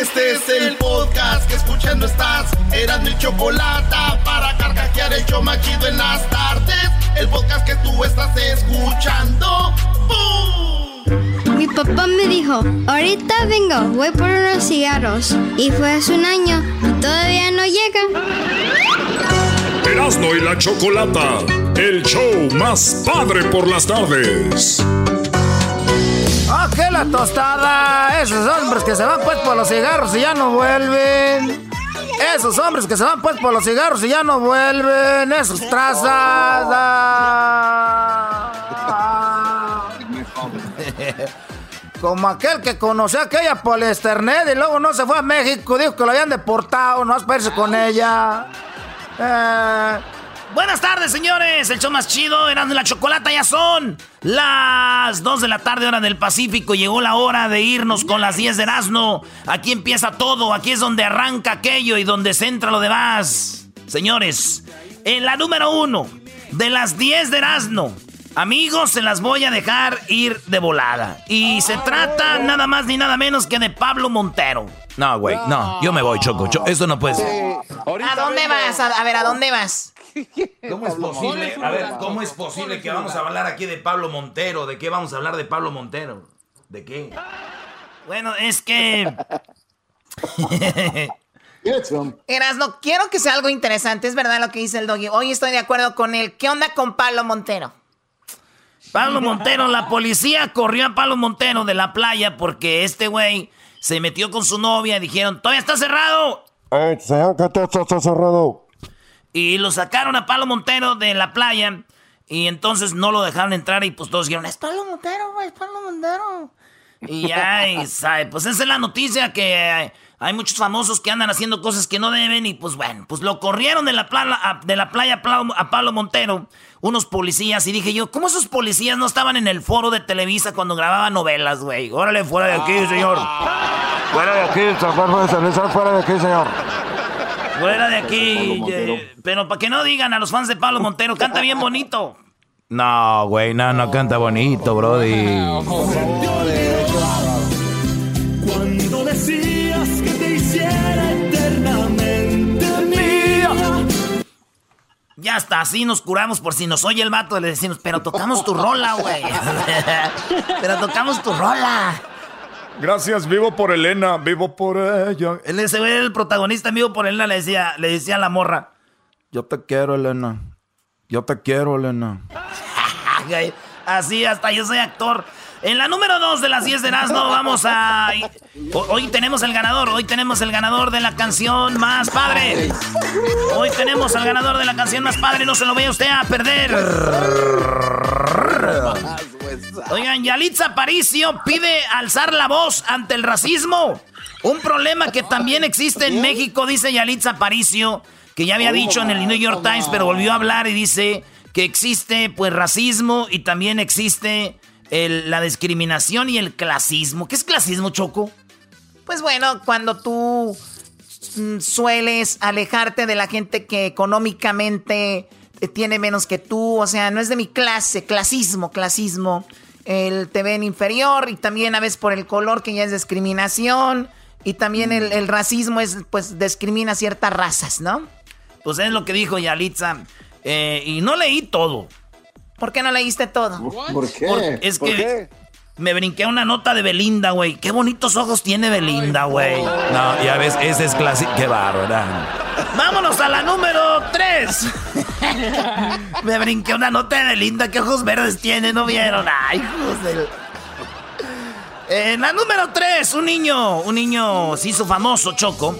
Este es el podcast que escuchando estás. Eran mi chocolate para carcajear el show machido en las tardes. El podcast que tú estás escuchando. ¡Bum! Mi papá me dijo, ahorita vengo, voy por unos cigarros. Y fue hace un año y todavía no llega. Erasmo y la Chocolata, el show más padre por las tardes. ¡Ah, qué la tostada! Esos hombres que se van pues por los cigarros y ya no vuelven. Esos hombres que se van pues por los cigarros y ya no vuelven. Esos trazas. Como aquel que conoció a aquella Polesternet y luego no se fue a México. Dijo que lo habían deportado. No vas a con ella. Eh, Buenas tardes, señores. El show más chido, Eran de la Chocolata, ya son las 2 de la tarde, hora del Pacífico. Llegó la hora de irnos con las 10 de Erasmo. Aquí empieza todo, aquí es donde arranca aquello y donde centra lo demás. Señores, en la número uno de las 10 de Erasmo. Amigos, se las voy a dejar ir de volada. Y se trata nada más ni nada menos que de Pablo Montero. No, güey, no, yo me voy, Choco. Cho- Esto no puede ser. ¿A dónde vas? A, a ver, ¿a dónde vas? ¿Cómo es posible? A ver, ¿cómo es posible que vamos a hablar aquí de Pablo Montero? ¿De qué vamos a hablar de Pablo Montero? ¿De qué? Bueno, es que... Erasno, quiero que sea algo interesante. Es verdad lo que dice el doggy. Hoy estoy de acuerdo con él. ¿Qué onda con Pablo Montero? Pablo Montero, la policía corrió a Pablo Montero de la playa porque este güey se metió con su novia y dijeron, todavía está cerrado. ¡Ey, señor, que todo está cerrado! Y lo sacaron a Pablo Montero de la playa y entonces no lo dejaron entrar y pues todos dijeron, es Pablo Montero, güey, es Pablo Montero. Y ya, y, sabe, pues esa es la noticia que hay muchos famosos que andan haciendo cosas que no deben y pues bueno, pues lo corrieron de la, playa, a, de la playa a Pablo- Montero, unos policías, y dije yo, ¿cómo esos policías no estaban en el foro de Televisa cuando grababan novelas, güey? Órale, fuera de aquí, señor. ¡Fuera de aquí, fuera de aquí, señor! Fuera de aquí. eh, pero para que no digan a los fans de Pablo Montero, canta bien bonito. No, güey, no, no canta bonito, brody. Cuando decías que te hiciera eternamente mía. Ya está, así nos curamos por si nos oye el vato, le decimos, pero tocamos tu rola, güey. pero tocamos tu rola. Gracias, vivo por Elena, vivo por ella. Él ese güey era el protagonista amigo por él, le decía, le decía a la morra. Yo te quiero, Elena. Yo te quiero, Elena. Así, hasta yo soy actor. En la número 2 de las 10 de Erasmo vamos a... Ho- Hoy tenemos el ganador, hoy tenemos el ganador de la canción más padre. Hoy tenemos al ganador de la canción más padre, no se lo vaya usted a perder. Oigan, Yalitza Aparicio pide alzar la voz ante el racismo. Un problema que también existe en México, dice Yalitza Aparicio, que ya había dicho en el New York Times, pero volvió a hablar y dice que existe pues racismo y también existe el- la discriminación y el clasismo. ¿Qué es clasismo, Choco? Pues bueno, cuando tú mm, sueles alejarte de la gente que económicamente eh, tiene menos que tú, o sea, no es de mi clase, clasismo, clasismo. El te ven inferior y también a veces por el color que ya es discriminación y también el, el racismo es pues discrimina ciertas razas, ¿no? Pues es lo que dijo Yalitza. Eh, y no leí todo. ¿Por qué no leíste todo? Por- es que me brinqué una nota de Belinda, güey. Qué bonitos ojos tiene Belinda, güey. No, ya ves, ese es clásico. Qué bárbaro. Vámonos a la número 3. me brinqué una nota de Belinda. Qué ojos verdes tiene, ¿no vieron? Ay, hijos del... En la número 3, un niño, un niño se hizo famoso, Choco.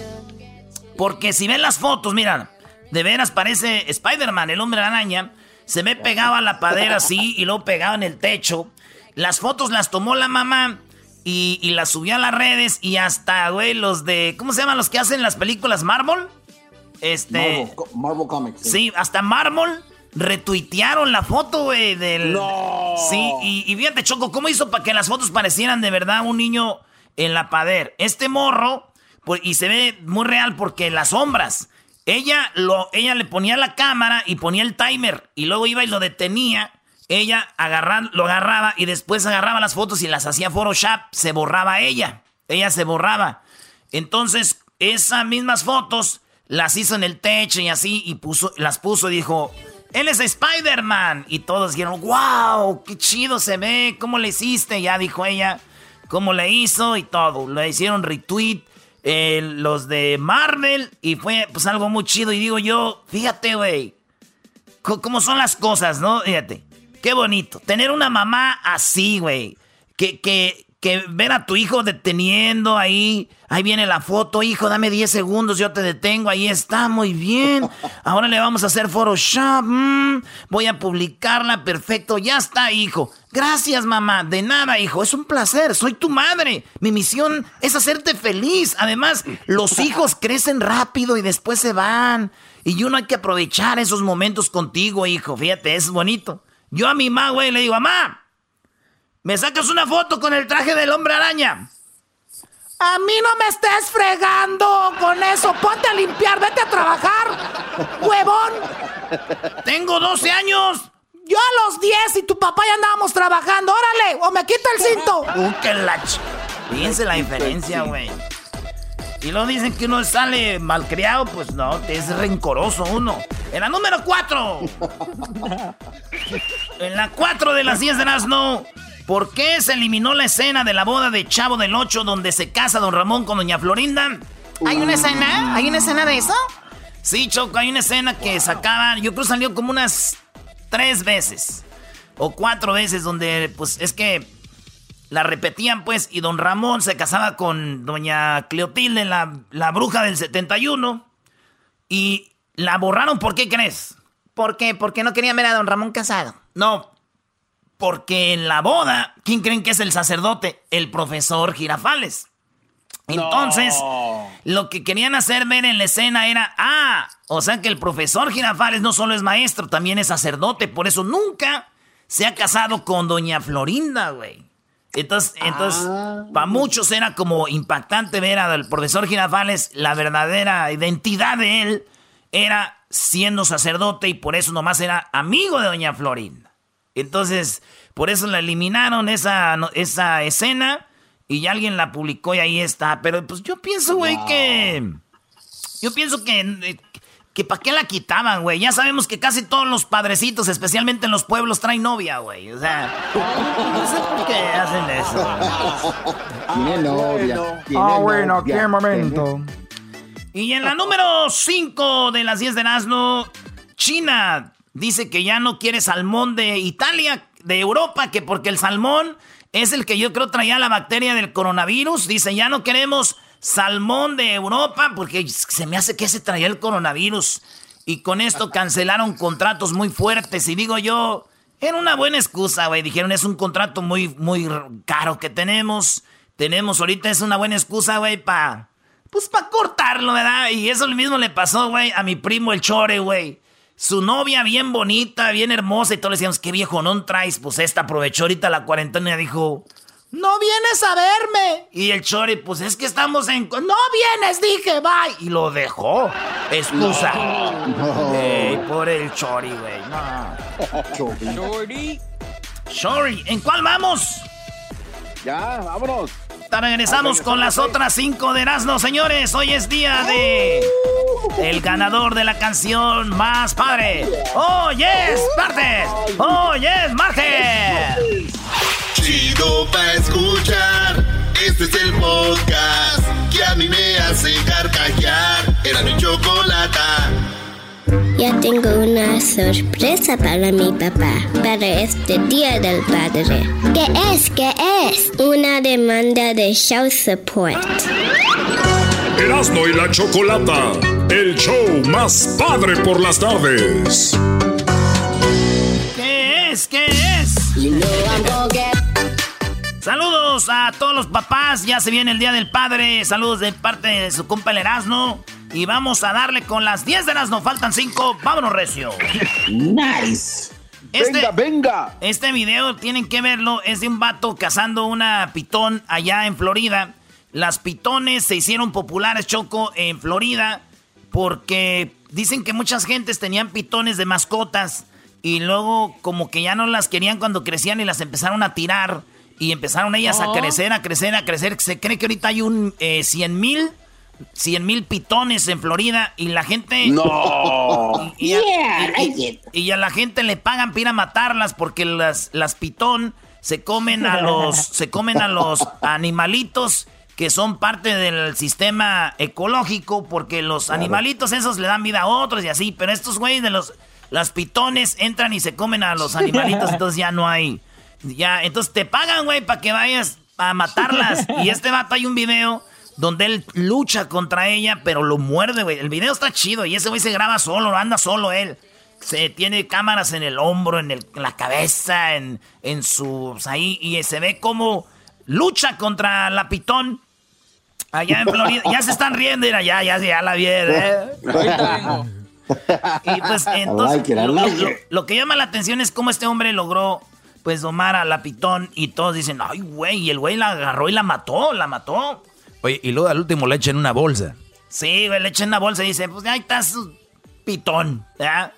Porque si ven las fotos, miran, de veras parece Spider-Man, el hombre araña. Se me pegaba la padera así y luego pegaba en el techo. Las fotos las tomó la mamá y, las subió a las redes y hasta, güey, los de... ¿Cómo se llaman los que hacen las películas? ¿Marvel? Este... Marvel, Comics. Sí. hasta Marvel retuitearon la foto, güey, del... No. Sí, y, y fíjate, Choco, ¿cómo hizo para que las fotos parecieran de verdad un niño en la pader? Este morro, pues, y se ve muy real porque las sombras... Ella, lo, ella le ponía la cámara y ponía el timer y luego iba y lo detenía. Ella lo agarraba y después agarraba las fotos y las hacía Photoshop. Se borraba ella. Ella se borraba. Entonces, esas mismas fotos las hizo en el techo y así y puso, las puso y dijo, él es Spider-Man. Y todos dijeron, wow, qué chido se ve, ¿cómo le hiciste? Ya dijo ella, cómo le hizo y todo. Le hicieron retweet los de Marvel y fue pues algo muy chido. Y digo yo, fíjate, güey, cómo son las cosas, ¿no? Fíjate, qué bonito. Tener una mamá así, güey, que, que, que ver a tu hijo deteniendo ahí. Ahí viene la foto, hijo, dame 10 segundos, yo te detengo, ahí está, muy bien. Ahora le vamos a hacer Photoshop, mm, voy a publicarla, perfecto, ya está, hijo. Gracias, mamá, de nada, hijo, es un placer, soy tu madre. Mi misión es hacerte feliz. Además, los hijos crecen rápido y después se van. Y uno hay que aprovechar esos momentos contigo, hijo, fíjate, es bonito. Yo a mi mamá, güey, le digo, mamá, ¿Me sacas una foto con el traje del hombre araña? A mí no me estés fregando con eso. Ponte a limpiar, vete a trabajar, huevón. Tengo 12 años. Yo a los 10 y tu papá ya andábamos trabajando. Órale, o me quita el cinto. Uh, qué la Fíjense la diferencia, güey. Y luego dicen que uno sale malcriado, pues no, es rencoroso uno. En la número 4. en la 4 de las 10 de las no. ¿Por qué se eliminó la escena de la boda de Chavo del 8 donde se casa don Ramón con doña Florinda? ¿Hay una escena? ¿Hay una escena de eso? Sí, Choco, hay una escena que sacaban, yo creo que salió como unas tres veces o cuatro veces donde pues es que la repetían pues y don Ramón se casaba con doña Cleotilde, la, la bruja del 71 y la borraron, ¿por qué crees? ¿Por qué? ¿Por qué no querían ver a don Ramón casado? No, porque en la boda, ¿quién creen que es el sacerdote? El profesor Girafales. Entonces, lo que querían hacer ver en la escena era, ah, o sea que el profesor Girafales no solo es maestro, también es sacerdote, por eso nunca se ha casado con doña Florinda, güey. Entonces, entonces ah. para muchos era como impactante ver al profesor Girafales, la verdadera identidad de él era siendo sacerdote y por eso nomás era amigo de doña Florinda. Entonces, por eso la eliminaron esa, esa escena y ya alguien la publicó y ahí está. Pero pues yo pienso, güey, que... Yo pienso que... Eh, que para qué la quitaban, güey. Ya sabemos que casi todos los padrecitos, especialmente en los pueblos, traen novia, güey. O sea, no sé por qué hacen eso. Tiene novia. ah, bueno, qué momento. Y en la número 5 de las 10 de Nazno, China dice que ya no quiere salmón de Italia, de Europa, que porque el salmón es el que yo creo traía la bacteria del coronavirus. Dice, ya no queremos salmón de Europa porque se me hace que se traía el coronavirus. Y con esto cancelaron contratos muy fuertes. Y digo yo, era una buena excusa, güey. Dijeron, es un contrato muy, muy caro que tenemos. Tenemos ahorita, es una buena excusa, güey, para... Pues para cortarlo, ¿verdad? Y eso mismo le pasó, güey, a mi primo el Chore, güey. Su novia bien bonita, bien hermosa, y todos le decíamos, qué viejo no traes. Pues esta aprovechó ahorita la cuarentena y dijo, no vienes a verme. Y el Chori, pues es que estamos en... No vienes, dije, bye. Y lo dejó. Excusa. por el Chori, güey. No. Chori. Chori. ¿En cuál vamos? Ya, vámonos regresamos con las otras cinco de Erasmo, señores. Hoy es día de. El ganador de la canción más padre. ¡Oh, yes! ¡Martes! ¡Oh, yes! ¡Martes! chido pa' escuchar. Este es el podcast que a mí me hace carcajear. Era mi chocolata. Ya tengo una sorpresa para mi papá, para este Día del Padre. ¿Qué es? ¿Qué es? Una demanda de show support. Erasmo y la Chocolata, el show más padre por las tardes. ¿Qué es? ¿Qué es? Saludos a todos los papás, ya se viene el Día del Padre. Saludos de parte de su compa el Erasmo. Y vamos a darle con las 10 de Erasmo, faltan 5. Vámonos, Recio. Nice. venga, venga. Este video tienen que verlo, es de un vato cazando una pitón allá en Florida. Las pitones se hicieron populares, Choco, en Florida, porque dicen que muchas gentes tenían pitones de mascotas y luego como que ya no las querían cuando crecían y las empezaron a tirar y empezaron ellas a Oh. crecer, a crecer, a crecer. Se cree que ahorita hay un eh, 100 mil 100 mil pitones en Florida y la gente... No. Y, y a, Yeah, y- a la gente le pagan para ir a matarlas porque las, las pitón se comen a los se comen a los animalitos que son parte del sistema ecológico porque los animalitos esos le dan vida a otros y así, pero estos güeyes de los las pitones entran y se comen a los animalitos, entonces ya no hay ya, entonces te pagan, güey, para que vayas a matarlas. Y este vato hay un video donde él lucha contra ella, pero lo muerde, güey. El video está chido y ese güey se graba solo, anda solo él. Se tiene cámaras en el hombro, en, el- en la cabeza, en, en sus ahí, y se ve como lucha contra la pitón. Allá en Florida, ya se están riendo, mira, ya, ya, ya la vieron, ¿eh? Y pues entonces, like it, I lo, like lo- it. lo que llama la atención es cómo este hombre logró, pues, domar a la pitón y todos dicen, ay, güey, y el güey la agarró y la mató, la mató. Oye, y luego al último le echan una bolsa. Sí, güey, le echan una bolsa y dice, pues, ahí está su pitón.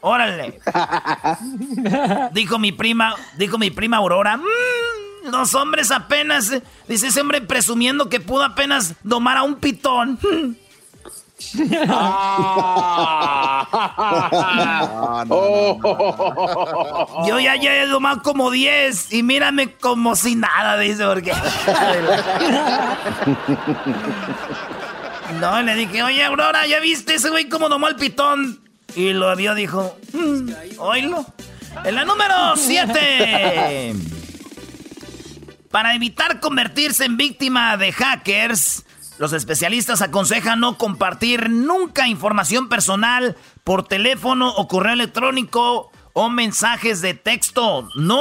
Órale. dijo mi prima, dijo mi prima Aurora, "Mm, los hombres apenas, eh", dice ese hombre presumiendo que pudo apenas domar a un pitón. Yo ya, he domado como 10 y mírame como si nada, dice, porque... No, le dije, oye, Aurora, ¿ya viste ese güey cómo domó el pitón? Y lo vio, dijo, "Mm, oílo. En la número 7. Para evitar convertirse en víctima de hackers, los especialistas aconsejan no compartir nunca información personal por teléfono o correo electrónico o mensajes de texto. No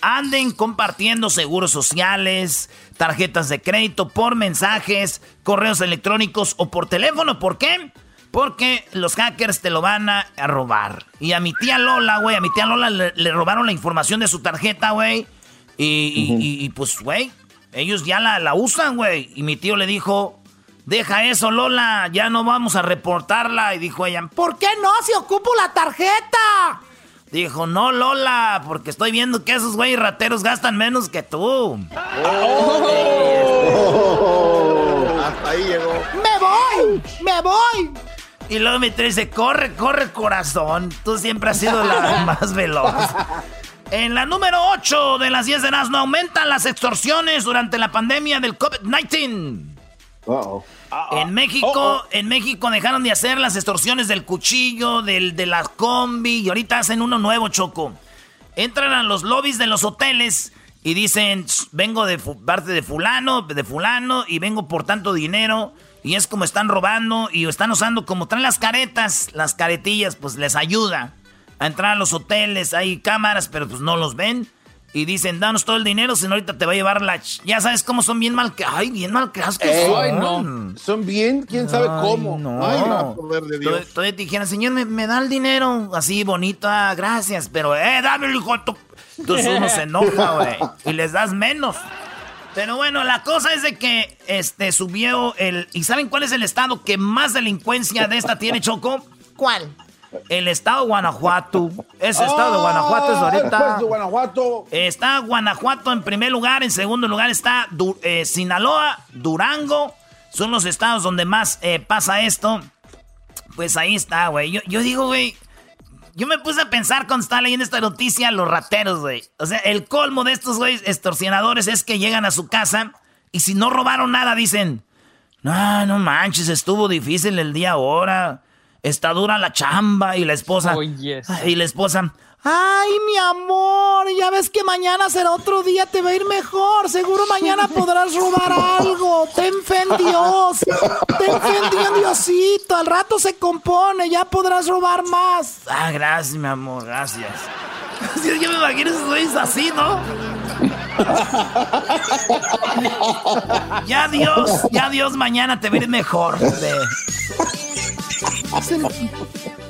anden compartiendo seguros sociales, tarjetas de crédito por mensajes, correos electrónicos o por teléfono. ¿Por qué? Porque los hackers te lo van a, robar. Y a mi tía Lola, güey, a mi tía Lola le, le robaron la información de su tarjeta, güey. Y- y, pues, güey, ellos ya la, la usan, güey. Y mi tío le dijo, deja eso, Lola, ya no vamos a reportarla. Y dijo ella, ¿Por qué no? Si ocupo la tarjeta. Dijo, no, Lola, porque estoy viendo que esos güeyes rateros gastan menos que tú. Hasta ahí llegó. ¡Me voy! ¡Me voy! Y luego me dice, corre, corre, corazón. Tú siempre has sido la más veloz. En la número 8 de las 10 de no aumentan las extorsiones durante la pandemia del COVID-19. En México, en México dejaron de hacer las extorsiones del cuchillo, del, de la combi, y ahorita hacen uno nuevo, Choco. Entran a los lobbies de los hoteles y dicen, "S- vengo de parte de fulano, de fulano, y vengo por tanto dinero. Y es como están robando y están usando, como traen las caretas, las caretillas, pues les ayuda a entrar a los hoteles. Hay cámaras, pero pues no los ven. Y dicen, danos todo el dinero, si no ahorita te va a llevar la... ch-". Ya sabes cómo son bien mal... Ay, bien mal que Ey, son. Son bien, quién sabe Ay, cómo. no. Ay, no, poder de Dios. Todavía- te dijeron, señor, me, me da el dinero así bonito, ah, gracias, pero, eh, dame el hijo de tu-". Entonces uno se enoja, güey, y les das menos. Pero bueno, la cosa es de que este subió el. ¿Y saben cuál es el estado que más delincuencia de esta tiene, Choco? ¿Cuál? El estado de Guanajuato. Ese estado de Guanajuato es ahorita. De Guanajuato. Está Guanajuato en primer lugar, en segundo lugar está Du- eh, Sinaloa, Durango. Son los estados donde más eh, pasa esto. Pues ahí está, güey. Yo, yo digo, güey, Yo me puse a pensar cuando estaba leyendo esta noticia, los rateros, güey. O sea, el colmo de estos güeyes extorsionadores es que llegan a su casa y si no robaron nada, dicen, no, no manches, estuvo difícil el día ahora. Está dura la chamba y la esposa. Y la esposa, Ay, mi amor, ya ves que mañana será otro día, te va a ir mejor. Seguro mañana podrás robar algo. Ten fe en Dios. Ten fe en Diosito. Al rato se compone, ya podrás robar más. Ah, gracias, mi amor, gracias. Yo me imagino esos así, ¿no? ya Dios, ya Dios, mañana te va a ir mejor.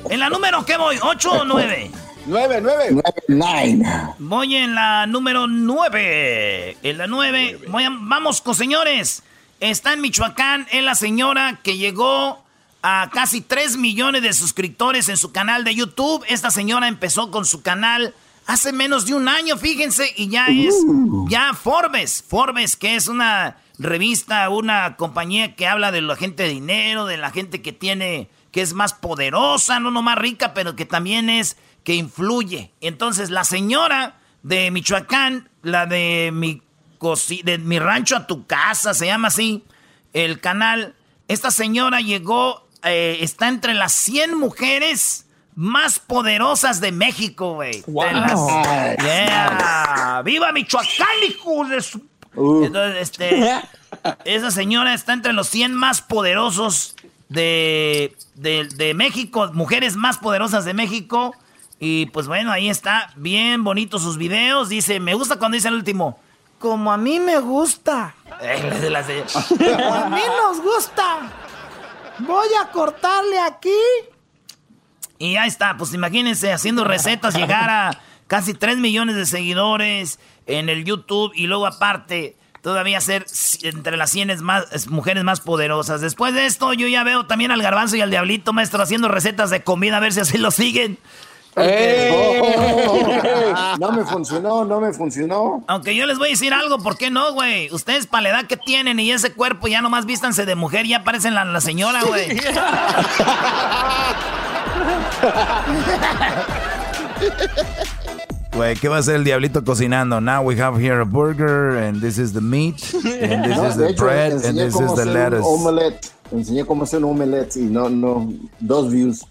En la número, ¿qué voy? ¿8 o 9? Nueve, nueve. Nine. Voy en la número nueve. En la nueve. vamos con señores. Está en Michoacán. Es la señora que llegó a casi 3 millones de suscriptores en su canal de YouTube. Esta señora empezó con su canal hace menos de un año, fíjense, y ya es Uh. ya Forbes. Forbes, que es una revista, una compañía que habla de la gente de dinero, de la gente que tiene, que es más poderosa, no nomás rica, pero que también es que influye. Entonces, la señora de Michoacán, la de mi, de mi rancho a tu casa, se llama así, el canal. Esta señora llegó, eh, está entre las 100 mujeres más poderosas de México, güey. Wow. Yeah. ¡Viva Michoacán, hijo de su... Entonces, este, esa señora está entre los 100 más poderosos de, de, de México, mujeres más poderosas de México. Y pues bueno, ahí está, bien bonitos sus videos. Dice, me gusta cuando dice el último. Como a mí me gusta. Como a mí nos gusta. Voy a cortarle aquí. Y ahí está, pues imagínense haciendo recetas, llegar a casi 3 millones de seguidores en el YouTube y luego aparte todavía ser entre las 100 más, mujeres más poderosas. Después de esto yo ya veo también al garbanzo y al diablito maestro haciendo recetas de comida a ver si así lo siguen. no me funcionó, no me funcionó. Aunque yo les voy a decir algo, ¿por qué no, güey? Ustedes para la edad que tienen y ese cuerpo ya nomás vístanse de mujer, ya parecen la, la señora, güey. Güey, ¿qué va a hacer el diablito cocinando? Now we have here a burger, and this is the meat, and this No, is the hecho, bread, and this is the lettuce. Omelette. Enseñé cómo hacer un omelette y no, no, dos views.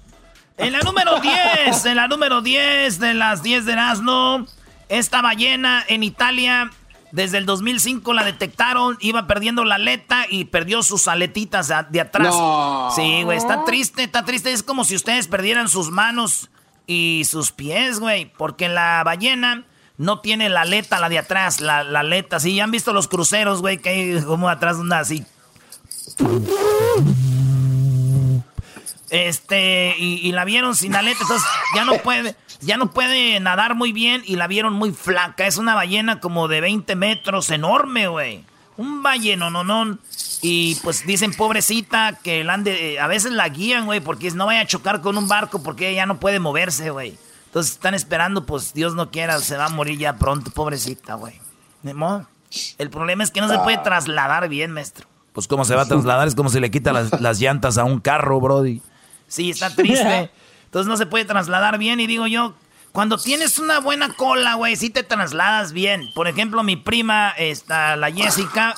En la número 10, en la número 10 de las 10 de Erasmo, esta ballena en Italia, desde el 2005 la detectaron, iba perdiendo la aleta y perdió sus aletitas de atrás. No. Sí, güey, está triste, está triste. Es como si ustedes perdieran sus manos y sus pies, güey, porque la ballena no tiene la aleta, la de atrás, la, aleta. Sí, ¿ya han visto los cruceros, güey, que hay como atrás una así. Este, y, la vieron sin aleta, ya no puede, ya no puede nadar muy bien y la vieron muy flaca. Es una ballena como de 20 metros, enorme, güey. Un balleno, no, no. Y pues dicen, pobrecita, que la han de- a veces la guían, güey, porque no vaya a chocar con un barco porque ella no puede moverse, güey. Entonces están esperando, pues Dios no quiera, se va a morir ya pronto, pobrecita, güey. Modo. El problema es que no se puede trasladar bien, maestro. Pues cómo se va a trasladar, es como si le quita las, las llantas a un carro, brody. Sí, está triste. Entonces no se puede trasladar bien. Y digo yo, cuando tienes una buena cola, güey, sí te trasladas bien. Por ejemplo, mi prima, esta, la Jessica,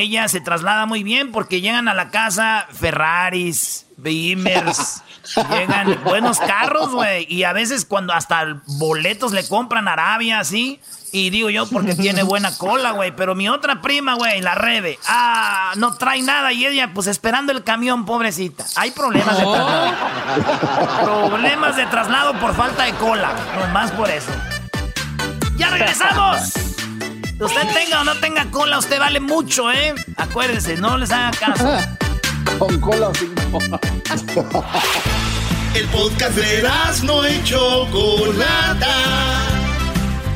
ella se traslada muy bien porque llegan a la casa Ferraris, Beamers, llegan buenos carros, güey. Y a veces cuando hasta boletos le compran a Arabia, así. Y digo yo porque tiene buena cola, güey. Pero mi otra prima, güey, la Rebe, ah, no trae nada. Y ella, pues esperando el camión, pobrecita. Hay problemas de traslado. problemas de traslado por falta de cola. Nomás por eso. ¡Ya regresamos! Usted tenga o no tenga cola, usted vale mucho, ¿eh? Acuérdense, no les haga caso. Con cola o sin El podcast de no y Chocolata.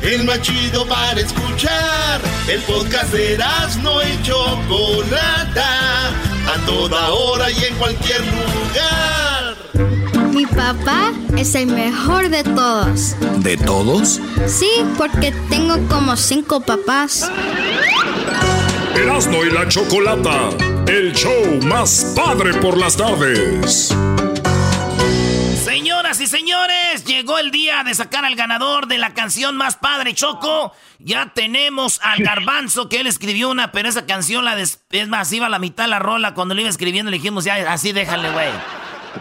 El más chido para escuchar. El podcast de no y Chocolata. A toda hora y en cualquier lugar. Mi papá es el mejor de todos. ¿De todos? Sí, porque tengo como cinco papás. Erasmo y la Chocolata, el show más padre por las tardes. Señoras y señores, llegó el día de sacar al ganador de la canción más padre, Choco. Ya tenemos al Garbanzo, que él escribió una, pero esa canción la des... es más, iba a la mitad la rola. Cuando le iba escribiendo le dijimos, ya, así déjale, güey.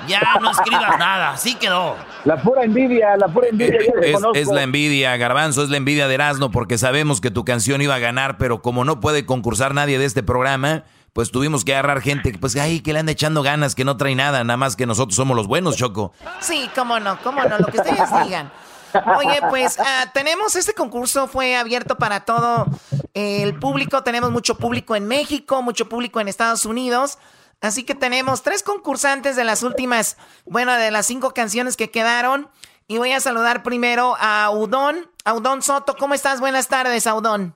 Ya no escribas nada, así quedó. La pura envidia, la pura envidia. Es, es, la envidia, Garbanzo, es la envidia de Erasmo, porque sabemos que tu canción iba a ganar, pero como no puede concursar nadie de este programa, pues tuvimos que agarrar gente pues ay, que le anda echando ganas, que no trae nada, nada más que nosotros somos los buenos, Choco. Sí, cómo no, cómo no, lo que ustedes digan. Oye, pues ah, tenemos este concurso, fue abierto para todo el público, tenemos mucho público en México, mucho público en Estados Unidos, así que tenemos tres concursantes de las últimas, bueno, de las cinco canciones que quedaron. Y voy a saludar primero a Udón, a Udón Soto. ¿Cómo estás? Buenas tardes, Audón.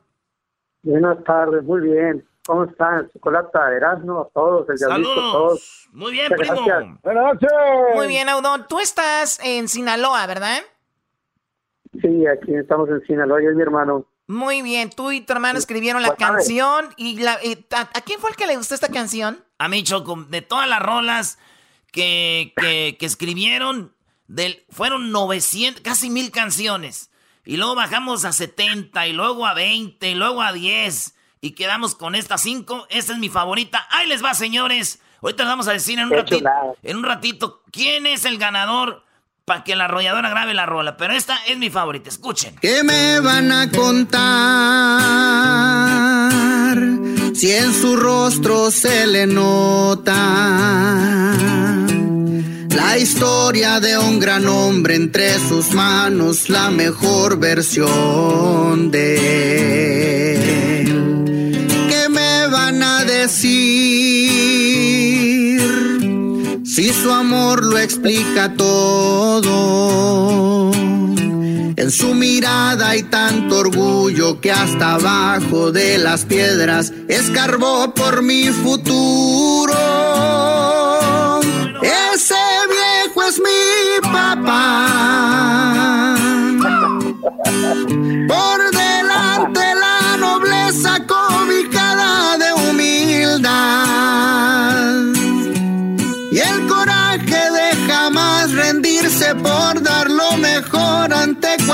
Buenas tardes, muy bien. ¿Cómo están? Chocolata, Erasmo, a todos, el Saludos. todos. Muy bien, primo. Buenas noches. Muy bien, Audón. Tú estás en Sinaloa, ¿verdad? Sí, aquí estamos en Sinaloa, y es mi hermano. Muy bien, tú y tu hermano escribieron la canción. y, la, ¿a, quién fue el que le gustó esta canción? A mí, Choco, de todas las rolas que, que, que escribieron, del, fueron 900, casi mil canciones. Y luego bajamos a 70, y luego a 20, y luego a 10 y quedamos con estas cinco. Esta es mi favorita. Ahí les va, señores. Ahorita les vamos a decir en un ratito, en un ratito quién es el ganador para que la arrolladora grabe la rola. Pero esta es mi favorita. Escuchen. ¿Qué me van a contar? Si en su rostro se le nota la historia de un gran hombre entre sus manos, la mejor versión de si su amor lo explica todo? En su mirada hay tanto orgullo que hasta abajo de las piedras escarbó por mi futuro.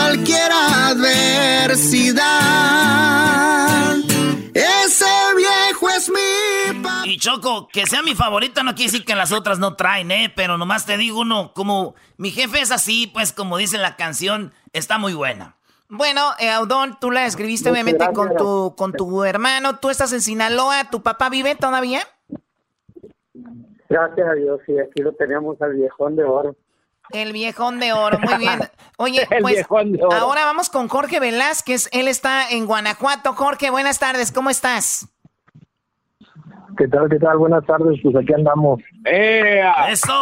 Cualquier adversidad. Ese viejo es mi papá. Y Choco, que sea mi favorita no quiere decir que las otras no traen, ¿eh? Pero nomás te digo uno, como mi jefe es así, pues como dice la canción, está muy buena. Bueno, eh, Audón, tú la escribiste obviamente con tu, con tu hermano. Tú estás en Sinaloa. ¿Tu papá vive todavía? Gracias a Dios, sí, aquí lo tenemos al viejón de oro. El viejón de oro, muy bien. Oye, pues ahora vamos con Jorge Velázquez. Él está en Guanajuato. Jorge, buenas tardes, ¿cómo estás? ¿Qué tal, qué tal? Buenas tardes, pues aquí andamos. ¡Eh! ¡Eso!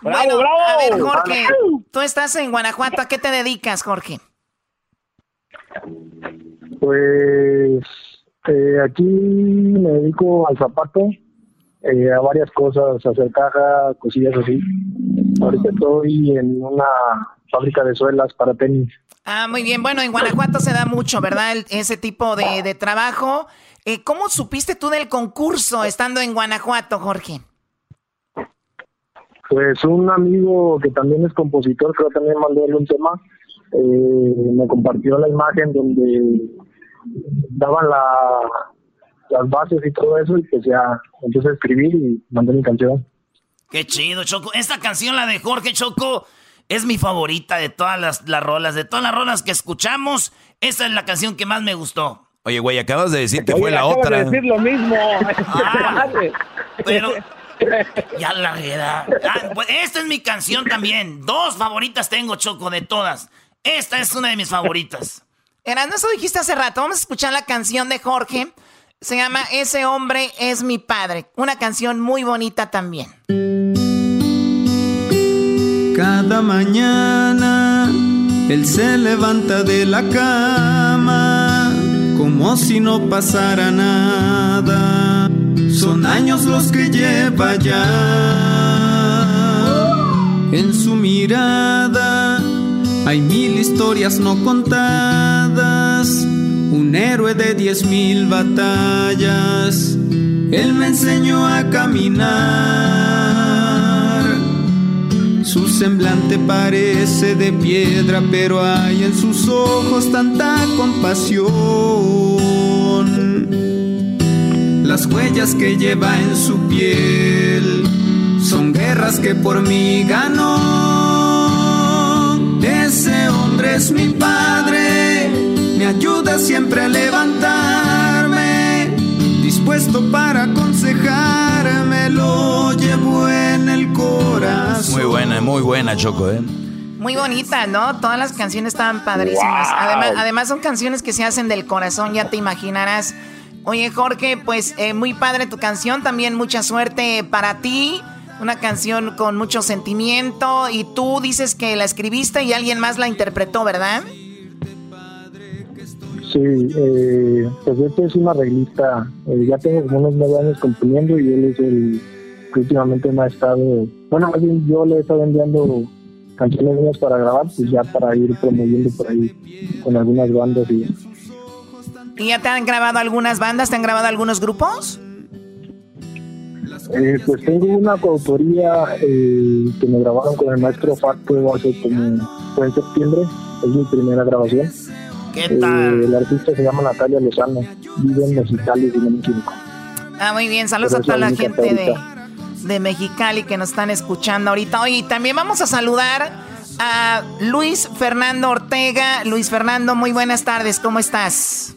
bueno, a ver, Jorge, tú estás en Guanajuato. ¿A qué te dedicas, Jorge? Pues eh, aquí me dedico al zapato, eh, a varias cosas, hacer caja, cosillas así. Ahorita estoy en una fábrica de suelas para tenis. Ah, muy bien. Bueno, en Guanajuato se da mucho, ¿verdad? ese tipo de, de trabajo. Eh, ¿Cómo supiste tú del concurso estando en Guanajuato, Jorge? Pues un amigo que también es compositor, creo que también mandó un tema, eh, me compartió la imagen donde daban la, las bases y todo eso y pues ya empecé a escribir y mandé mi canción. Qué chido, Choco. Esta canción, la de Jorge Choco, es mi favorita de todas las, las rolas. De todas las rolas que escuchamos, esa es la canción que más me gustó. Oye, güey, acabas de decir que fue la otra. De decir lo mismo. Ah, pero ya la verdad. Ah, pues, esta es mi canción también. Dos favoritas tengo, Choco, de todas. Esta es una de mis favoritas. Eras, eso dijiste hace rato. Vamos a escuchar la canción de Jorge. Se llama Ese hombre es mi padre. Una canción muy bonita también. Cada mañana él se levanta de la cama como si no pasara nada. Son años los que lleva ya en su mirada hay mil historias no contadas, un héroe de diez mil batallas. Él me enseñó a caminar. Su semblante parece de piedra, pero hay en sus ojos tanta compasión. Las huellas que lleva en su piel son guerras que por mí ganó. Ese hombre es mi padre, ayuda siempre a levantarme, dispuesto para aconsejarme, lo llevo en el corazón. Muy buena, muy buena, Choco, ¿eh? Muy bonita, ¿no? Todas las canciones estaban padrísimas. Wow. Además, además son canciones que se hacen del corazón, ya te imaginarás. Oye, Jorge, pues eh, muy padre tu canción, también mucha suerte para ti. Una canción con mucho sentimiento y tú dices que la escribiste y alguien más la interpretó, ¿verdad? Sí, eh, pues este es un arreglista. eh, ya tengo como unos nueve años componiendo y él es el que últimamente me ha estado. Bueno, más bien yo le he estado enviando canciones mías para grabar, pues ya para ir promoviendo por ahí con algunas bandas y ¿Y ya te han grabado algunas bandas? ¿Te han grabado algunos grupos? Eh, pues tengo una coautoría eh, que me grabaron con el maestro Facto hace como fue en septiembre, es mi primera grabación. ¿Qué tal? el artista se llama Natalia Lozano, vive en Mexicali, si no me equivoco. Ah, muy bien. Saludos a Pero es toda la gente de, de Mexicali que nos están escuchando ahorita. Oye, y también vamos a saludar a Luis Fernando Ortega. Luis Fernando, muy buenas tardes. ¿Cómo estás?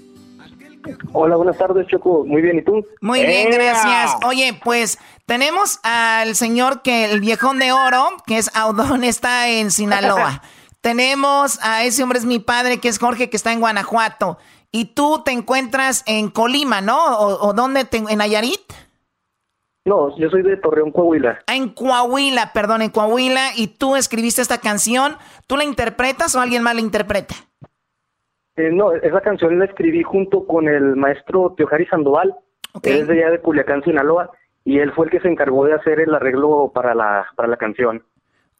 Hola, buenas tardes, Choco. Muy bien, ¿y tú? Muy bien, gracias. Oye, pues tenemos al señor que el viejón de oro, que es Audón, está en Sinaloa. tenemos a ese hombre es mi padre, que es Jorge, que está en Guanajuato. Y tú te encuentras en Colima, ¿no? ¿O, o dónde? Te, ¿En Nayarit? No, yo soy de Torreón, Coahuila. Ah, en Coahuila, perdón, en Coahuila. Y tú escribiste esta canción. ¿Tú la interpretas o alguien más la interpreta? Eh, no, esa canción la escribí junto con el maestro Teojari Sandoval. Él es de allá de Culiacán, Sinaloa, y él fue el que se encargó de hacer el arreglo para la, para la canción.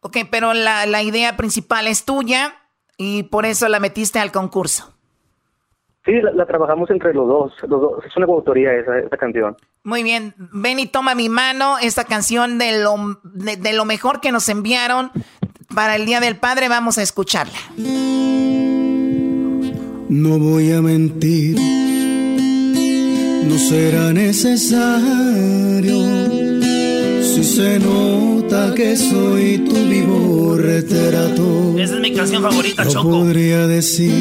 Ok, pero la, la idea principal es tuya y por eso la metiste al concurso. Sí, la, la trabajamos entre los dos, los dos. Es una coautoría esa, esa canción. Muy bien, ven y toma mi mano, esta canción de lo, de, de lo mejor que nos enviaron para el Día del Padre, vamos a escucharla. No voy a mentir, no será necesario. Si se nota que soy tu vivo retrato, Esa es mi canción favorita, no Choco. podría decir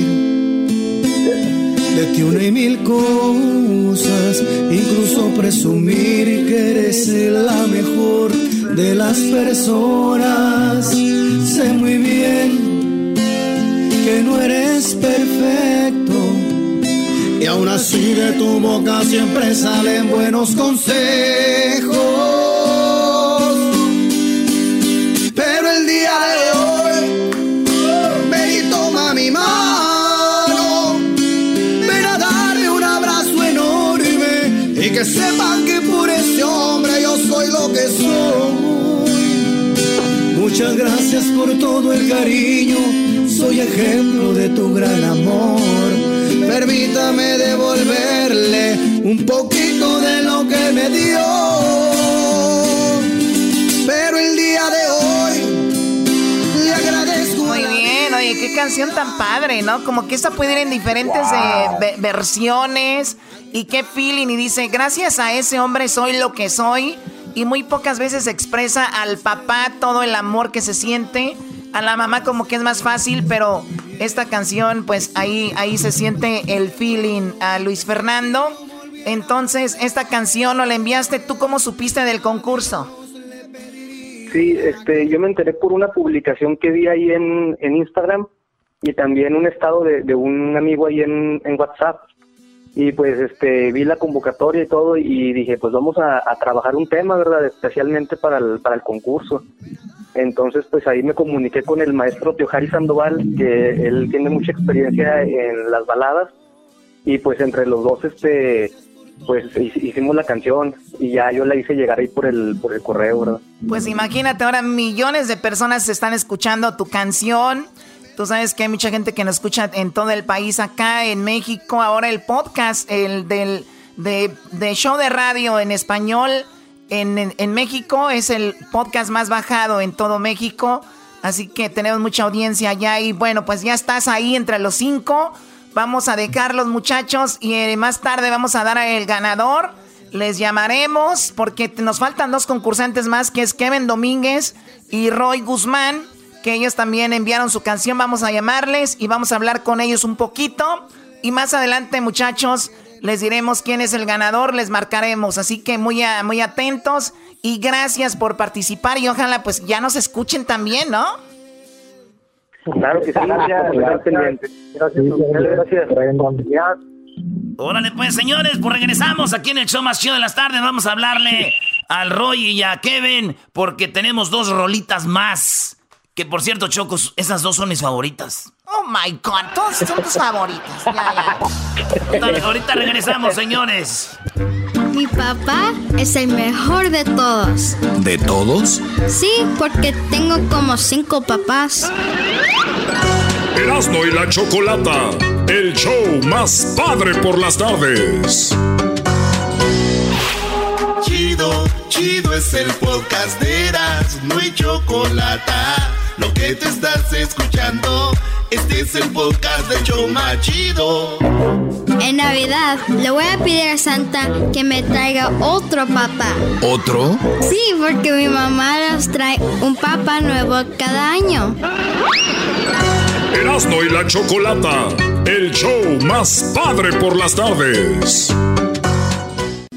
de ti una y mil cosas, incluso presumir que eres la mejor de las personas. Sé muy bien que no eres perfecto. Y aún así de tu boca siempre salen buenos consejos. Que sepan que por ese hombre yo soy lo que soy. Muchas gracias por todo el cariño, soy ejemplo de tu gran amor. Permítame devolverle un poquito de lo que me dio. Pero el día de hoy le agradezco. Muy bien, oye, qué canción tan padre, ¿no? Como que esta puede ir en diferentes eh, ve- versiones y qué feeling. Y dice, gracias a ese hombre soy lo que soy. Y muy pocas veces expresa al papá todo el amor que se siente. A la mamá como que es más fácil, pero esta canción, pues ahí, ahí se siente el feeling a Luis Fernando. Entonces, esta canción no la enviaste, ¿tú cómo supiste del concurso? Sí, este, yo me enteré por una publicación que vi ahí en, en Instagram y también un estado de, un amigo ahí en WhatsApp. Y pues este, vi la convocatoria y todo y dije, pues vamos a, a trabajar un tema, ¿verdad? Especialmente para el, para el concurso. Entonces, pues ahí me comuniqué con el maestro Teojari Sandoval, que él tiene mucha experiencia en las baladas. Y pues entre los dos, este, pues hi- hicimos la canción y ya yo la hice llegar ahí por el, por el correo, ¿verdad? Pues imagínate, ahora millones de personas están escuchando tu canción. Tú sabes que hay mucha gente que nos escucha en todo el país, acá en México. Ahora el podcast, el del de, show de radio en español en, en- México es el podcast más bajado en todo México. Así que tenemos mucha audiencia allá y bueno, pues ya estás ahí entre los cinco. Vamos a dejar los muchachos y eh, más tarde vamos a dar al ganador. Les llamaremos porque nos faltan dos concursantes más, que es Kevin Domínguez y Roy Guzmán, que ellos también enviaron su canción. Vamos a llamarles y vamos a hablar con ellos un poquito. Y más adelante, muchachos, les diremos quién es el ganador, les marcaremos. Así que muy, muy atentos y gracias por participar y ojalá pues ya nos escuchen también, ¿no? Claro que sí, gracias. Gracias. gracias. Órale pues señores, pues regresamos aquí en el show más chido de las tardes. Vamos a hablarle al Roy y a Kevin porque tenemos dos rolitas más. Que por cierto, Chocos, esas dos son mis favoritas. Oh my god, todas son tus favoritas. Ya, ya. Ahorita regresamos, señores. Mi papá es el mejor de todos. ¿De todos? Sí, porque tengo como cinco papás. Erasmo y la Chocolata, el show más padre por las tardes. Chido, chido es el podcast de Erasmo y Chocolata. Lo que te estás escuchando, este es el podcast de Choma Chido. En Navidad le voy a pedir a Santa que me traiga otro papá. ¿Otro? Sí, porque mi mamá nos trae un papá nuevo cada año. Erasmo y la Chocolata, el show más padre por las tardes.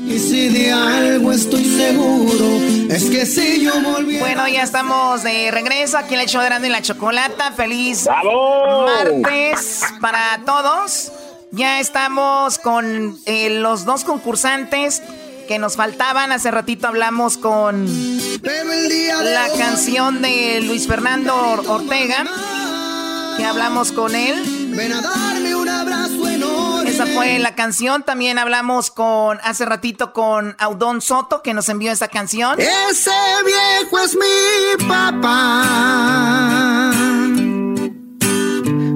Y si de algo estoy seguro, es que si yo volví. Bueno, ya estamos de regreso aquí en el show de Erasmo y la Chocolata. Feliz ¡Bravo! martes para todos. Ya estamos con eh, los dos concursantes que nos faltaban. Hace ratito hablamos con la canción de Luis Fernando Ortega. Que hablamos con él. Ven a darme un abrazo enorme. Esa fue la canción. También hablamos con hace ratito con Audón Soto que nos envió esa canción. Ese viejo es mi papá.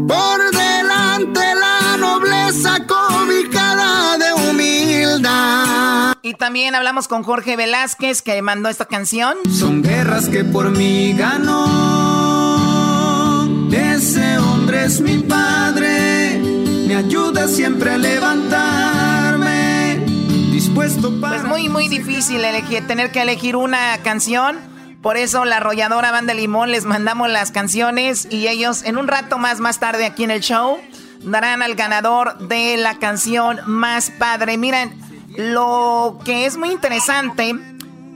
Por delante la nobleza cobijada de humildad. Y también hablamos con Jorge Velázquez que mandó esta canción. Son guerras que por mí ganó. Ese hombre es mi padre. Me ayuda siempre a levantarme. Dispuesto para. Pues muy, muy difícil tener que elegir una canción. Por eso la arrolladora Banda Limón les mandamos las canciones y ellos en un rato más, más tarde aquí en el show, darán al ganador de la canción más padre. Miren, lo que es muy interesante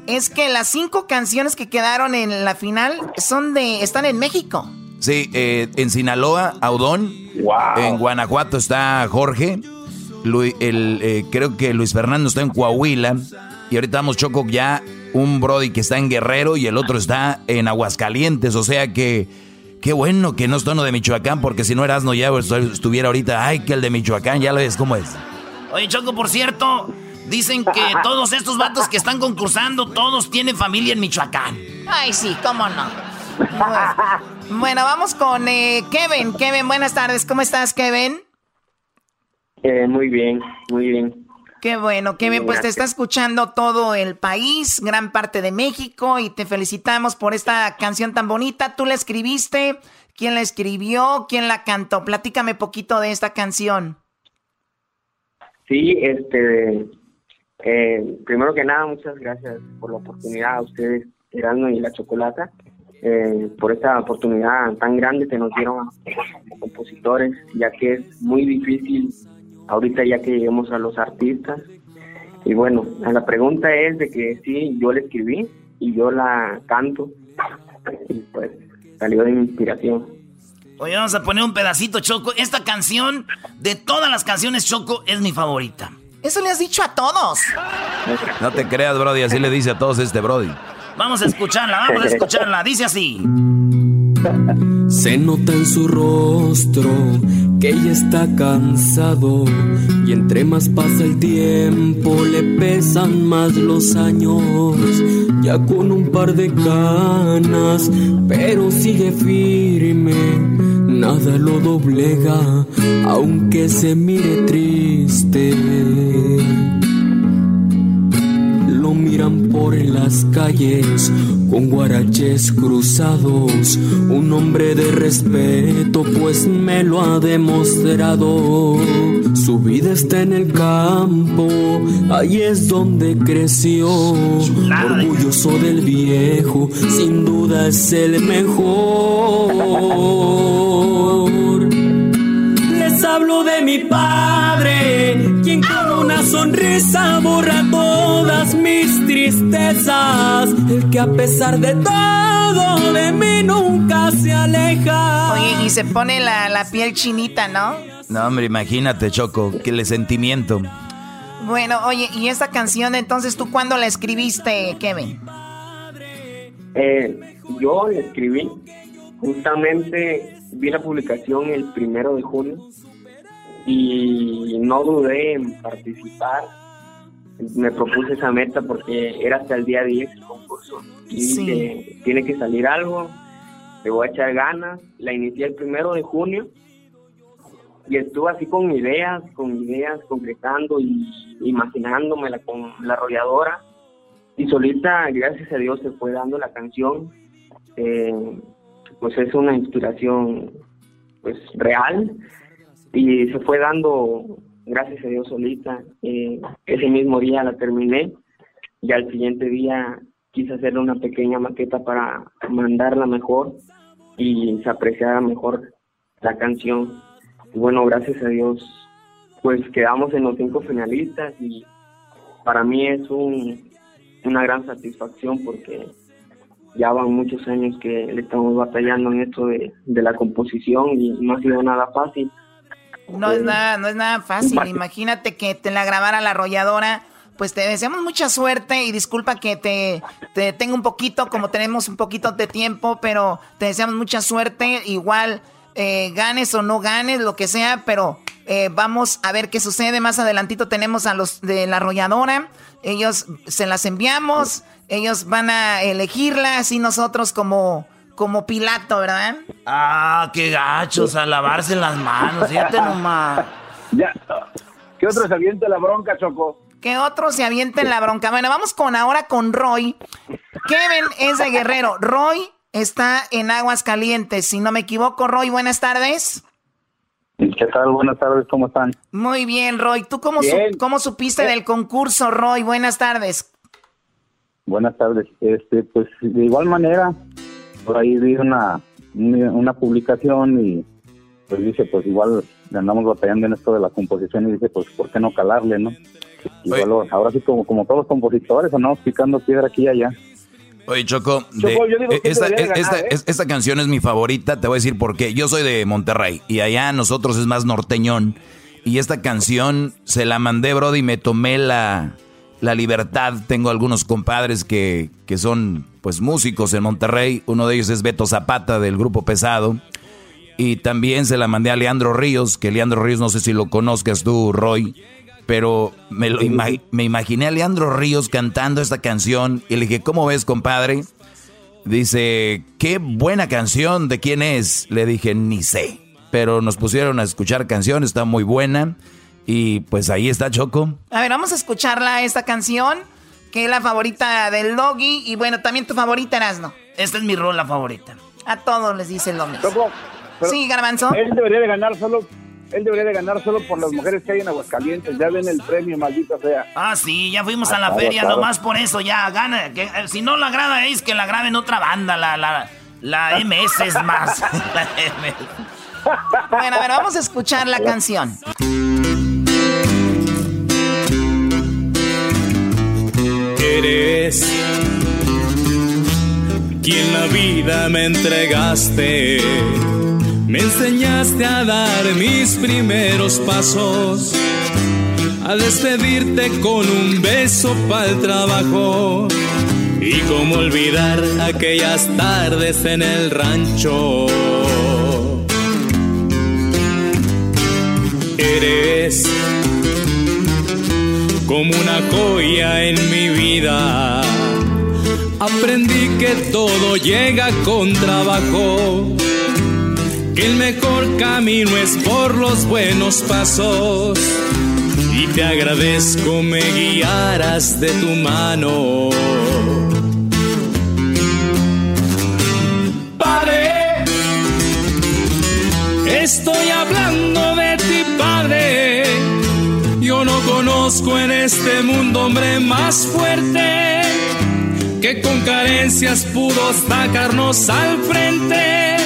es que las cinco canciones que quedaron en la final son de, están en México. Sí, eh, en Sinaloa, Audón. En Guanajuato está Jorge. El, eh, creo que Luis Fernando está en Coahuila. Y ahorita vamos Choco ya un Brody que está en Guerrero y el otro está en Aguascalientes. O sea que qué bueno que no está uno de Michoacán, porque si no Erasno ya estuviera ahorita, ay, que el de Michoacán, ya lo ves cómo es. Oye, Choco, por cierto, dicen que todos estos vatos que están concursando, todos tienen familia en Michoacán. Ay, sí, cómo no. bueno, vamos con eh, Kevin. Kevin, buenas tardes. ¿Cómo estás, Kevin? Eh, muy bien, muy bien. Qué bueno, Kevin, pues te está escuchando todo el país, gran parte de México, y te felicitamos por esta canción tan bonita. ¿Tú la escribiste? ¿Quién la escribió? ¿Quién la cantó? Platícame poquito de esta canción. Sí, este, eh, primero que nada, muchas gracias por la oportunidad a ustedes, Erasmo y la Chocolata, eh, por esta oportunidad tan grande que nos dieron a- como compositores, ya que es muy difícil ahorita ya que lleguemos a los artistas. Y bueno, la pregunta es de que sí, yo la escribí y yo la canto, y pues salió de mi inspiración. Oye, vamos a poner un pedacito, Choco. Esta canción, de todas las canciones, Choco, es mi favorita. Eso le has dicho a todos. No te creas, Brody, así le dice a todos este Brody. Vamos a escucharla, vamos a escucharla. Dice así. Se nota en su rostro que ella está cansado y entre más pasa el tiempo le pesan más los años. Ya con un par de canas, pero sigue firme, nada lo doblega, aunque se mire triste. Miran por las calles con guaraches cruzados. Un hombre de respeto, pues me lo ha demostrado. Su vida está en el campo, ahí es donde creció. Orgulloso del viejo, sin duda es el mejor. Hablo de mi padre, quien con una sonrisa borra todas mis tristezas. El que a pesar de todo de mí nunca se aleja. Oye, y se pone la, la piel chinita, ¿no? No, hombre, imagínate, Choco, que le sentimiento. Bueno, oye, y esta canción, entonces, ¿tú cuándo la escribiste, Kevin? Eh, yo la escribí, justamente vi la publicación el primero de junio y no dudé en participar. Me propuse esa meta porque era hasta el día 10 el concurso. Y Sí. dije, tiene que salir algo, le voy a echar ganas. La inicié el primero de junio y estuve así con ideas, con ideas, concretando y imaginándomela con la arrolladora. Y solita, gracias a Dios, se fue dando la canción. Eh, pues es una inspiración pues real y se fue dando, gracias a Dios, solita. Eh, ese mismo día la terminé y al siguiente día quise hacerle una pequeña maqueta para mandarla mejor y se apreciara mejor la canción. Y bueno, gracias a Dios, pues quedamos en los cinco finalistas y para mí es un, una gran satisfacción porque ya van muchos años que le estamos batallando en esto de, de la composición y no ha sido nada fácil. No es nada, no es nada fácil. Imagínate que te la grabara la arrolladora. Pues te deseamos mucha suerte y disculpa que te, te un poquito, como tenemos un poquito de tiempo, pero te deseamos mucha suerte. Igual eh, ganes o no ganes, lo que sea, pero eh, vamos a ver qué sucede. Más adelantito tenemos a los de la arrolladora. Ellos se las enviamos, ellos van a elegirla, así nosotros como, como Pilato, ¿verdad? Ah, qué gachos, a lavarse las manos, fíjate nomás. Ya. ¿Qué otro se avienta la bronca, Choco? Que otro se aviente en la bronca. Bueno, vamos con ahora con Roy. Kevin es de Guerrero. Roy está en Aguas Calientes. Si no me equivoco, Roy, buenas tardes. ¿Qué tal? Buenas tardes, ¿cómo están? Muy bien, Roy. ¿Tú cómo, su- cómo supiste del concurso, Roy? Buenas tardes. Buenas tardes. Este, pues de igual manera, por ahí vi una, una publicación y pues dice, pues igual le andamos batallando en esto de la composición y dice, pues ¿por qué no calarle, no? Igual, ahora sí como, como todos los compositores, andamos picando piedra aquí y allá. Oye, Choco, de- Choco, digo que esta, esta- ganar, ¿eh? es- esta canción es mi favorita, te voy a decir por qué. Yo soy de Monterrey y allá nosotros es más norteñón. Y esta canción se la mandé, Brody, y me tomé la, la libertad. Tengo algunos compadres que, que son pues músicos en Monterrey. Uno de ellos es Beto Zapata del grupo Pesado. Y también se la mandé a Leandro Ríos, que Leandro Ríos no sé si lo conozcas tú, Roy, pero me, lo ima- me imaginé a Leandro Ríos cantando esta canción y le dije, ¿cómo ves, compadre? Dice, qué buena canción, ¿de quién es? Le dije, ni sé, pero nos pusieron a escuchar canción, está muy buena y pues ahí está Choco. A ver, vamos a escucharla, esta canción, que es la favorita del Doggy. Y bueno, también tu favorita, Erasno. Esta es mi rola favorita. A todos les dice lo mismo. Sí, Garbanzo. Él debería de ganar solo, él debería de ganar solo por las mujeres que hay en Aguascalientes. Ya ven el premio, maldita sea. Ah, sí, ya fuimos Ah, a la claro, feria, claro. nomás por eso, ya, gana. Que, eh, si no la graba es que la graben otra banda, la, la, la MS es más. La MS. Bueno, a ver, vamos a escuchar la canción. Quien la vida me entregaste. Me enseñaste a dar mis primeros pasos, a despedirte con un beso para el trabajo. Y cómo olvidar aquellas tardes en el rancho. Como una joya en mi vida. Aprendí que todo llega con trabajo, que el mejor camino es por los buenos pasos y te agradezco me guiaras de tu mano. Padre, estoy hablando de ti, Padre. Yo no conozco en este mundo hombre más fuerte que con carencias pudo sacarnos al frente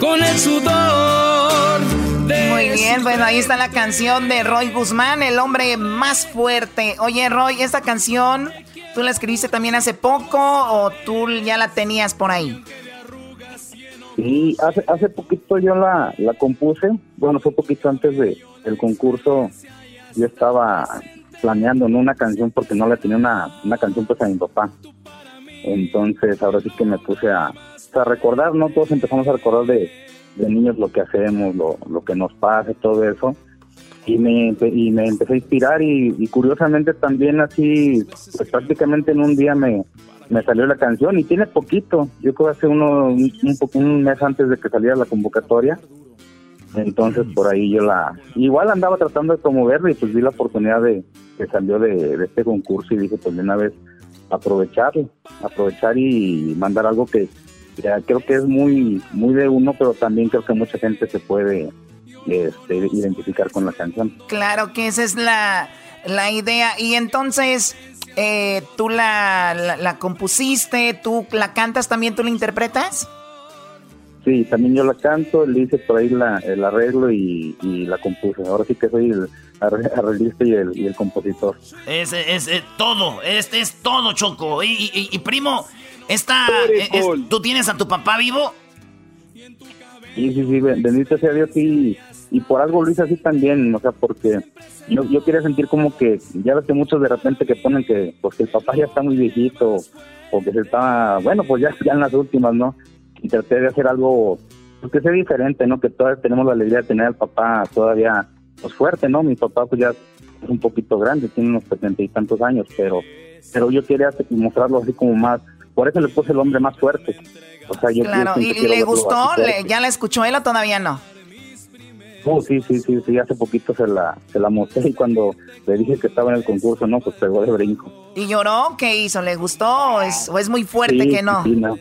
con el sudor. De Muy bien, bueno, ahí está la canción de Roy Guzmán, el hombre más fuerte. Oye, Roy, esta canción, ¿tú la escribiste también hace poco o tú ya la tenías por ahí? Sí, hace, hace poquito yo la, la compuse, bueno, fue poquito antes de, del concurso, yo estaba planeando ¿no? una canción porque no le tenía una, una canción pues a mi papá. Entonces ahora sí que me puse a, a recordar, ¿no? Todos empezamos a recordar de, de niños lo que hacemos, lo, lo que nos pasa, todo eso. Y me, y me empecé a inspirar y, y curiosamente también así, pues prácticamente en un día me, me salió la canción y tiene poquito, yo creo hace uno, un, un un mes antes de que saliera la convocatoria. Entonces por ahí yo la, igual andaba tratando de promoverla y pues vi la oportunidad de que salió de, este concurso y dije pues de una vez aprovecharlo, aprovechar y mandar algo que ya creo que es muy muy de uno, pero también creo que mucha gente se puede este, identificar con la canción. Claro que esa es la, la idea. Y entonces, eh, ¿tú la, la, la compusiste? ¿Tú la cantas también? ¿Tú la interpretas? Sí, también yo la canto, le hice por ahí la, el arreglo y, y la compuse. Ahora sí que soy el arre- arreglista y el, y el compositor. Es, es, es todo, este es todo, Choco. Y, y- y, primo, esta, eh, es- ¿tú tienes a tu papá vivo? Sí, sí, sí, ben- bendito sea Dios, sí. Y por algo lo hice así también, o sea, porque yo, yo quería sentir como que, ya ves que muchos de repente que ponen que, pues que el papá ya está muy viejito, o que se está, bueno, pues ya, ya en las últimas, ¿no? Y traté de hacer algo, pues que sea diferente, ¿no? Que todavía tenemos la alegría de tener al papá todavía, pues fuerte, ¿no? Mi papá pues ya es un poquito grande, tiene unos setenta y tantos años, pero, pero yo quería mostrarlo así como más, por eso le puse el hombre más fuerte. O sea, yo Claro, ¿y, y le gustó? ¿Le-. ¿Ya la escuchó él o todavía no? Oh, sí, sí, sí, sí, hace poquito se la, se la mostré y cuando le dije que estaba en el concurso, no, pues pegó de brinco. ¿Y lloró? ¿Qué hizo? ¿Le gustó o es, o es muy fuerte Sí, que no? sí, no.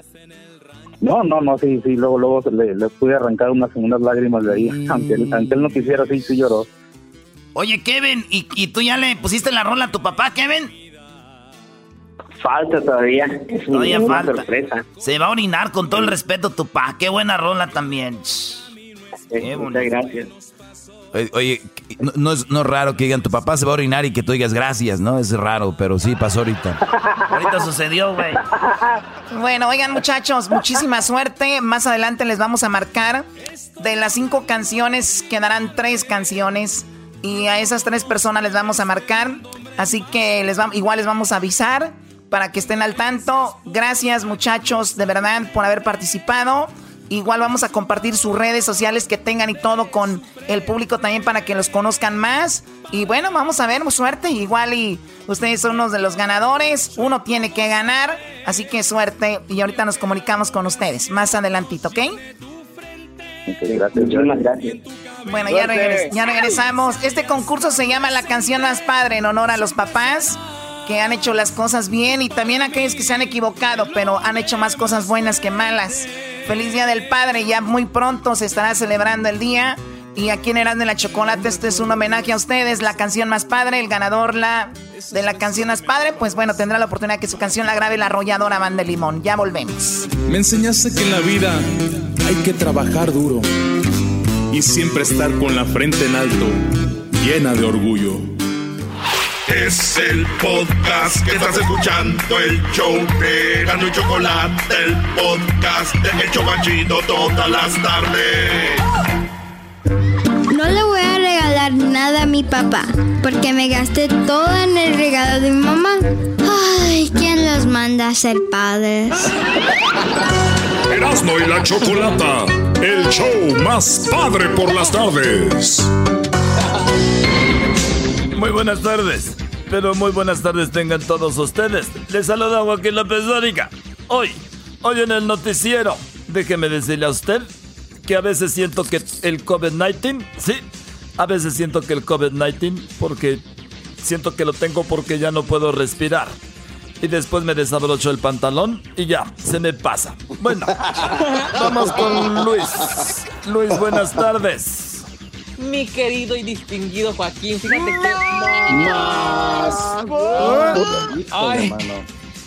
No, no, no, sí, sí, luego, luego le, le pude arrancar unas, unas lágrimas de ahí, aunque, él, aunque él no quisiera, sí, sí lloró. Oye, Kevin, ¿y, y tú ya le pusiste la rola a tu papá, Kevin? Falta todavía. Es Todavía una falta. sorpresa. Se va a orinar con todo el respeto, tu papá. Qué buena rola también. Eh, muchas gracias. Oye, oye, no, no es, no es raro que digan tu papá se va a orinar y que tú digas gracias, ¿no? Es raro, pero sí pasó ahorita. Ahorita sucedió, güey. Bueno, oigan muchachos, muchísima suerte. Más adelante les vamos a marcar. De las cinco canciones quedarán tres canciones. Y a esas tres personas les vamos a marcar. Así que les va- igual les vamos a avisar para que estén al tanto. Gracias muchachos, de verdad, por haber participado. Igual vamos a compartir sus redes sociales que tengan y todo con el público también para que los conozcan más. Y bueno, vamos a ver, suerte. Igual y ustedes son unos de los ganadores. Uno tiene que ganar. Así que suerte. Y ahorita nos comunicamos con ustedes más adelantito, ¿ok? Muchísimas gracias. Bueno, ya, regres- ya regresamos. Este concurso se llama La canción más padre en honor a los papás que han hecho las cosas bien y también aquellos que se han equivocado, pero han hecho más cosas buenas que malas. Feliz Día del Padre, ya muy pronto se estará celebrando el día. Y aquí en Eran de la Chocolate, este es un homenaje a ustedes, la canción más padre, el ganador la, de la canción más padre, pues bueno, tendrá la oportunidad que su canción la grabe la arrolladora Banda Limón. Ya volvemos. Me enseñaste que en la vida hay que trabajar duro y siempre estar con la frente en alto, llena de orgullo. Es el podcast que estás escuchando, el show de Gano y Chocolate, el podcast de El Chocachito todas las tardes. No le voy a regalar nada a mi papá, porque me gasté todo en el regalo de mi mamá. Ay, ¿quién los manda a ser padres? Erasmo y la Chocolata, el show más padre por las tardes. Muy buenas tardes, pero muy buenas tardes tengan todos ustedes. Les saluda Joaquín López Dóriga. Hoy, hoy en el noticiero, déjeme decirle a usted que a veces siento que el COVID-19, sí, A veces siento que el COVID-19 porque siento que lo tengo porque ya no puedo respirar. Y después me desabrocho el pantalón y ya, se me pasa. Bueno, vamos con Luis. Luis, buenas tardes. Mi querido y distinguido Joaquín, fíjate que... Más. Ay,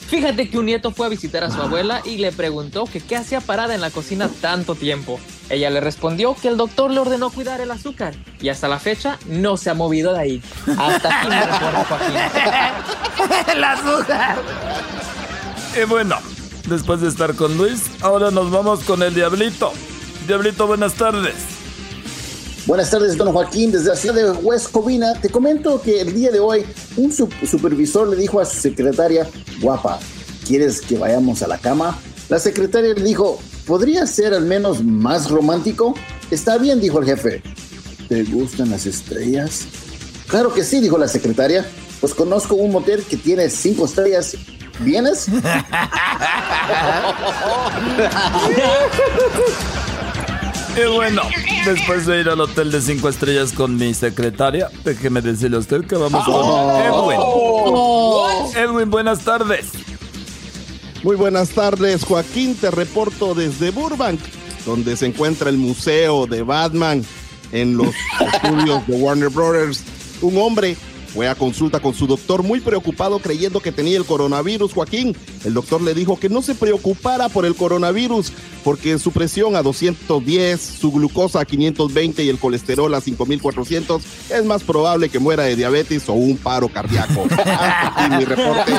fíjate que un nieto fue a visitar a su abuela y le preguntó que qué hacía parada en la cocina tanto tiempo. Ella le respondió que el doctor le ordenó cuidar el azúcar y hasta la fecha no se ha movido de ahí. Hasta aquí me recuerdo Joaquín. el azúcar. Y bueno, después de estar con Luis, ahora nos vamos con el Diablito. Diablito, buenas tardes. Buenas tardes, don Joaquín. Desde la ciudad de West Covina, te comento que el día de hoy un su- supervisor le dijo a su secretaria, guapa, ¿quieres que vayamos a la cama? La secretaria le dijo, ¿podría ser al menos más romántico? Está bien, dijo el jefe. ¿Te gustan las estrellas? Claro que sí, dijo la secretaria. Pues conozco un motel que tiene cinco estrellas. ¿Vienes? Y bueno, después de ir al hotel de cinco estrellas con mi secretaria, déjeme decirle a usted que vamos con Oh. Edwin. Edwin, buenas tardes. Muy buenas tardes, Joaquín. Te reporto desde Burbank, donde se encuentra el museo de Batman en los estudios de Warner Brothers. Un hombre fue a consulta con su doctor muy preocupado creyendo que tenía el coronavirus, Joaquín. El doctor le dijo que no se preocupara por el coronavirus porque su presión a 210, su glucosa a 520 y el colesterol a 5400 es más probable que muera de diabetes o un paro cardíaco. Hasta aquí mi reporte.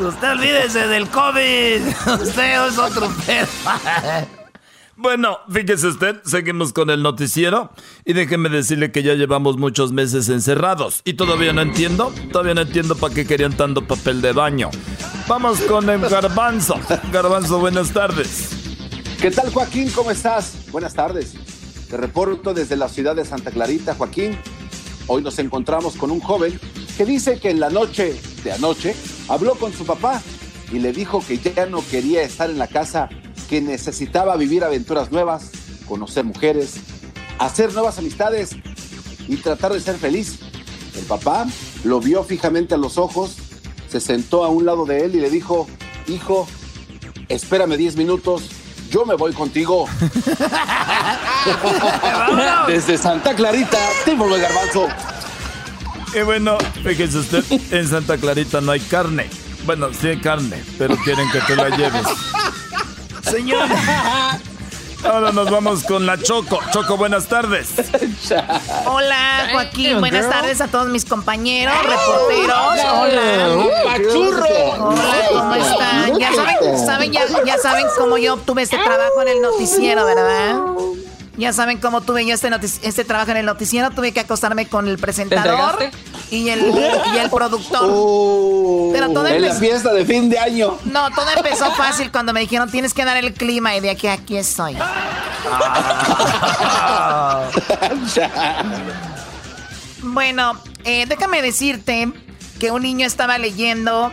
Usted olvídese del COVID. Usted es otro pedo. Bueno, fíjese usted, seguimos con el noticiero y déjeme decirle que ya llevamos muchos meses encerrados y todavía no entiendo, todavía no entiendo para qué querían tanto papel de baño. Vamos con el garbanzo. Garbanzo, buenas tardes. ¿Qué tal, Joaquín? ¿Cómo estás? Buenas tardes. Te reporto desde la ciudad de Santa Clarita, Joaquín. Hoy nos encontramos con un joven que dice que en la noche de anoche habló con su papá y le dijo que ya no quería estar en la casa, que necesitaba vivir aventuras nuevas, conocer mujeres, hacer nuevas amistades y tratar de ser feliz. El papá lo vio fijamente a los ojos, se sentó a un lado de él y le dijo, hijo, espérame 10 minutos, yo me voy contigo. Desde Santa Clarita, Timo de Garbanzo. Y bueno, fíjese usted, en Santa Clarita no hay carne. Bueno, sí hay carne, pero quieren que te la lleves. Señor. Ahora nos vamos con la Choco. Choco, buenas tardes. Hola, Joaquín. Buenas girl. tardes a todos mis compañeros, reporteros. Hola. ¡Pachurro! Hola, ¿cómo están? Ya saben, saben ya, ya saben cómo yo obtuve este trabajo en el noticiero, ¿verdad? Ya saben cómo tuve yo este, este trabajo en el noticiero. Tuve que acostarme con el presentador y el, y el productor. Pero todo en la empezó- fiesta de fin de año. No, todo empezó fácil cuando me dijeron tienes que dar el clima y de aquí a aquí estoy. Bueno, eh, déjame decirte que un niño estaba leyendo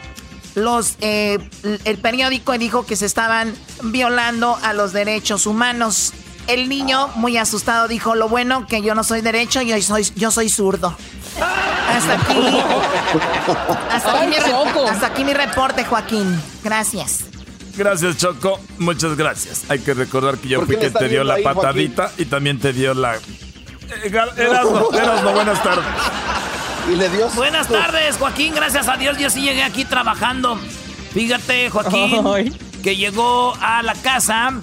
los eh, el periódico y dijo que se estaban violando a los derechos humanos. El niño, muy asustado, dijo: Lo bueno que yo no soy derecho, yo soy, yo soy zurdo. Hasta aquí. Hasta aquí, mi, re- hasta aquí mi reporte, Joaquín. Gracias. Gracias, Choco. Muchas gracias. Hay que recordar que yo ¿Por fui quien te dio la ahí, Joaquín? patadita y también te dio la. Eh, Erasmo, Erasmo, buenas tardes. Y le dio. Buenas tardes, Joaquín. Gracias a Dios, yo sí llegué aquí trabajando. Fíjate, Joaquín, que llegó a la casa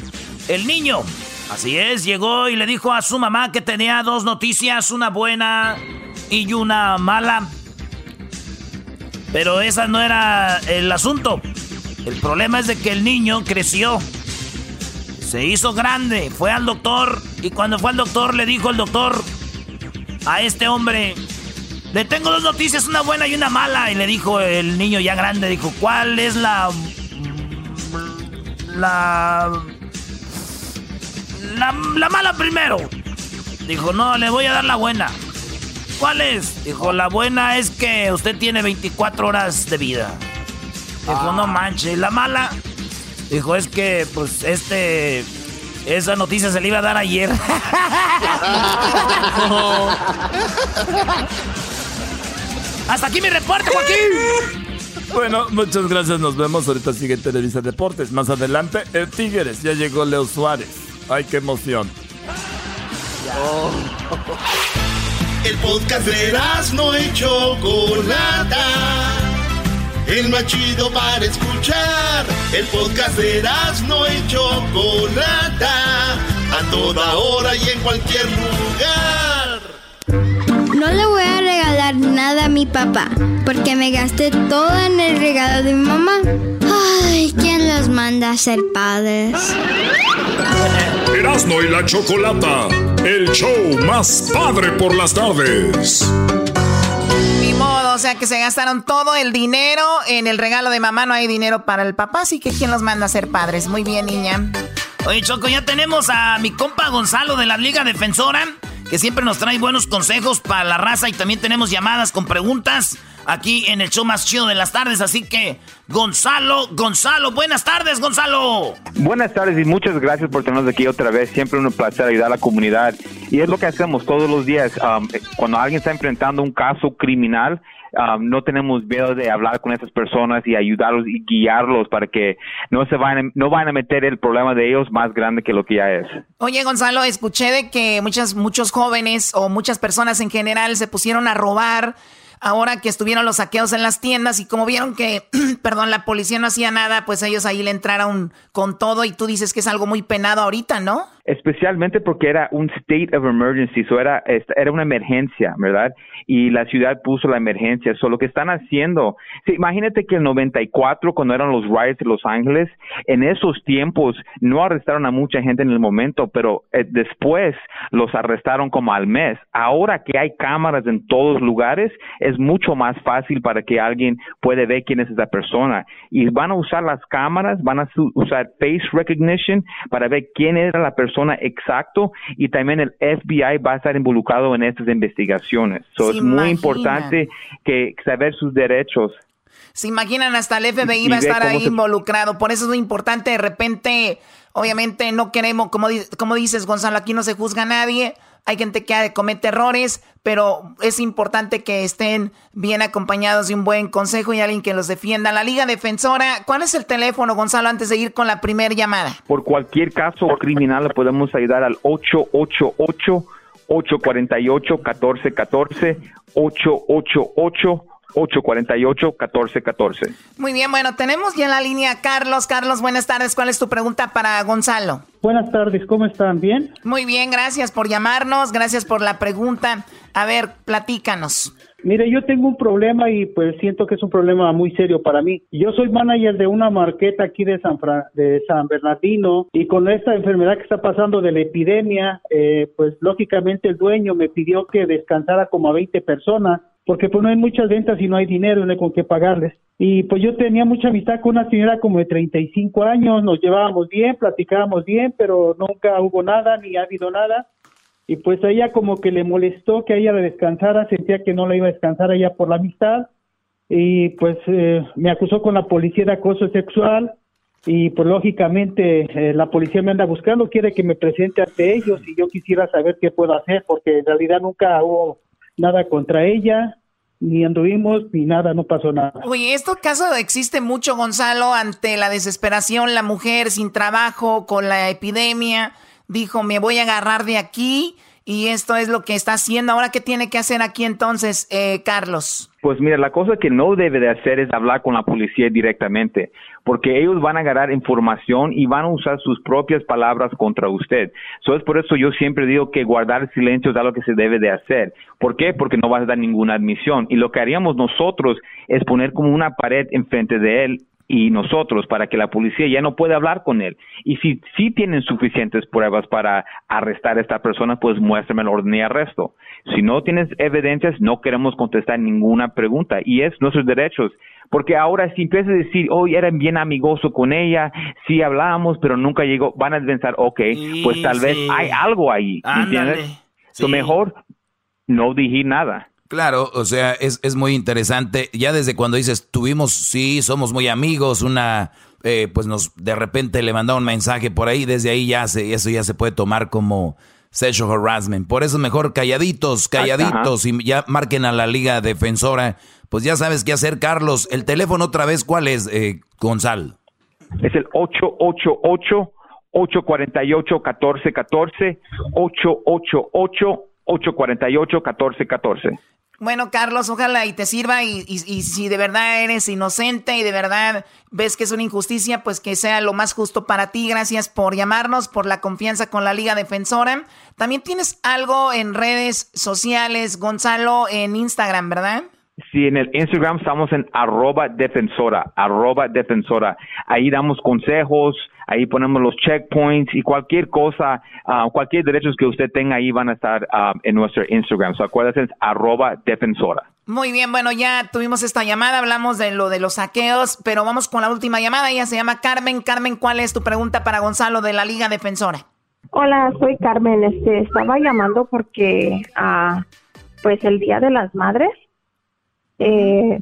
el niño. Así es, llegó y le dijo a su mamá que tenía dos noticias, una buena y una mala. Pero esa no era el asunto. El problema es de que el niño creció. Se hizo grande, fue al doctor y cuando fue al doctor le dijo el doctor a este hombre, le tengo dos noticias, una buena y una mala. Y le dijo el niño ya grande, dijo, ¿cuál es la... La... La, la mala primero. Dijo, no, le voy a dar la buena. ¿Cuál es? Dijo, la buena es que usted tiene 24 horas de vida. Dijo, no manches. La mala, dijo, es que, pues, este... Esa noticia se le iba a dar ayer. Hasta aquí mi reporte, Joaquín. Bueno, muchas gracias. Nos vemos. Ahorita sigue Televisa Deportes. Más adelante, el Tigres. Ya llegó Leo Suárez. Ay, qué emoción. El podcast de no y Chocolata. El más chido para escuchar. El podcast de no y Chocolata. A toda hora y en cualquier lugar. No le voy a regalar nada a mi papá, porque me gasté todo en el regalo de mi mamá. Ay, ¿quién los manda a ser padres? Erasmo y la Chocolata, el show más padre por las tardes. Ni modo, o sea que se gastaron todo el dinero en el regalo de mamá, no hay dinero para el papá, así que ¿quién los manda a ser padres? Muy bien, niña. Oye, Choco, ya tenemos a mi compa Gonzalo de la Liga Defensora que siempre nos trae buenos consejos para la raza y también tenemos llamadas con preguntas aquí en el show más chido de las tardes. Así que, Gonzalo, Gonzalo, buenas tardes, Gonzalo. Buenas tardes y muchas gracias por tenernos aquí otra vez. Siempre un placer ayudar a la comunidad. Y es lo que hacemos todos los días. Um, cuando alguien está enfrentando un caso criminal, um, no tenemos miedo de hablar con esas personas y ayudarlos y guiarlos para que no se vayan, no vayan a meter el problema de ellos más grande que lo que ya es. Oye, Gonzalo, escuché de que muchas, muchos jóvenes o muchas personas en general se pusieron a robar ahora que estuvieron los saqueos en las tiendas y como vieron que, perdón, la policía no hacía nada, pues ellos ahí le entraron con todo y tú dices que es algo muy penado ahorita, ¿no? Especialmente porque era un state of emergency, so era, era una emergencia, ¿verdad? Y la ciudad puso la emergencia. So lo que están haciendo, imagínate que el 94, cuando eran los riots de Los Ángeles, en esos tiempos no arrestaron a mucha gente en el momento, pero eh, después los arrestaron como al mes. Ahora que hay cámaras en todos lugares, es mucho más fácil para que alguien pueda ver quién es esa persona. Y van a usar las cámaras, van a usar face recognition para ver quién era la persona exacto y también el FBI va a estar involucrado en estas investigaciones. So muy importante que saber sus derechos. Se imaginan hasta el FBI va a estar ahí involucrado. Por eso es muy importante de repente, obviamente no queremos, como, como dices Gonzalo, aquí no se juzga a nadie hay gente que comete errores, pero es importante que estén bien acompañados de un buen consejo y alguien que los defienda. La Liga Defensora, ¿cuál es el teléfono, Gonzalo, antes de ir con la primera llamada? Por cualquier caso criminal le podemos ayudar al 888 848 1414 888 848-1414. Muy bien, bueno, tenemos ya en la línea Carlos. Carlos, buenas tardes. ¿Cuál es tu pregunta para Gonzalo? Buenas tardes, ¿cómo están? ¿Bien? Muy bien, gracias por llamarnos, gracias por la pregunta. A ver, platícanos. Mire, yo tengo un problema y pues siento que es un problema muy serio para mí. Yo soy manager de una marqueta aquí de San, de San Bernardino y con esta enfermedad que está pasando de la epidemia, eh, pues lógicamente el dueño me pidió que descansara como a 20 personas porque pues no hay muchas ventas y no hay dinero, no hay con qué pagarles. Y pues yo tenía mucha amistad con una señora como de 35 años, nos llevábamos bien, platicábamos bien, pero nunca hubo nada, ni ha habido nada. Y pues a ella como que le molestó que ella la descansara, sentía que no la iba a descansar ella por la amistad. Y pues eh, me acusó con la policía de acoso sexual. Y pues lógicamente eh, la policía me anda buscando, quiere que me presente ante ellos y yo quisiera saber qué puedo hacer, porque en realidad nunca hubo nada contra ella, ni anduvimos, ni nada, no pasó nada. Oye, esto caso existe mucho, Gonzalo, ante la desesperación, la mujer sin trabajo, con la epidemia, dijo, me voy a agarrar de aquí, y esto es lo que está haciendo. Ahora, ¿qué tiene que hacer aquí entonces, eh, Carlos? Pues mira, la cosa que no debe de hacer es hablar con la policía directamente, porque ellos van a agarrar información y van a usar sus propias palabras contra usted. So es por eso yo siempre digo que guardar silencio es algo que se debe de hacer. ¿Por qué? Porque no vas a dar ninguna admisión. Y lo que haríamos nosotros es poner como una pared enfrente de él y nosotros para que la policía ya no pueda hablar con él. Y si sí tienen suficientes pruebas para arrestar a esta persona, pues muéstrame el orden de arresto. Si no tienes evidencias, no queremos contestar ninguna pregunta y es nuestros derechos. Porque ahora si empiezas a decir, hoy oh, eran bien amigoso con ella, sí hablábamos, pero nunca llegó, van a pensar, ok, pues tal vez hay algo ahí, ¿entiendes? Lo mejor no dije nada. Claro, o sea, es, es, muy interesante. Ya desde cuando dices, tuvimos, sí, somos muy amigos, una eh, pues nos de repente le mandaba un mensaje por ahí, desde ahí ya se, eso ya se puede tomar como sexual harassment. Por eso mejor calladitos, calladitos y ya marquen a la liga defensora. Pues ya sabes qué hacer, Carlos. El teléfono otra vez, ¿cuál es, eh, Gonzalo? Es el 888 848 1414 888 848 1414 bueno, Carlos, ojalá y te sirva y, si de verdad eres inocente y de verdad ves que es una injusticia, pues que sea lo más justo para ti. Gracias por llamarnos, por la confianza con la Liga Defensora. También tienes algo en redes sociales, Gonzalo, en Instagram, ¿verdad? Sí, en el Instagram estamos en arroba defensora, arroba defensora. Ahí damos consejos, ahí ponemos los checkpoints y cualquier cosa, uh, cualquier derechos que usted tenga ahí van a estar uh, en nuestro Instagram. So acuérdate, es arroba defensora. Muy bien, bueno, ya tuvimos esta llamada, hablamos de lo de los saqueos, pero vamos con la última llamada. Ella se llama Carmen. Carmen, ¿cuál es tu pregunta para Gonzalo de la Liga Defensora? Hola, soy Carmen. Este, estaba llamando porque, uh, pues, el Día de las Madres eh,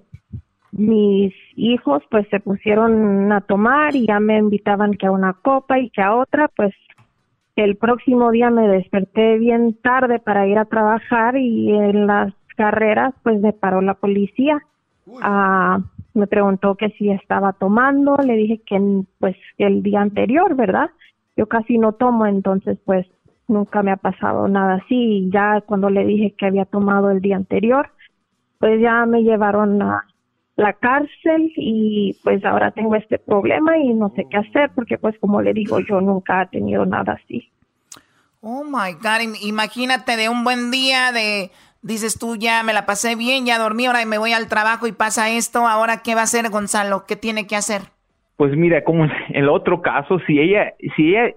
mis hijos pues se pusieron a tomar y ya me invitaban que a una copa y que a otra, pues el próximo día me desperté bien tarde para ir a trabajar y en las carreras pues me paró la policía. Ah, me preguntó que si estaba tomando, le dije que pues el día anterior, ¿verdad? Yo casi no tomo, entonces pues nunca me ha pasado nada así y ya cuando le dije que había tomado el día anterior, pues ya me llevaron a la cárcel y pues ahora tengo este problema y no sé qué hacer porque pues como le digo yo nunca he tenido nada así. Oh my God, imagínate de un buen día de, dices tú ya me la pasé bien, ya dormí, ahora me voy al trabajo y pasa esto, ahora qué va a hacer Gonzalo, qué tiene que hacer. Pues mira, como en el otro caso, si ella, si ella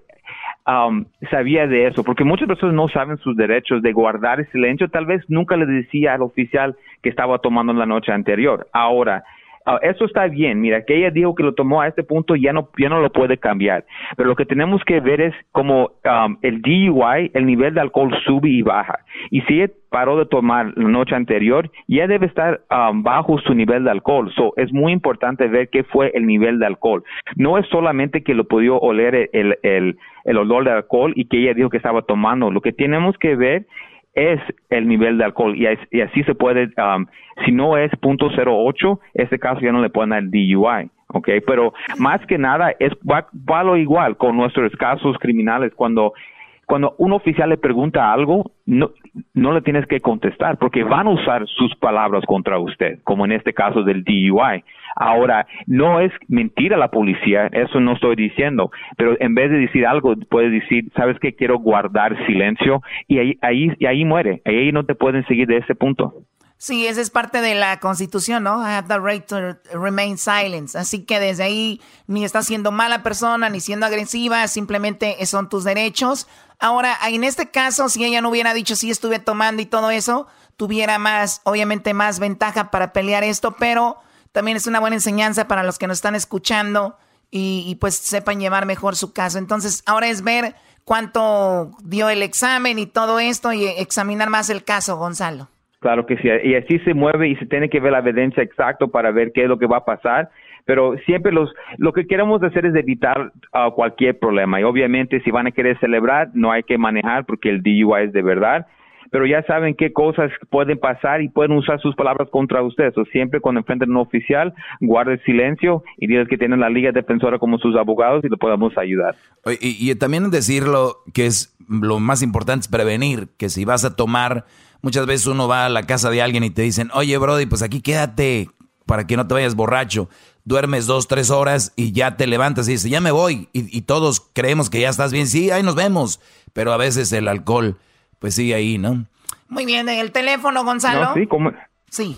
um, sabía de eso, porque muchas personas no saben sus derechos de guardar silencio, tal vez nunca le decía al oficial que estaba tomando la noche anterior. Ahora, Ah, eso está bien, mira, que ella dijo que lo tomó a este punto, ya no, ya no lo puede cambiar. Pero lo que tenemos que ver es como um, el DUI, el nivel de alcohol sube y baja. Y si ella paró de tomar la noche anterior, ya debe estar um, bajo su nivel de alcohol. So, es muy importante ver qué fue el nivel de alcohol. No es solamente que lo pudo oler el, el, el olor de alcohol y que ella dijo que estaba tomando. Lo que tenemos que ver es el nivel de alcohol y, así se puede, um, si no es .08, este caso ya no le pueden dar DUI, ¿ok? Pero más que nada es va, va lo igual con nuestros casos criminales cuando cuando un oficial le pregunta algo, no, no le tienes que contestar porque van a usar sus palabras contra usted, como en este caso del DUI. Ahora, no es mentira la policía, eso no estoy diciendo, pero en vez de decir algo, puedes decir, sabes que quiero guardar silencio y ahí, ahí, y ahí muere, ahí no te pueden seguir de ese punto. Sí, esa es parte de la constitución, ¿no? I have the right to remain silent. Así que desde ahí ni estás siendo mala persona, ni siendo agresiva, simplemente son tus derechos. Ahora, en este caso, si ella no hubiera dicho sí estuve tomando y todo eso, tuviera más, obviamente más ventaja para pelear esto, pero también es una buena enseñanza para los que nos están escuchando y, pues sepan llevar mejor su caso. Entonces, ahora es ver cuánto dio el examen y todo esto y examinar más el caso, Gonzalo. Claro que sí, y así se mueve y se tiene que ver la evidencia exacta para ver qué es lo que va a pasar pero siempre los, lo que queremos hacer es evitar uh, cualquier problema. Y obviamente si van a querer celebrar, no hay que manejar porque el DUI es de verdad. Pero ya saben qué cosas pueden pasar y pueden usar sus palabras contra ustedes. O siempre cuando enfrenten a un oficial, guarde silencio y diles que tienen la Liga Defensora como sus abogados y lo podemos ayudar. Y, y también decirlo que es lo más importante es prevenir, que si vas a tomar, muchas veces uno va a la casa de alguien y te dicen, oye, Brody, pues aquí quédate para que no te vayas borracho duermes dos, tres horas y ya te levantas y dices, ya me voy. Y, todos creemos que ya estás bien. Sí, ahí nos vemos. Pero a veces el alcohol, pues sigue ahí, ¿no? Muy bien, el teléfono, Gonzalo. sí, como... Sí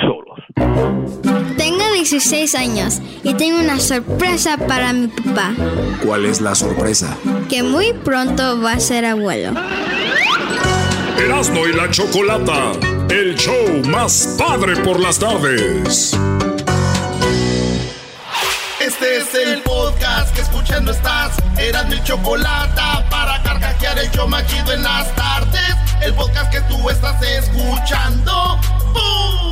solos. Tengo 16 años y tengo una sorpresa para mi papá. ¿Cuál es la sorpresa? Que muy pronto va a ser abuelo. Erasmo y la Chocolata, el show más padre por las tardes. Este es el podcast que escuchando estás. Eran mi chocolata para carcajear el show machido en las tardes. El podcast que tú estás escuchando. ¡Bum!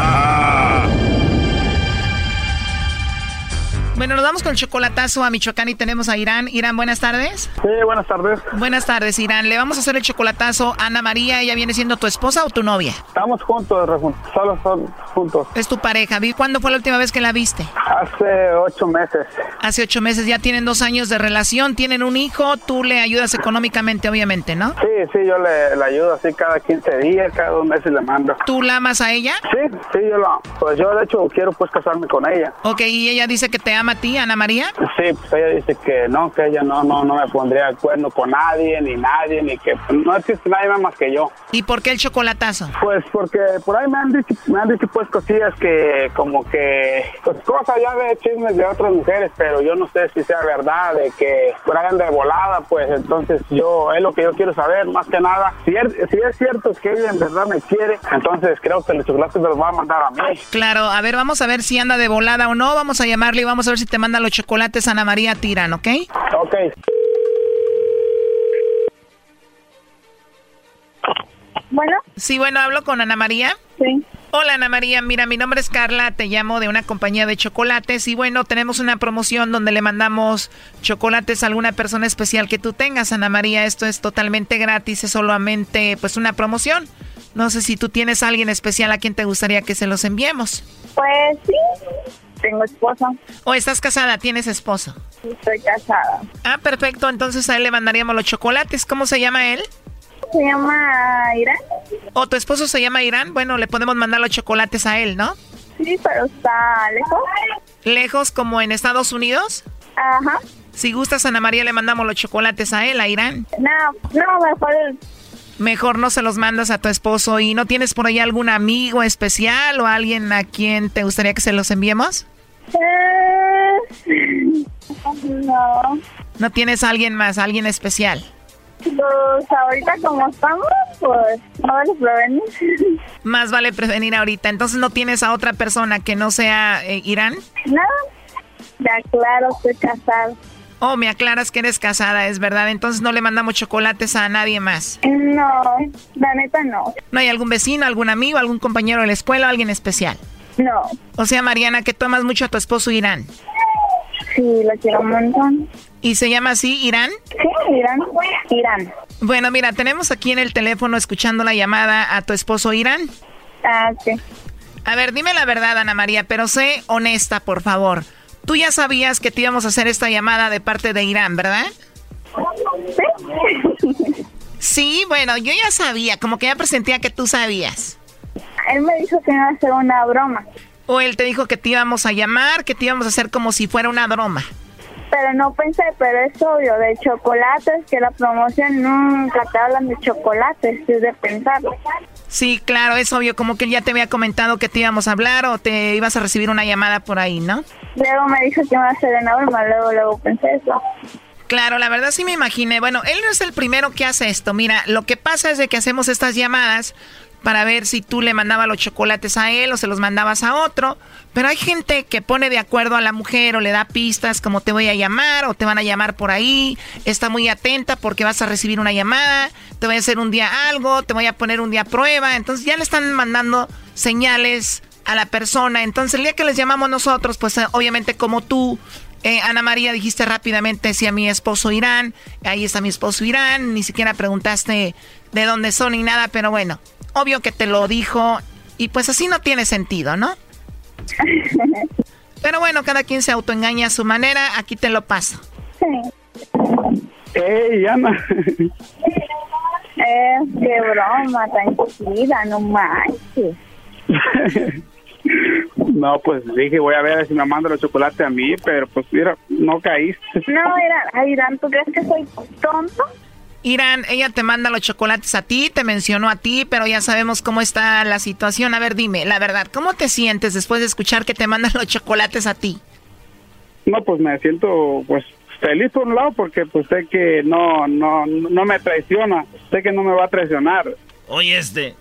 Bueno, nos vamos con el chocolatazo a Michoacán y tenemos a Irán. Irán, buenas tardes. Sí, buenas tardes. Buenas tardes, Irán. Le vamos a hacer el chocolatazo a Ana María. ¿Ella viene siendo tu esposa o tu novia? Estamos juntos. Solo son juntos. Es tu pareja. Vi- ¿Cuándo fue la última vez que la viste? Hace ocho meses. Hace ocho meses. Ya tienen dos años de relación, tienen un hijo. Tú le ayudas económicamente, obviamente, ¿no? Sí, sí, yo le, le ayudo así cada 15 días, cada dos meses le mando. ¿Tú la amas a ella? Sí, sí, yo la... Pues yo, de hecho, quiero pues casarme con ella. Ok, ¿y ella dice que te ama a ti, Ana María? Sí, pues ella dice que no, que ella no, no, no me pondría de acuerdo con nadie, ni nadie, ni que no existe nadie más, que yo. ¿Y por qué el chocolatazo? Pues porque por ahí me han dicho, me han dicho pues cosillas que como que, pues cosas ya de chismes de otras mujeres, pero yo no sé si sea verdad, de que por ahí anda de volada, pues entonces yo, es lo que yo quiero saber, más que nada, si es, si es cierto que ella en verdad me quiere, entonces creo que el chocolate me los va a mandar a mí. Claro, a ver, vamos a ver si anda de volada o no. Vamos a llamarle y vamos a ver si te manda los chocolates Ana María Tirán, ¿ok? Ok. Bueno. Sí, bueno, hablo con Ana María. Sí. Hola Ana María, mira, mi nombre es Carla, te llamo de una compañía de chocolates y bueno, tenemos una promoción donde le mandamos chocolates a alguna persona especial que tú tengas, Ana María. Esto es totalmente gratis, es solamente pues una promoción. No sé si tú tienes a alguien especial a quien te gustaría que se los enviemos. Pues sí, tengo esposa. ¿O estás casada? ¿Tienes esposo? Estoy casada. Ah, perfecto, entonces a él le mandaríamos los chocolates. ¿Cómo se llama él? Se llama Irán. ¿O tu esposo se llama Irán? Bueno, le podemos mandar los chocolates a él, ¿no? Sí, pero está lejos. ¿Lejos como en Estados Unidos? Ajá. Si gustas, Ana María, le mandamos los chocolates a él, a Irán. No, no, mejor Mejor no se los mandas a tu esposo y no tienes por ahí algún amigo especial o alguien a quien te gustaría que se los enviemos. No. ¿No tienes a alguien más, alguien especial? Pues ahorita como estamos, pues no vale prevenir. Más vale prevenir ahorita. Entonces no tienes a otra persona que no sea eh, Irán. No, ya claro, estoy casada. Oh, me aclaras que eres casada, es verdad. Entonces no le mandamos chocolates a nadie más. No, la neta no. ¿No hay algún vecino, algún amigo, algún compañero de la escuela, alguien especial? No. O sea, Mariana, que tomas mucho a tu esposo Irán. Sí, lo quiero un montón. ¿Y se llama así, Irán? Sí, Irán. Irán. Bueno, mira, tenemos aquí en el teléfono escuchando la llamada a tu esposo Irán. Ah, sí. A ver, dime la verdad, Ana María, pero sé honesta, por favor. Tú ya sabías que te íbamos a hacer esta llamada de parte de Irán, ¿verdad? Sí. Sí, bueno, yo ya sabía, como que ya presentía que tú sabías. Él me dijo que iba a hacer una broma. O él te dijo que te íbamos a llamar, que te íbamos a hacer como si fuera una broma. Pero no pensé, pero es obvio, de chocolates, que la promoción nunca te hablan de chocolates, es de pensarlo. Sí, claro, es obvio, como que él ya te había comentado que te íbamos a hablar o te ibas a recibir una llamada por ahí, ¿no? Luego me dijo que iba a hacer una broma, luego, luego pensé eso. Claro, la verdad sí me imaginé. Bueno, él no es el primero que hace esto. Mira, lo que pasa es de que hacemos estas llamadas para ver si tú le mandabas los chocolates a él o se los mandabas a otro. Pero hay gente que pone de acuerdo a la mujer o le da pistas como te voy a llamar o te van a llamar por ahí. Está muy atenta porque vas a recibir una llamada, te voy a hacer un día algo, te voy a poner un día a prueba. Entonces ya le están mandando señales a la persona. Entonces el día que les llamamos nosotros, pues eh, obviamente como tú eh, Ana María, dijiste rápidamente si a mi esposo Irán, ahí está mi esposo Irán, ni siquiera preguntaste de dónde son ni nada, pero bueno, obvio que te lo dijo y pues así no tiene sentido, ¿no? Pero bueno, cada quien se autoengaña a su manera, aquí te lo paso. ¡Ey, Ana! Eh, qué broma tan chida, no manches. No, pues dije, voy a ver si me manda los chocolates a mí, pero pues mira, no caíste. No, Irán, Irán, ¿tú crees que soy tonto? Irán, ella te manda los chocolates a ti, te mencionó a ti, pero ya sabemos cómo está la situación. A ver, dime, la verdad, ¿cómo te sientes después de escuchar que te mandan los chocolates a ti? No, pues me siento pues feliz por un lado porque pues sé que no no no me traiciona, sé que no me va a traicionar. Oye, este,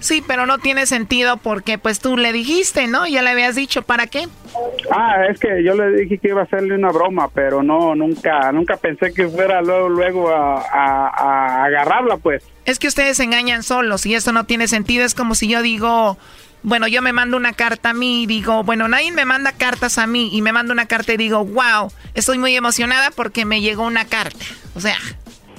Sí, pero no tiene sentido porque pues tú le dijiste, ¿no? Ya le habías dicho, ¿para qué? Ah, es que yo le dije que iba a hacerle una broma, pero no, nunca, nunca pensé que fuera luego, luego a, a- a agarrarla, pues. Es que ustedes se engañan solos y eso no tiene sentido. Es como si yo digo, bueno, yo me mando una carta a mí y digo, bueno, nadie me manda cartas a mí y me mando una carta y digo, wow, estoy muy emocionada porque me llegó una carta. O sea,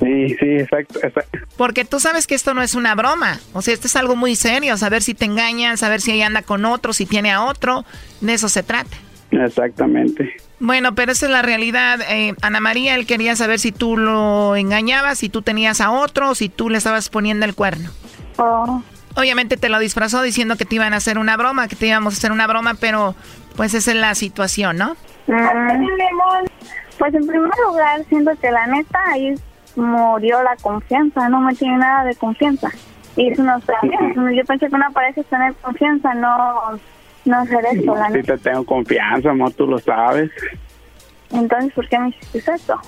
Sí, sí, exacto, exacto. porque tú sabes que esto no es una broma. O sea, esto es algo muy serio. Saber si te engañan, saber si ella anda con otro, si tiene a otro. De eso se trata. Exactamente. Bueno, pero esa es la realidad. Eh, Ana María, él quería saber si tú lo engañabas, si tú tenías a otro, si tú le estabas poniendo el cuerno. Oh. Obviamente te lo disfrazó diciendo que te iban a hacer una broma, que te íbamos a hacer una broma, pero pues esa es la situación, ¿no? Mm, Pues en primer lugar, siento que la neta ahí murió la confianza, no me tiene nada de confianza. Y eso no está bien. Yo pensé que una pareja es tener confianza, no, no hacer Sí neta. te tengo confianza, amor, tú lo sabes. Entonces, ¿por qué me hiciste eso?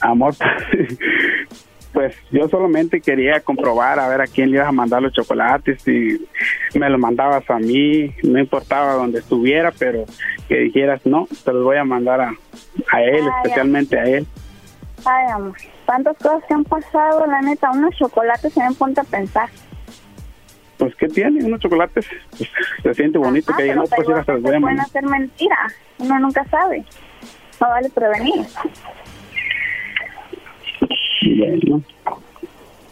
Amor, pues yo solamente quería comprobar a ver a quién le ibas a mandar los chocolates y me los mandabas a mí, no importaba dónde estuviera, pero que dijeras, no, te los voy a mandar a, a él, Ah, especialmente a él. Ay, amor, tantas cosas que han pasado, la neta, unos chocolates se me ponte a pensar. Pues, ¿qué tiene? Unos chocolates, pues, se siente bonito Ah, que pero no, pues ya se los voy a pueden hacer mentira, uno nunca sabe. No vale prevenir. Bueno,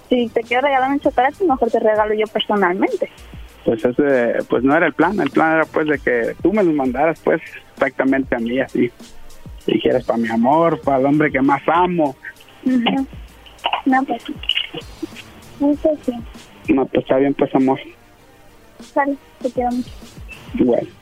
Si te quiero regalar un chocolate, mejor te regalo yo personalmente. pues ese, pues no era el plan, el plan era pues de que tú me los mandaras pues exactamente a mí así. Dijeras para mi amor, para el hombre que más amo. No, pues sí. Eso sí. No, pues está bien pues amor. Sale, te quiero mucho. Bueno.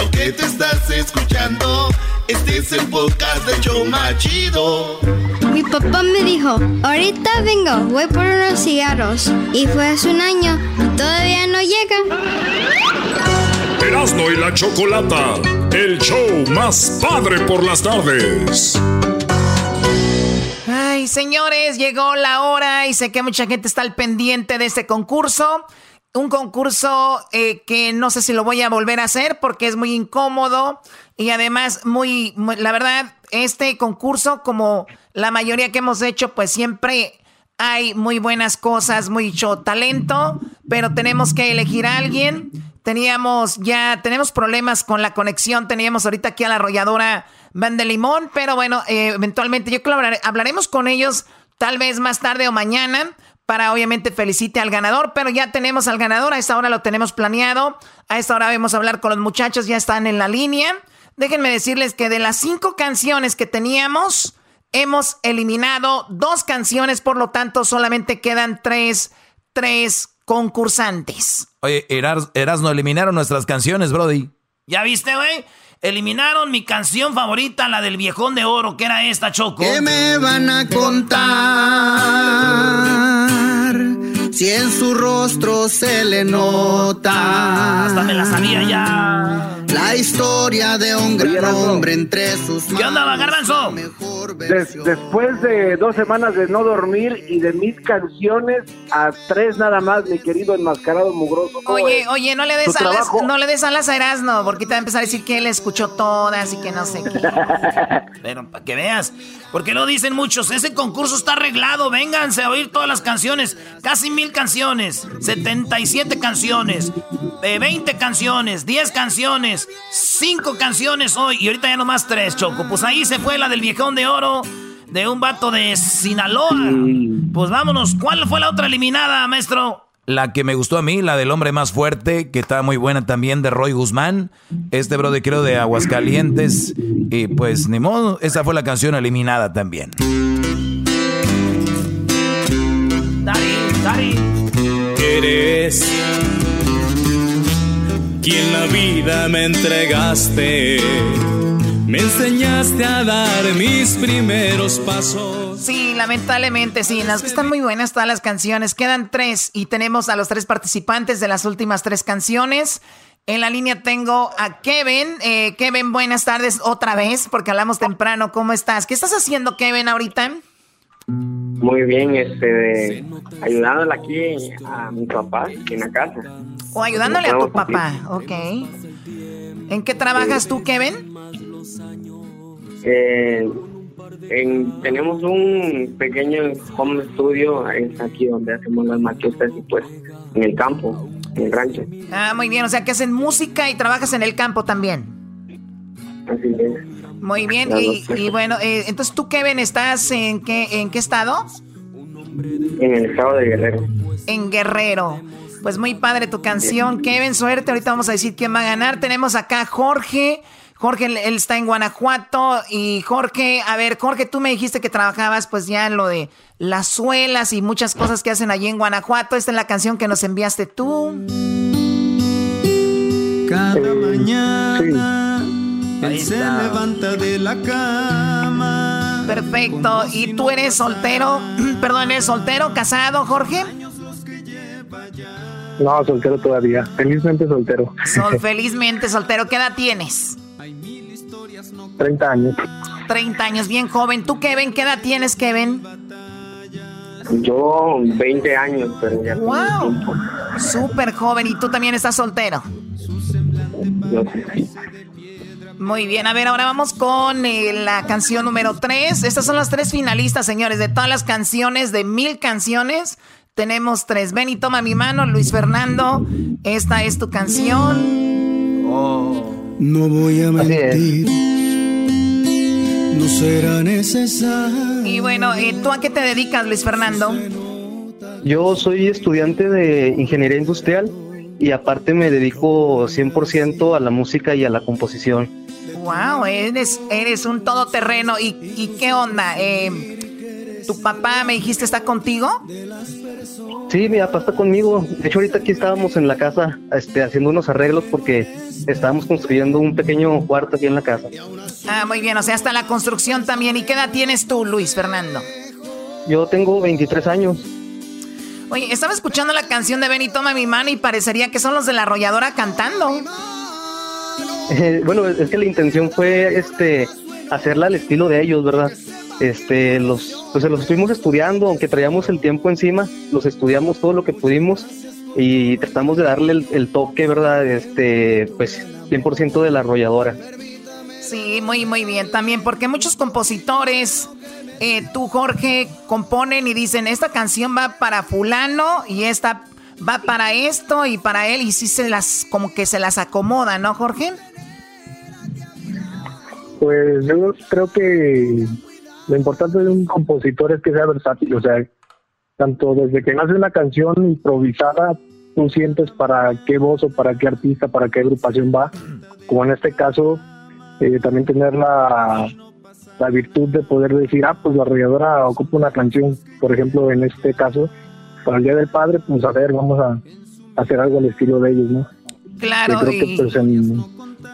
Lo que te estás escuchando, este es el podcast de Choma Chido. Mi papá me dijo, ahorita vengo, voy por unos cigarros. Y fue hace un año y todavía no llega. Erasno y la chocolata. El show más padre por las tardes. Ay, señores, llegó la hora y sé que mucha gente está al pendiente de este concurso. Un concurso eh, que no sé si lo voy a volver a hacer porque es muy incómodo y además muy, la verdad, este concurso como la mayoría que hemos hecho, pues siempre hay muy buenas cosas, mucho talento, pero tenemos que elegir a alguien. Teníamos ya, tenemos problemas con la conexión, teníamos ahorita aquí a la arrolladora Van de Limón, pero bueno, eh, eventualmente yo creo hablaremos con ellos tal vez más tarde o mañana para obviamente felicite al ganador, pero ya tenemos al ganador, a esta hora lo tenemos planeado, a esta hora vamos a hablar con los muchachos, ya están en la línea. Déjenme decirles que de las cinco canciones que teníamos, hemos eliminado dos canciones, por lo tanto solamente quedan tres, tres concursantes. Oye, Eras, Erasno, eliminaron nuestras canciones, Brody. ¿Ya viste, güey? Eliminaron mi canción favorita, la del viejón de oro, que era esta, Choco. ¿Qué me van a contar? Si en su rostro se le nota. Hasta me la sabía ya. La historia de un gran hombre entre sus ¿Qué onda, Garbanzo? Des- después de dos semanas de no dormir y de mis canciones, a tres nada más, mi querido enmascarado mugroso. ¿cómo Oye, es? oye, no le des alas, trabajo- no le des alas a Erasno, porque te va a empezar a decir que él escuchó todas y que no sé qué. Pero para que veas, porque no dicen muchos, ese concurso está arreglado, vénganse a oír todas las canciones, casi mil canciones, 77 canciones. 20 canciones, 10 canciones, 5 canciones hoy y ahorita ya nomás 3, Choco. Pues ahí se fue la del viejón de oro de un vato de Sinaloa. Pues vámonos, ¿cuál fue la otra eliminada, maestro? La que me gustó a mí, la del hombre más fuerte, que está muy buena también, de Roy Guzmán. Este brother creo de Aguascalientes. Y pues ni modo, esa fue la canción eliminada también. Dari, Dari. Eres quien la vida me entregaste. Me enseñaste a dar mis primeros pasos. Sí, lamentablemente sí. Las, están muy buenas todas las canciones. Quedan tres y tenemos a los tres participantes de las últimas tres canciones. En la línea tengo a Kevin. Eh, Kevin, buenas tardes otra vez porque hablamos temprano. ¿Cómo estás? ¿Qué estás haciendo, Kevin, ahorita? Muy bien, este, ayudándole aquí a mi papá en la casa. O ayudándole a tu papá, ok. ¿En qué trabajas tú, Kevin? Eh, en, tenemos un pequeño home studio, es aquí donde hacemos las maquetas y pues en el campo, en el rancho. Ah, muy bien, o sea que hacen música y trabajas en el campo también. Así es. Muy bien, y, bueno, eh, entonces tú, Kevin, ¿estás en qué, en qué estado? En el estado de Guerrero. En Guerrero. Pues muy padre tu canción, Kevin, suerte. Ahorita vamos a decir quién va a ganar. Tenemos acá a Jorge. Jorge, él está en Guanajuato. Y Jorge, a ver, Jorge, tú me dijiste que trabajabas pues ya en lo de las suelas y muchas cosas que hacen allí en Guanajuato. Esta es la canción que nos enviaste tú. Cada mañana se levanta de la cama. Perfecto. ¿Y tú eres soltero? Perdón, ¿eres soltero, casado, Jorge? No, soltero todavía. Felizmente soltero. Sol, felizmente soltero. ¿Qué edad tienes? 30 años. 30 años, bien joven. ¿Tú, Kevin, qué edad tienes, Kevin? Yo, 20 años, pero ya. ¡Wow! Súper joven. ¿Y tú también estás soltero? Yo Muy bien, a ver, ahora vamos con eh, la canción número 3. Estas son las tres finalistas, señores, de todas las canciones, de mil canciones. Tenemos tres. Ven y toma mi mano, Luis Fernando. Esta es tu canción. Oh. No voy a mentir. No será necesario. Y bueno, eh, ¿tú a qué te dedicas, Luis Fernando? Yo soy estudiante de ingeniería industrial y aparte me dedico 100% a la música y a la composición. Wow, eres, eres un todoterreno. ¿Y, y qué onda? Eh, ¿Tu papá, me dijiste, está contigo? Sí, mi papá está conmigo. De hecho, ahorita aquí estábamos en la casa este, haciendo unos arreglos porque estábamos construyendo un pequeño cuarto aquí en la casa. Ah, muy bien. O sea, hasta la construcción también. ¿Y qué edad tienes tú, Luis Fernando? Yo tengo 23 años. Oye, estaba escuchando la canción de Ven y toma mi mano y parecería que son los de la arrolladora cantando. Eh, bueno, es que la intención fue este hacerla al estilo de ellos, ¿verdad? Este, los, pues los estuvimos estudiando, aunque traíamos el tiempo encima, los estudiamos todo lo que pudimos y tratamos de darle el, toque, ¿verdad? Este, pues 100% de la arrolladora. Sí, muy, muy bien también, porque muchos compositores, eh, tú Jorge, componen y dicen, esta canción va para fulano y esta va para esto y para él y sí se las, como que se las acomoda, ¿no, Jorge? Pues yo creo que lo importante de un compositor es que sea versátil, o sea, tanto desde que nace una canción improvisada, tú sientes para qué voz o para qué artista, para qué agrupación va, como en este caso, eh, también tener la, la virtud de poder decir, ah, pues la arrolladora ocupa una canción, por ejemplo, en este caso, para el Día del Padre, pues a ver, vamos a, hacer algo al estilo de ellos, ¿no? Claro, y... pues,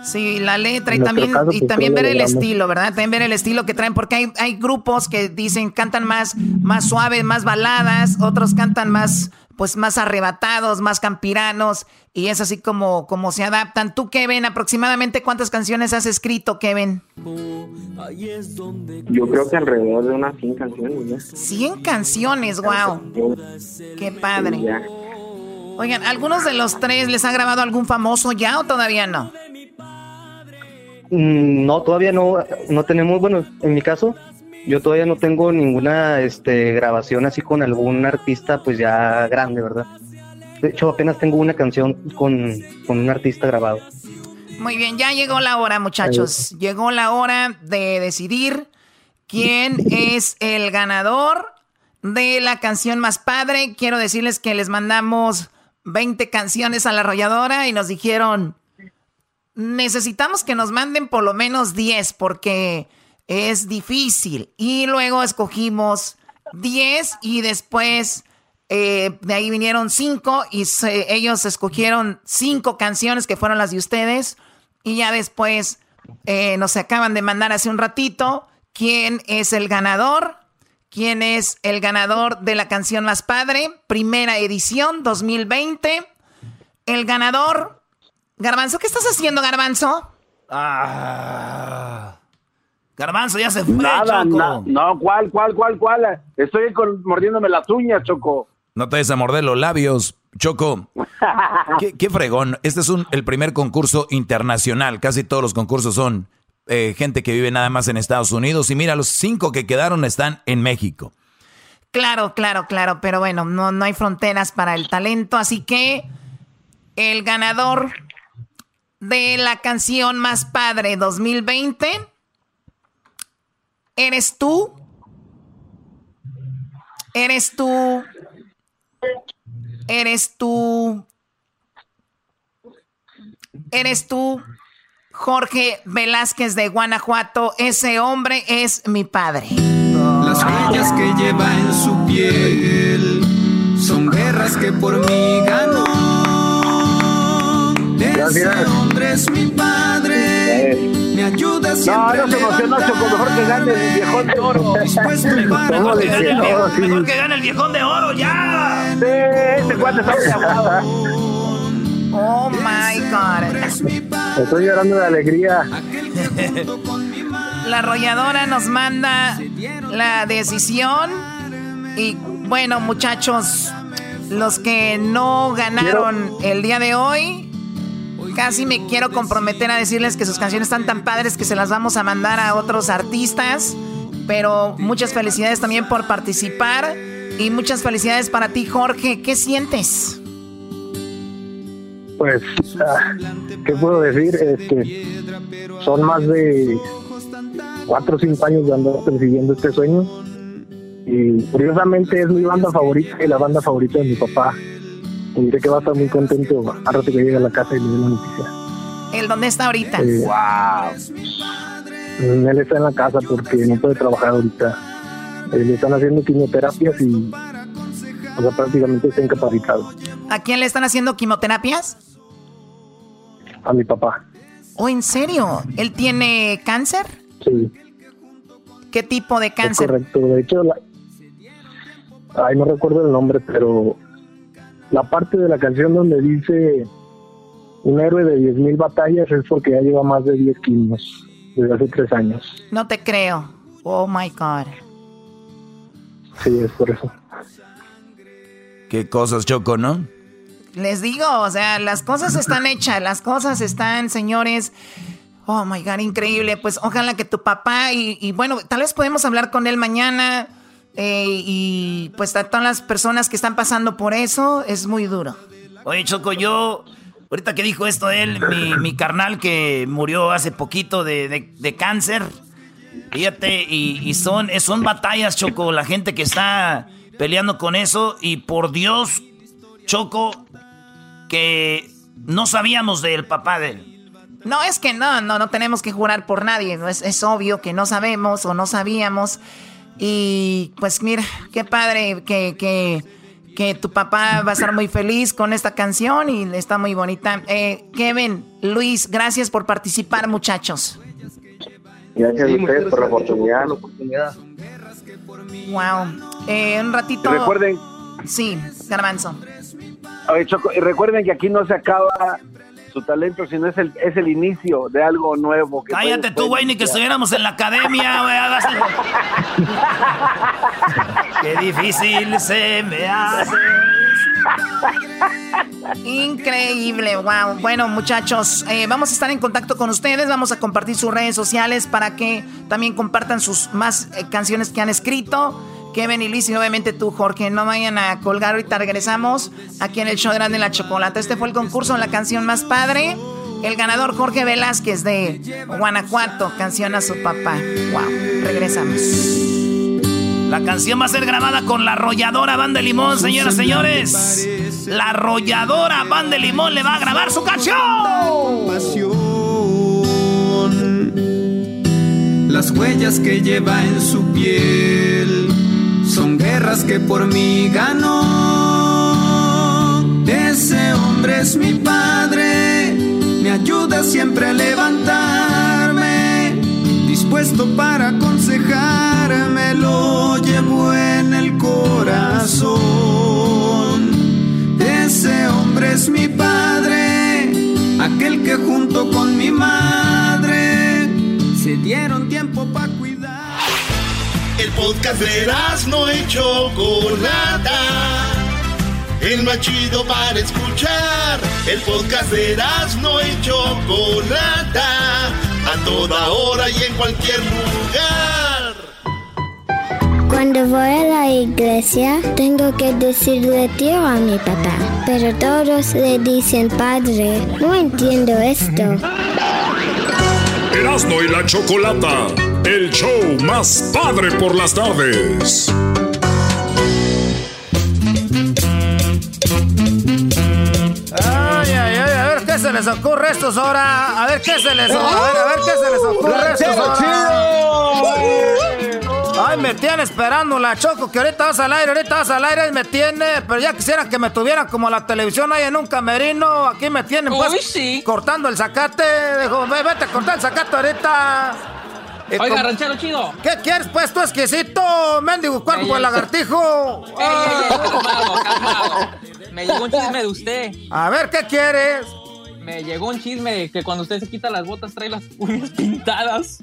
Sí, la letra y también, y pues, también ver el estilo, ¿verdad? También ver el estilo que traen, porque hay, hay grupos que dicen, cantan más, más suaves, más baladas, otros cantan más, pues más arrebatados, más campiranos, y es así como, como se adaptan. Tú, Kevin, aproximadamente cuántas canciones has escrito, Kevin? Yo creo que alrededor de unas 100 canciones. ¿ya? 100 canciones, wow. Qué padre. Oigan, ¿algunos de los tres les ha grabado algún famoso ya o todavía no? Mm, no, todavía no, no tenemos, bueno, en mi caso, yo todavía no tengo ninguna este, grabación así con algún artista pues ya grande, ¿verdad? De hecho, apenas tengo una canción con, con un artista grabado. Muy bien, ya llegó la hora, muchachos. Llegó la hora de decidir quién es el ganador de la canción más padre. Quiero decirles que les mandamos 20 canciones a la arrolladora y nos dijeron, necesitamos que nos manden por lo menos 10 porque es difícil. Y luego escogimos 10 y después eh, de ahí vinieron 5 y ellos escogieron 5 canciones que fueron las de ustedes. Y ya después eh, nos acaban de mandar hace un ratito quién es el ganador. ¿Quién es el ganador de la canción más padre? Primera edición 2020. El ganador. Garbanzo, ¿qué estás haciendo, Garbanzo? Ah. Garbanzo ya se fue, Nada, Choco. na- no, ¿cuál, cuál, cuál, cuál? Estoy con- mordiéndome las uñas, Choco. No te des a morder los labios, Choco. ¿Qué, qué fregón. Este es un, el primer concurso internacional. Casi todos los concursos son eh, gente que vive nada más en Estados Unidos. Y mira, los cinco que quedaron están en México. Claro, claro, claro, pero bueno, no, no hay fronteras para el talento, así que el ganador de la canción más padre 2020 eres tú. Eres tú. Eres tú. Eres tú, Jorge Velázquez de Guanajuato. Ese hombre es mi padre. Las huellas que lleva en su piel son guerras que por mí ganó. Ese hombre es mi padre. Me ayuda siempre. no se emocionó, Choco, mejor que gane el viejón de oro. Dispuesto para ¿Cómo de que no? Sí. Mejor que gane el viejón de oro, ya. Sí, este cuate está muy aguado. Oh my God. Estoy llorando de alegría. La arrolladora nos manda la decisión. Y bueno, muchachos, los que no ganaron el día de hoy, casi me quiero comprometer a decirles que sus canciones están tan padres que se las vamos a mandar a otros artistas. Pero muchas felicidades también por participar. Y muchas felicidades para ti, Jorge. ¿Qué sientes? Pues, ah, ¿qué puedo decir? Este, son más de cuatro o cinco años de andar persiguiendo este sueño. Y curiosamente es mi banda favorita y la banda favorita de mi papá. Y diré que va a estar muy contento al rato que llegue a la casa y le dé la noticia. ¿El dónde está ahorita? Eh, Él está en la casa porque no puede trabajar ahorita. Eh, le están haciendo quimioterapias y o sea, prácticamente está incapacitado. ¿A quién le están haciendo quimioterapias? A mi papá. ¿Oh, en serio? ¿Él tiene cáncer? Sí. ¿Qué tipo de Es cáncer? correcto. De hecho, la... ay, no recuerdo el nombre, pero la parte de la canción donde dice un héroe de 10.000 batallas es porque ya lleva más de 10 kilos desde hace tres años. No te creo. Oh my God. Sí, es por eso. Qué cosas, Choco, ¿no? Les digo, o sea, las cosas están hechas, las cosas están, señores. Oh my God, increíble. Pues ojalá que tu papá y, y bueno, tal vez podemos hablar con él mañana. Eh, y pues a todas las personas que están pasando por eso, es muy duro. Oye, Choco, yo, ahorita que dijo esto él, mi, mi carnal que murió hace poquito de, de- de cáncer, fíjate, y, y son, son batallas, Choco, la gente que está peleando con eso, y por Dios, Choco, que no sabíamos del papá de él. No, es que no, no, no tenemos que jurar por nadie. ¿no? Es, es obvio que no sabemos o no sabíamos. Y pues mira, qué padre que, que, que tu papá va a estar muy feliz con esta canción y está muy bonita. Eh, Kevin, Luis, gracias por participar, muchachos. Gracias a ustedes por la oportunidad. Wow. Eh, un ratito. Recuerden- Sí, Garbanzo. Oye, Choco, y recuerden que aquí no se acaba su talento, sino es el, es el inicio de algo nuevo. Que Cállate tú, güey, ni que estuviéramos en la academia, güey. Qué difícil se me hace. Increíble, wow. Bueno, muchachos, eh, vamos a estar en contacto con ustedes, vamos a compartir sus redes sociales para que también compartan sus más eh, canciones que han escrito. Kevin y Liz y obviamente tú, Jorge. No vayan a colgar, ahorita regresamos aquí en el show Grande la Chocolata. Este fue el concurso, la canción más padre. El ganador Jorge Velázquez de Guanajuato, canción a su papá. Wow, regresamos. La canción va a ser grabada con la arrolladora Banda de Limón, señoras y señores. La arrolladora Banda de Limón le va a grabar su canción. Las huellas que lleva en su piel son guerras que por mí ganó. Ese hombre es mi padre, me ayuda siempre a levantarme, dispuesto para aconsejarme, lo llevo en el corazón. Ese hombre es mi padre, aquel que junto con mi madre se dieron tiempo para cuidar. El podcast de no y Chocolata. El más chido para escuchar. El podcast de no y Chocolata. A toda hora y en cualquier lugar. Cuando voy a la iglesia, tengo que decirle tío a mi papá, pero todos le dicen padre. No entiendo esto. Erasmo y la Chocolata, el show más padre por las tardes. Ay, ay, ay, a ver qué se les ocurre a estos ahora. A ver qué se les ocurre. A ver, a ver qué se les ocurre a estos ahora. Ay, me tiene esperando la Choco, que ahorita vas al aire, ahorita vas al aire y me tiene. Pero ya quisiera que me tuvieran como la televisión ahí en un camerino. Aquí me tienen, pues, Uy, sí. cortando el zacate. Dijo, "Ve, vete a cortar el zacate ahorita. Oiga, como- ranchero chido. ¿Qué quieres, pues, tú exquisito? Mendigo cuerpo de lagartijo. Ey, ey, ey, calmado, calmado. Me llegó un chisme de usted. A ver, ¿qué quieres? Me llegó un chisme de que cuando usted se quita las botas trae las uñas pintadas.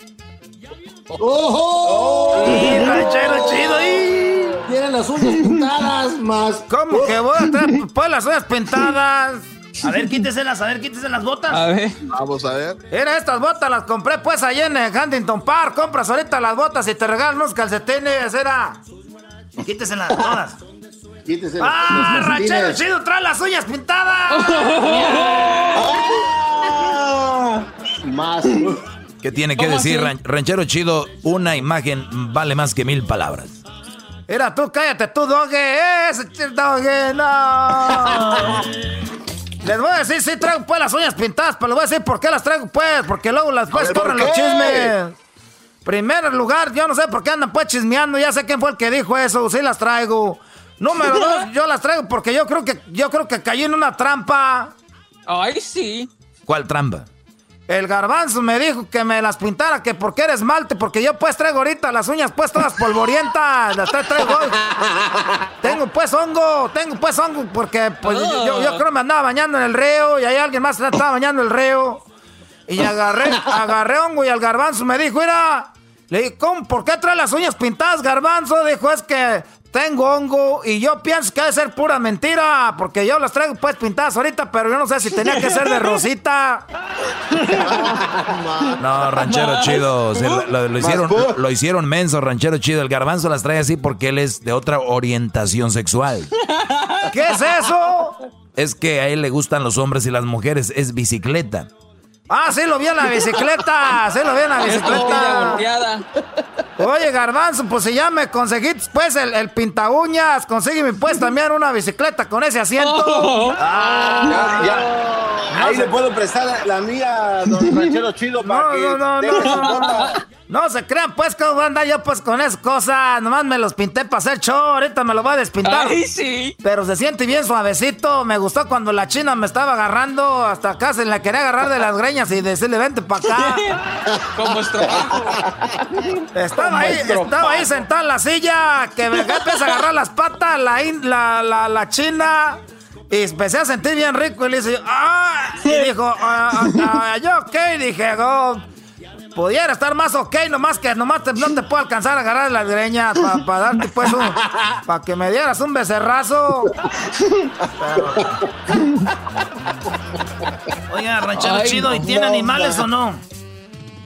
¡Ojo! ¡Y ranchero chido! ¡y! Tiene las uñas pintadas más. ¿Cómo que voy a traer pues las uñas pintadas? A ver, quíteselas, a ver, quítese las botas. A ver. Vamos a ver. Mira, estas botas las compré pues allá en el Huntington Park. Compras ahorita las botas y te regalan unos calcetines, era. Quíteselas todas. Quítese ¡Ah, ranchero chido, trae las uñas pintadas! ¡Ah! Más. ¿Qué tiene que ¿Cómo decir, así? ranchero chido? Una imagen vale más que mil palabras. Mira, tú cállate, tú, doge. Ese doge, no. Les voy a decir, sí traigo pues las uñas pintadas, pero les voy a decir por qué las traigo pues, porque luego las pues ver, ¿por corren los chismes. Primer lugar, yo no sé por qué andan pues chismeando, ya sé quién fue el que dijo eso, sí las traigo. Número dos, yo las traigo porque yo creo que yo creo que caí en una trampa. Ay, sí. ¿Cuál trampa? El garbanzo me dijo que me las pintara, que porque eres malte, porque yo pues traigo ahorita las uñas pues todas polvorientas, las tra- traigo. Tengo pues hongo, tengo pues hongo, porque pues yo, yo- creo me andaba bañando en el río y ahí alguien más estaba bañando en el río. Y agarré, agarré hongo y al garbanzo me dijo, mira, le dije, ¿cómo? ¿Por qué trae las uñas pintadas, garbanzo? Dijo, es que tengo hongo y yo pienso que debe ser pura mentira, porque yo las traigo pues pintadas ahorita, pero yo no sé si tenía que ser de rosita. No, ranchero chido. se lo, lo- hicieron, lo hicieron menso, ranchero chido. El garbanzo las trae así porque él es de otra orientación sexual. ¿Qué es eso? Es que a él le gustan los hombres y las mujeres. Es bicicleta. Ah, sí lo vi en la bicicleta, sí lo vi en la bicicleta. Oye, Garbanzo, pues si ya me conseguiste pues el, el pinta uñas, consígueme pues también una bicicleta con ese asiento. Oh. Ah, Ya, ya. Ahí le puedo prestar la- mía, don Ranchero Chido, para No, que no, no, no, no. No se crean pues cómo voy a andar yo pues con esas cosas. Nomás me los pinté para hacer show, ahorita me lo voy a despintar. Ay, sí. Pero se siente bien suavecito. Me gustó cuando la china me estaba agarrando. Hasta acá se la quería agarrar de las greñas y decirle, vente para acá. Como estropajo. Estaba ahí, estaba ahí sentada en la silla, que me empieza a agarrar las patas, la, in- la, la, la china. Y empecé a sentir bien rico y le dice, ¡ah! Y dijo, "Ah, ah, ah, yo ok, dije, oh, pudiera estar más ok, nomás que nomás te- no te puedo alcanzar a agarrar las greñas para darte pues un, para que me dieras un becerrazo. Oiga, ranchero Ay, chido, ¿y no, tiene no, animales o no?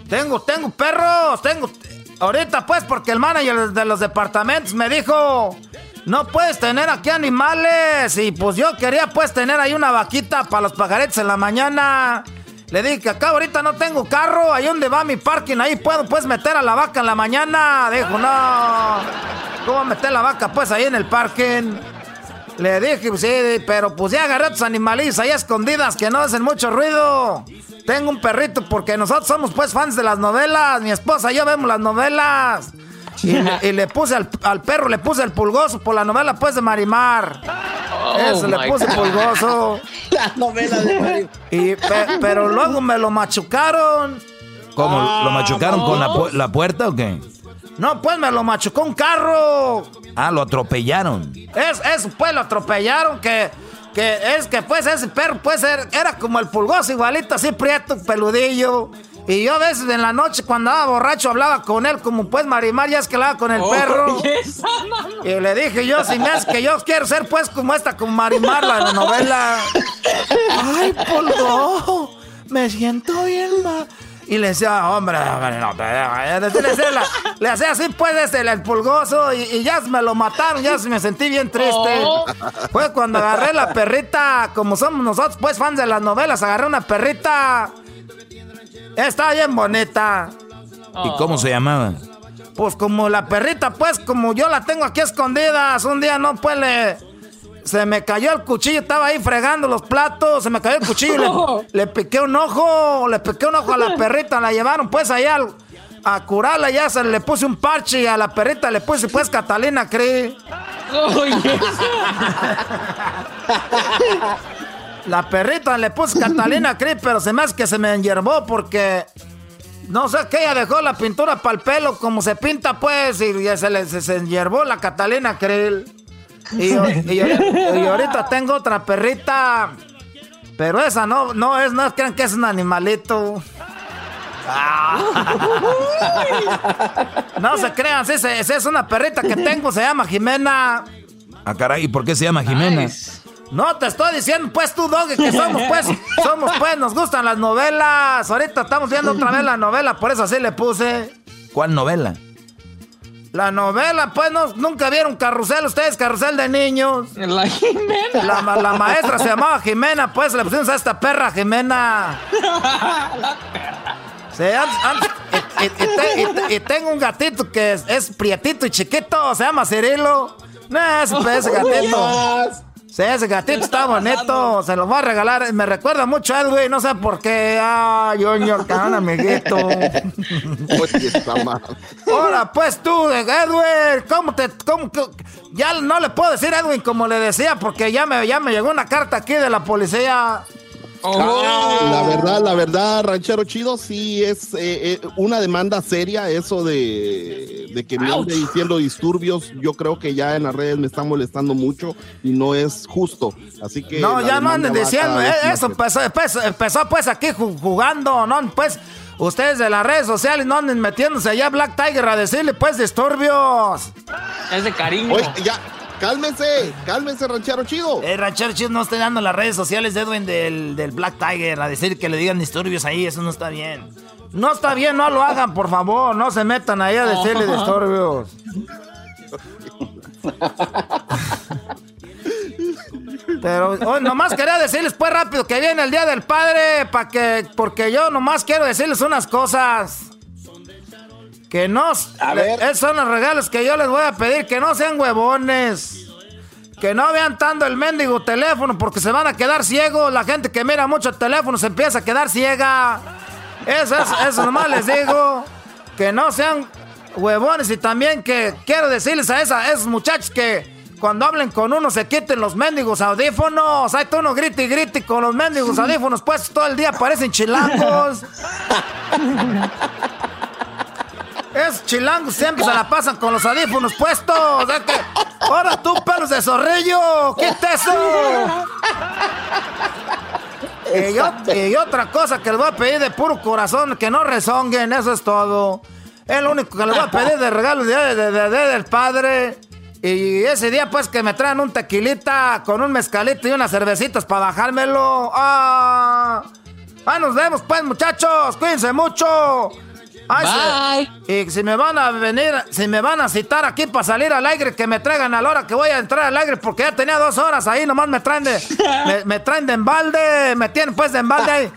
Tengo, tengo perros, tengo. ahorita pues porque el manager de los departamentos me dijo, no puedes tener aquí animales. Y pues yo quería pues tener ahí una vaquita para los pajaritos en la mañana. Le dije que acá ahorita no tengo carro, ahí donde va mi parking, ahí puedo pues meter a la vaca en la mañana. Dijo, no, ¿cómo meter la vaca pues ahí en el parking? Le dije, sí, pero pues ya agarré a tus animalitos ahí escondidas que no hacen mucho ruido. Tengo un perrito porque nosotros somos pues fans de las novelas. Mi esposa y yo vemos las novelas. Y le, puse al, perro, le puse el pulgoso por la novela pues de Marimar. Oh Eso, le puse pulgoso. La novela de Marimar. Y, pero luego me lo machucaron. ¿Cómo? ¿Lo machucaron con la, la puerta o qué? No, pues me lo machucó un carro. Ah, lo atropellaron. Es, eso, pues lo atropellaron, que, que es que pues ese perro pues era, era como el pulgoso igualito, así prieto, peludillo. Y yo a veces en la noche cuando andaba borracho hablaba con él como pues Marimar ya es que hablaba con el oh, perro. y le dije yo, si me hace que yo quiero ser pues como esta, como Marimar, la novela. Ay, polvo, me siento bien mal. Y le decía, hombre, no, le, hacía así, pues, este, el, pulgoso, y, ya me lo mataron, ya me sentí bien triste. Oh. Fue cuando agarré la perrita, como somos nosotros, pues, fans de las novelas, agarré una perrita. Está bien bonita. ¿Y cómo se llamaba? Pues como la perrita, pues, como yo la tengo aquí escondida, un día no, pues, le se me cayó el cuchillo, estaba ahí fregando los platos, se me cayó el cuchillo, le, le, piqué un ojo, le piqué un ojo a la perrita, la llevaron pues allá a curarla, ya se le puse un parche y a la perrita le puse pues Catalina Cree. la perrita le puse Catalina Cree, pero se me hace que se me enyerbó porque no sé que ella dejó la pintura para el pelo como se pinta pues y se le se, se la Catalina Krill. Y, ahorita tengo otra perrita. Pero esa no, no es, no crean que es un animalito. No se crean, sí, es una perrita que tengo, se llama Jimena. Ah, caray, ¿y por qué se llama Jimena? No te estoy diciendo, pues tú, Doggy, que somos, pues, somos, pues, nos gustan las novelas. Ahorita estamos viendo otra vez la novela, por eso así le puse. ¿Cuál novela? La novela, pues, no, nunca vieron Carrusel, ustedes, Carrusel de niños. La Jimena. La, maestra se llamaba Jimena, pues, le pusimos a esta perra Jimena. la perra. y, tengo un gatito que es, prietito y chiquito, se llama Cirilo. No, ese, ese gatito. Sí, ese gatito está bonito. Se lo voy a regalar. Me recuerda mucho a Edwin. No sé por qué. Ay, Junior, can, amiguito. Ahora, pues tú, Edwin, ¿cómo te. Cómo, ya no le puedo decir Edwin como le decía, porque ya me, ya me llegó una carta aquí de la policía. Oh. La verdad, la verdad, ranchero chido, sí es eh, eh, una demanda seria eso de, de que me ande diciendo disturbios. Yo creo que ya en las redes me están molestando mucho y no es justo. Así que. No, ya no anden diciendo eh, eso. Empezó, empezó, pues aquí jugando, ¿no? Pues ustedes de las redes sociales no anden metiéndose allá Black Tiger a decirle pues disturbios. Es de cariño. Oye, ya. Cálmense, cálmense, ranchero chido. Eh, ranchero chido no esté dando las redes sociales de Edwin del, del, Black Tiger a decir que le digan disturbios ahí, eso no está bien. No está bien, no lo hagan, por favor, no se metan ahí a decirle disturbios. Pero hoy nomás quería decirles pues rápido que viene el Día del Padre, para que, porque yo nomás quiero decirles unas cosas. Que no. A ver. Esos son los regalos que yo les voy a pedir. Que no sean huevones. Que no vean tanto el mendigo teléfono porque se van a quedar ciegos. La gente que mira mucho el teléfono se empieza a quedar ciega. Eso, eso, nomás les digo. Que no sean huevones. Y también que quiero decirles a, esa, esos muchachos que cuando hablen con uno se quiten los mendigos audífonos. Hay tú uno grite y grite con los mendigos audífonos pues todo el día parecen chilangos. Es chilango, siempre se la pasan con los audífonos puestos. ahora tú, pelos de zorrillo, quita eso. Y, otra cosa que les voy a pedir de puro corazón, que no rezonguen, eso es todo. Es lo único que les voy a pedir de regalo de, del padre. Y ese día, pues, que me traen un tequilita con un mezcalito y unas cervecitas para bajármelo. ¡Ah! ah nos vemos, pues, muchachos. Cuídense mucho. Ay, Y si me van a venir, si me van a citar aquí para salir al aire, que me traigan a la hora que voy a entrar al aire, porque ya tenía dos horas ahí, nomás me traen de, me, traen de embalde, me tienen pues de embalde ahí,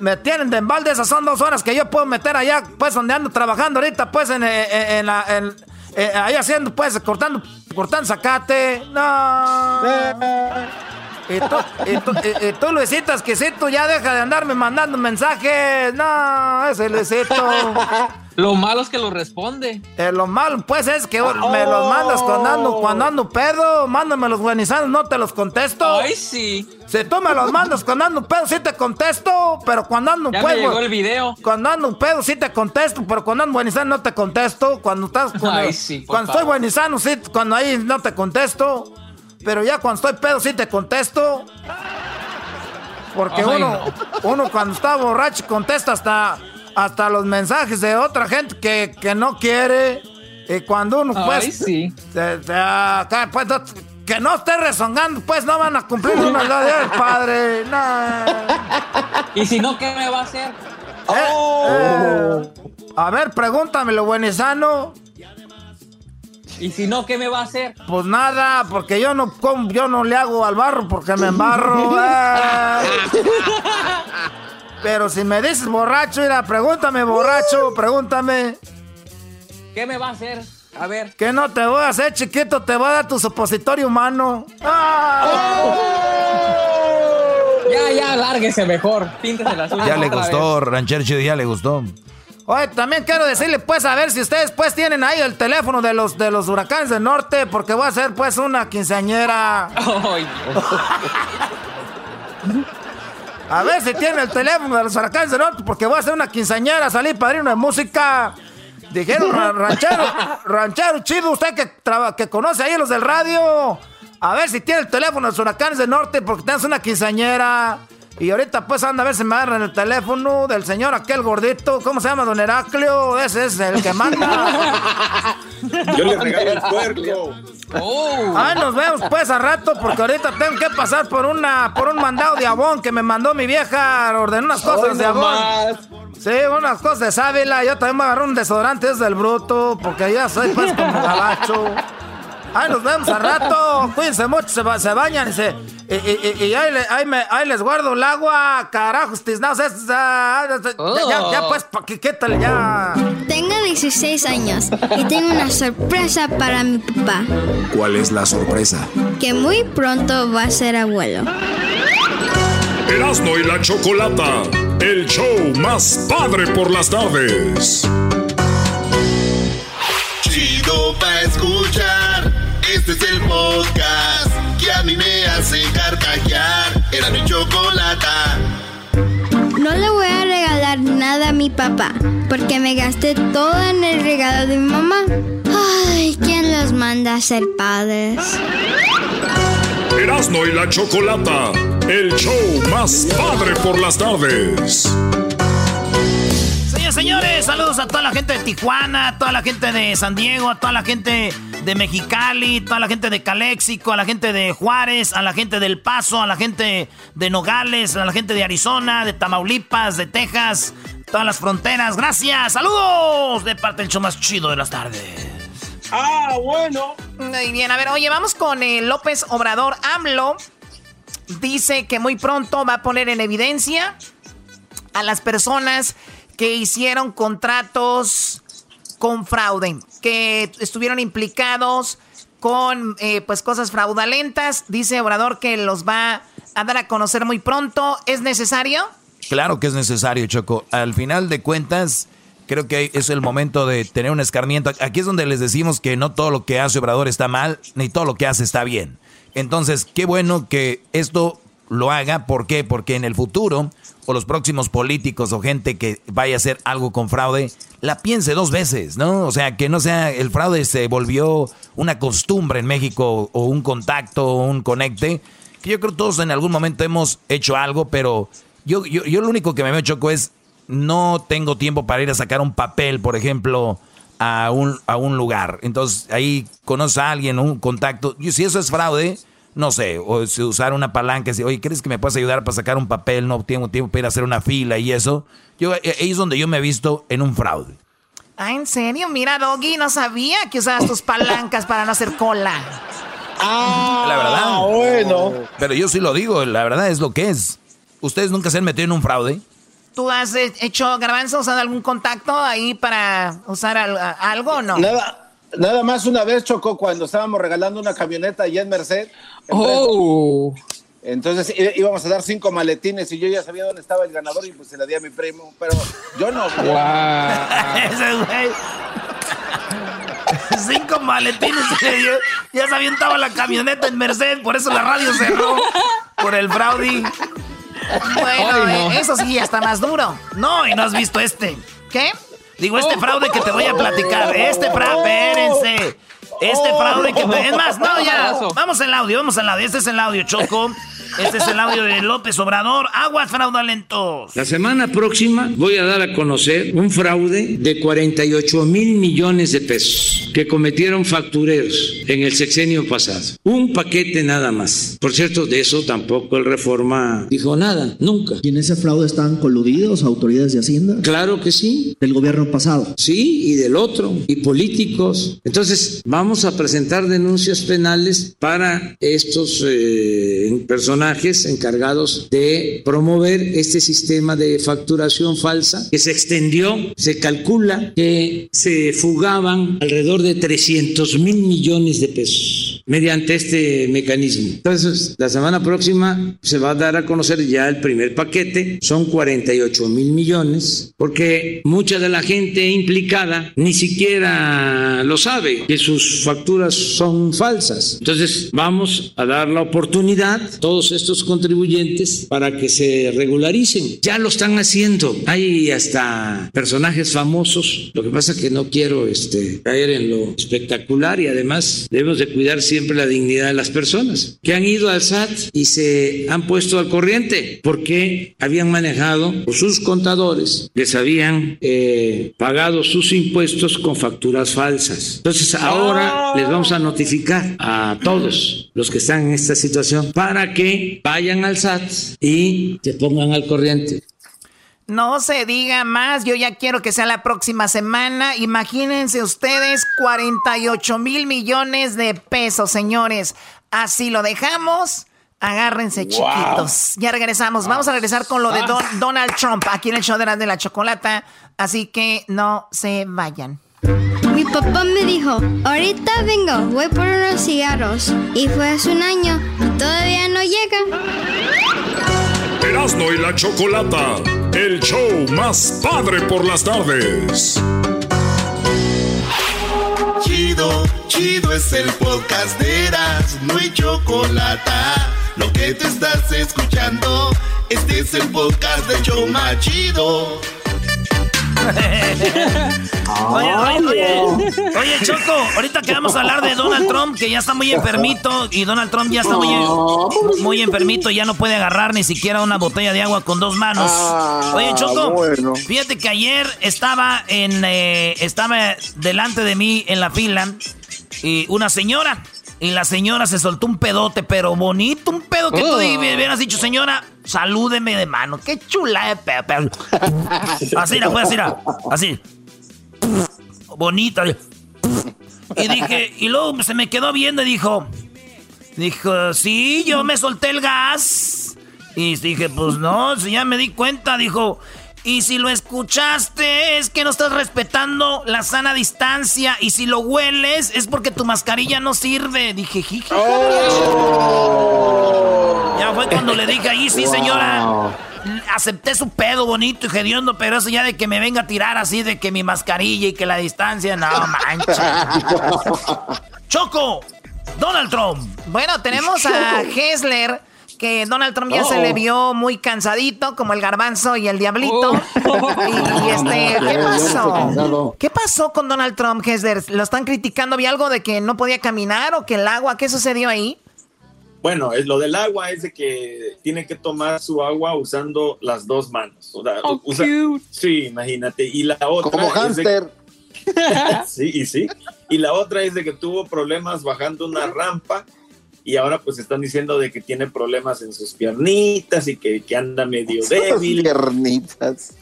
me, tienen de embalde, esas son dos horas que yo puedo meter allá, pues donde ando trabajando ahorita, pues en, en, la, ahí haciendo, pues, cortando, cortando zacate, no. Y tú, y tú, y, tú, Luisito ya deja de andarme mandando mensajes. No, ese Luisito. Lo malo es que lo responde. Eh, lo malo, pues, es que me los mandas cuando ando, cuando ando pedo. Mándame los buenizanos, no te los contesto. Ay, sí. Si tú me los mandas cuando ando pedo, sí te contesto. Pero cuando ando ya pedo. Me llegó el video. Cuando ando pedo, sí te contesto. Pero cuando ando buenizano, no te contesto. Cuando estás. Cuando, Ay, sí, cuando estoy buenizano, sí. Cuando ahí no te contesto. Pero ya cuando estoy pedo sí te contesto. Porque uno, uno cuando está borracho contesta hasta, hasta los mensajes de otra gente que, que no quiere. Y cuando uno pues... sí. pues que no esté rezongando, pues no van a cumplir una edad del padre. ¿Y si no, qué me va a hacer? Eh, eh, a ver, pregúntamelo, buenizano. ¿Y si no, qué me va a hacer? Pues nada, porque yo no yo no le hago al barro porque me embarro. Eh. Pero si me dices borracho, mira, pregúntame, borracho, pregúntame. ¿Qué me va a hacer? A ver. ¿Qué no te voy a hacer, chiquito? Te voy a dar tu supositorio humano. ¡Ah! Ya, ya, lárguese mejor. Píntese las uñas. Ya le gustó, ranchero ya le gustó. Oye, también quiero decirle, pues, a ver si ustedes, pues, tienen ahí el teléfono de los, de los huracanes del norte, porque voy a hacer, pues, una quinceañera. a ver si tienen el teléfono de los huracanes del norte, porque voy a hacer una quinceañera, salir padrino de música. Dijeron, ranchero, ranchero chido, usted que, que conoce ahí los del radio. A ver si tiene el teléfono de los huracanes del norte, porque tenemos una quinceañera. Y ahorita pues anda a ver si me agarran el teléfono del señor aquel gordito. ¿Cómo se llama? Don Heraclio. Ese es el que manda. Yo le regalo el puerco. Oh. Ay, nos vemos pues a rato porque ahorita tengo que pasar por una por un mandado de abón que me mandó mi vieja. Ordenó unas cosas de abón. Sí, unas cosas de sábila. Yo también me agarré un desodorante desde el bruto porque ya soy pues como gabacho. Ay, nos vemos a rato. Cuídense mucho, se, se bañan y se y, ahí, les guardo el agua, carajo, tiznados. Ya, ya, ya, pues, ¿qué tal? Ya. Tengo 16 años y tengo una sorpresa para mi papá. ¿Cuál es la sorpresa? Que muy pronto va a ser abuelo. Erasmo y la Chocolata, el show más padre por las tardes. Chido pa' escuchar, este es el podcast que a mí me hace carcajear. Era mi chocolata. No le voy a regalar nada a mi papá, porque me gasté todo en el regalo de mi mamá. Ay, ¿quién los manda a ser padres? Erasmo y la Chocolata, el show más padre por las tardes. Señores, saludos a toda la gente de Tijuana, a toda la gente de San Diego, a toda la gente de Mexicali, toda la gente de Calexico, a la gente de Juárez, a la gente del Paso, a la gente de Nogales, a la gente de Arizona, de Tamaulipas, de Texas, todas las fronteras. Gracias, saludos de parte del show más chido de las tardes. Ah, bueno. Muy bien, a ver, oye, vamos con el eh, López Obrador AMLO. Dice que muy pronto va a poner en evidencia a las personas que hicieron contratos con fraude, que estuvieron implicados con eh, pues cosas fraudulentas. Dice Obrador que los va a dar a conocer muy pronto. ¿Es necesario? Claro que es necesario, Choco. Al final de cuentas, creo que es el momento de tener un escarmiento. Aquí es donde les decimos que no todo lo que hace Obrador está mal, ni todo lo que hace está bien. Entonces, qué bueno que esto lo haga. ¿Por qué? Porque en el futuro o los próximos políticos o gente que vaya a hacer algo con fraude, la piense dos veces, ¿no? O sea, que no sea, el fraude se volvió una costumbre en México o un contacto o un conecte, que yo creo todos en algún momento hemos hecho algo, pero yo, yo, yo lo único que me veo choco es, no tengo tiempo para ir a sacar un papel, por ejemplo, a un, a un lugar. Entonces ahí conoce a alguien, un contacto. Y si eso es fraude, no sé, o si usar una palanca, si, oye, ¿crees que me puedes ayudar para sacar un papel? No tengo tiempo para ir a hacer una fila y eso. Yo, eh, ahí es donde yo me he visto en un fraude. Ah, ¿en serio? Mira, Doggy, no sabía que usabas tus palancas para no hacer cola. Ah, la verdad. bueno. Pero yo sí lo digo, la verdad es lo que es. ¿Ustedes nunca se han metido en un fraude? ¿Tú has hecho garbanzo, usado algún contacto ahí para usar algo o no? Nada, nada más una vez chocó cuando estábamos regalando una camioneta allá en Merced. Oh. Entonces íbamos a dar cinco maletines y yo ya sabía dónde estaba el ganador y pues se la di a mi primo, pero yo no. Ese güey. cinco maletines Ya se avientaba la camioneta en Merced, por eso la radio cerró. Por el fraude. Bueno, eh, eso sí, ya está más duro. No, y no has visto este. ¿Qué? Digo, este fraude que te voy a platicar. Este fraude, espérense. Este fraude que te... Es más, no, ya. Vamos al audio, vamos al audio. Este es el audio, Choco. Este es el audio de López Obrador. Aguas fraudulentos. La semana próxima voy a dar a conocer un fraude de 48 mil millones de pesos que cometieron factureros en el sexenio pasado. Un paquete nada más. Por cierto, de eso tampoco el Reforma dijo nada, nunca. ¿Y en ese fraude están coludidos autoridades de Hacienda? Claro que sí. ¿Del gobierno pasado? Sí, y del otro, y políticos. Entonces, vamos a presentar denuncias penales para estos eh, personajes encargados de promover este sistema de facturación falsa que se extendió, se calcula que se fugaban alrededor de 300 mil millones de pesos mediante este mecanismo. Entonces, la semana próxima se va a dar a conocer ya el primer paquete, son 48 mil millones, porque mucha de la gente implicada ni siquiera lo sabe, que sus facturas son falsas. Entonces, vamos a dar la oportunidad, todos estos contribuyentes para que se regularicen. Ya lo están haciendo. Hay hasta personajes famosos. Lo que pasa es que no quiero este, caer en lo espectacular y además debemos de cuidar siempre la dignidad de las personas que han ido al SAT y se han puesto al corriente porque habían manejado sus contadores les habían eh, pagado sus impuestos con facturas falsas. Entonces ahora les vamos a notificar a todos los que están en esta situación para que vayan al SAT y se pongan al corriente. No se diga más, yo ya quiero que sea la próxima semana. Imagínense ustedes 48 mil millones de pesos, señores. Así lo dejamos. Agárrense, chiquitos. Ya regresamos. Vamos a regresar con lo de ah. Donald Trump aquí en el show de la, de la chocolata. Así que no se vayan. Mi papá me dijo, ahorita vengo, voy por unos cigarros. Y fue hace un año y todavía no llega. Erasmo y la Chocolata, el show más padre por las tardes. Chido, chido es el podcast de Erasmo y Chocolata. Lo que te estás escuchando, este es el podcast de Choma Chido oye, oye, oye, Choco, ahorita que vamos a hablar de Donald Trump, que ya está muy enfermito y Donald Trump ya está muy, muy enfermito, ya no puede agarrar ni siquiera una botella de agua con dos manos. Ah, oye, Choco, fíjate que ayer estaba en eh, estaba delante de mí en la fila y una señora y la señora se soltó un pedote, pero bonito, un pedo que tú oh. hubieras dicho, señora, salúdeme de mano. Qué chula de pedo. Así, la así, así. Bonita. Y dije, y luego se me quedó viendo y dijo, dijo, sí, yo me solté el gas. Y dije, pues no, si ya me di cuenta, dijo, y si lo escuchaste, es que no estás respetando la sana distancia. Y si lo hueles, es porque tu mascarilla no sirve. Dije, jiji. Oh. Fue cuando le dije ahí, sí, señora. Acepté su pedo bonito y hediondo, pero eso ya de que me venga a tirar así de que mi mascarilla y que la distancia, no manches. Choco, Donald Trump. Bueno, tenemos a Hessler que Donald Trump ya se le oh. vio muy cansadito, como el garbanzo y el diablito. Oh. Y, este, ¿qué pasó? ¿Qué pasó con Donald Trump, Hesler? ¿Lo están criticando? ¿Había algo de que no podía caminar o que el agua? ¿Qué sucedió ahí? Bueno, es lo del agua es de que tiene que tomar su agua usando las dos manos. Oh, sí, imagínate. Y la otra. Como hámster. sí, y sí. Y la otra es de que tuvo problemas bajando una rampa y ahora pues están diciendo de que tiene problemas en sus piernitas y que, que anda medio débil. piernitas.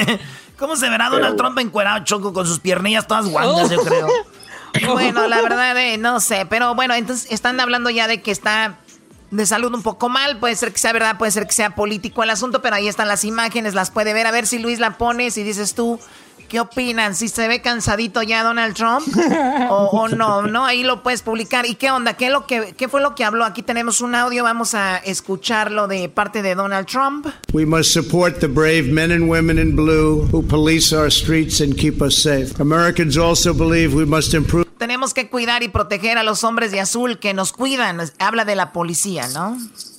¿Cómo se verá Donald Trump encuerado, Choco, con sus piernillas todas guangas, yo creo? Bueno, la verdad, eh, no sé, pero bueno, entonces están hablando ya de que está de salud un poco mal, puede ser que sea verdad, puede ser que sea político el asunto, pero ahí están las imágenes, las puede ver, a ver si Luis la pones y dices tú, ¿Qué opinan? ¿Si se ve cansadito ya Donald Trump o, no? ¿No? Ahí lo puedes publicar. ¿Y qué onda? ¿Qué, lo que, ¿Qué fue lo que habló? Aquí tenemos un audio, vamos a escucharlo de parte de Donald Trump. We must support the brave men and women in blue who police our streets and keep us safe. Americans also believe we must improve tenemos que cuidar y proteger a los hombres de azul que nos cuidan. Habla de la policía, ¿no?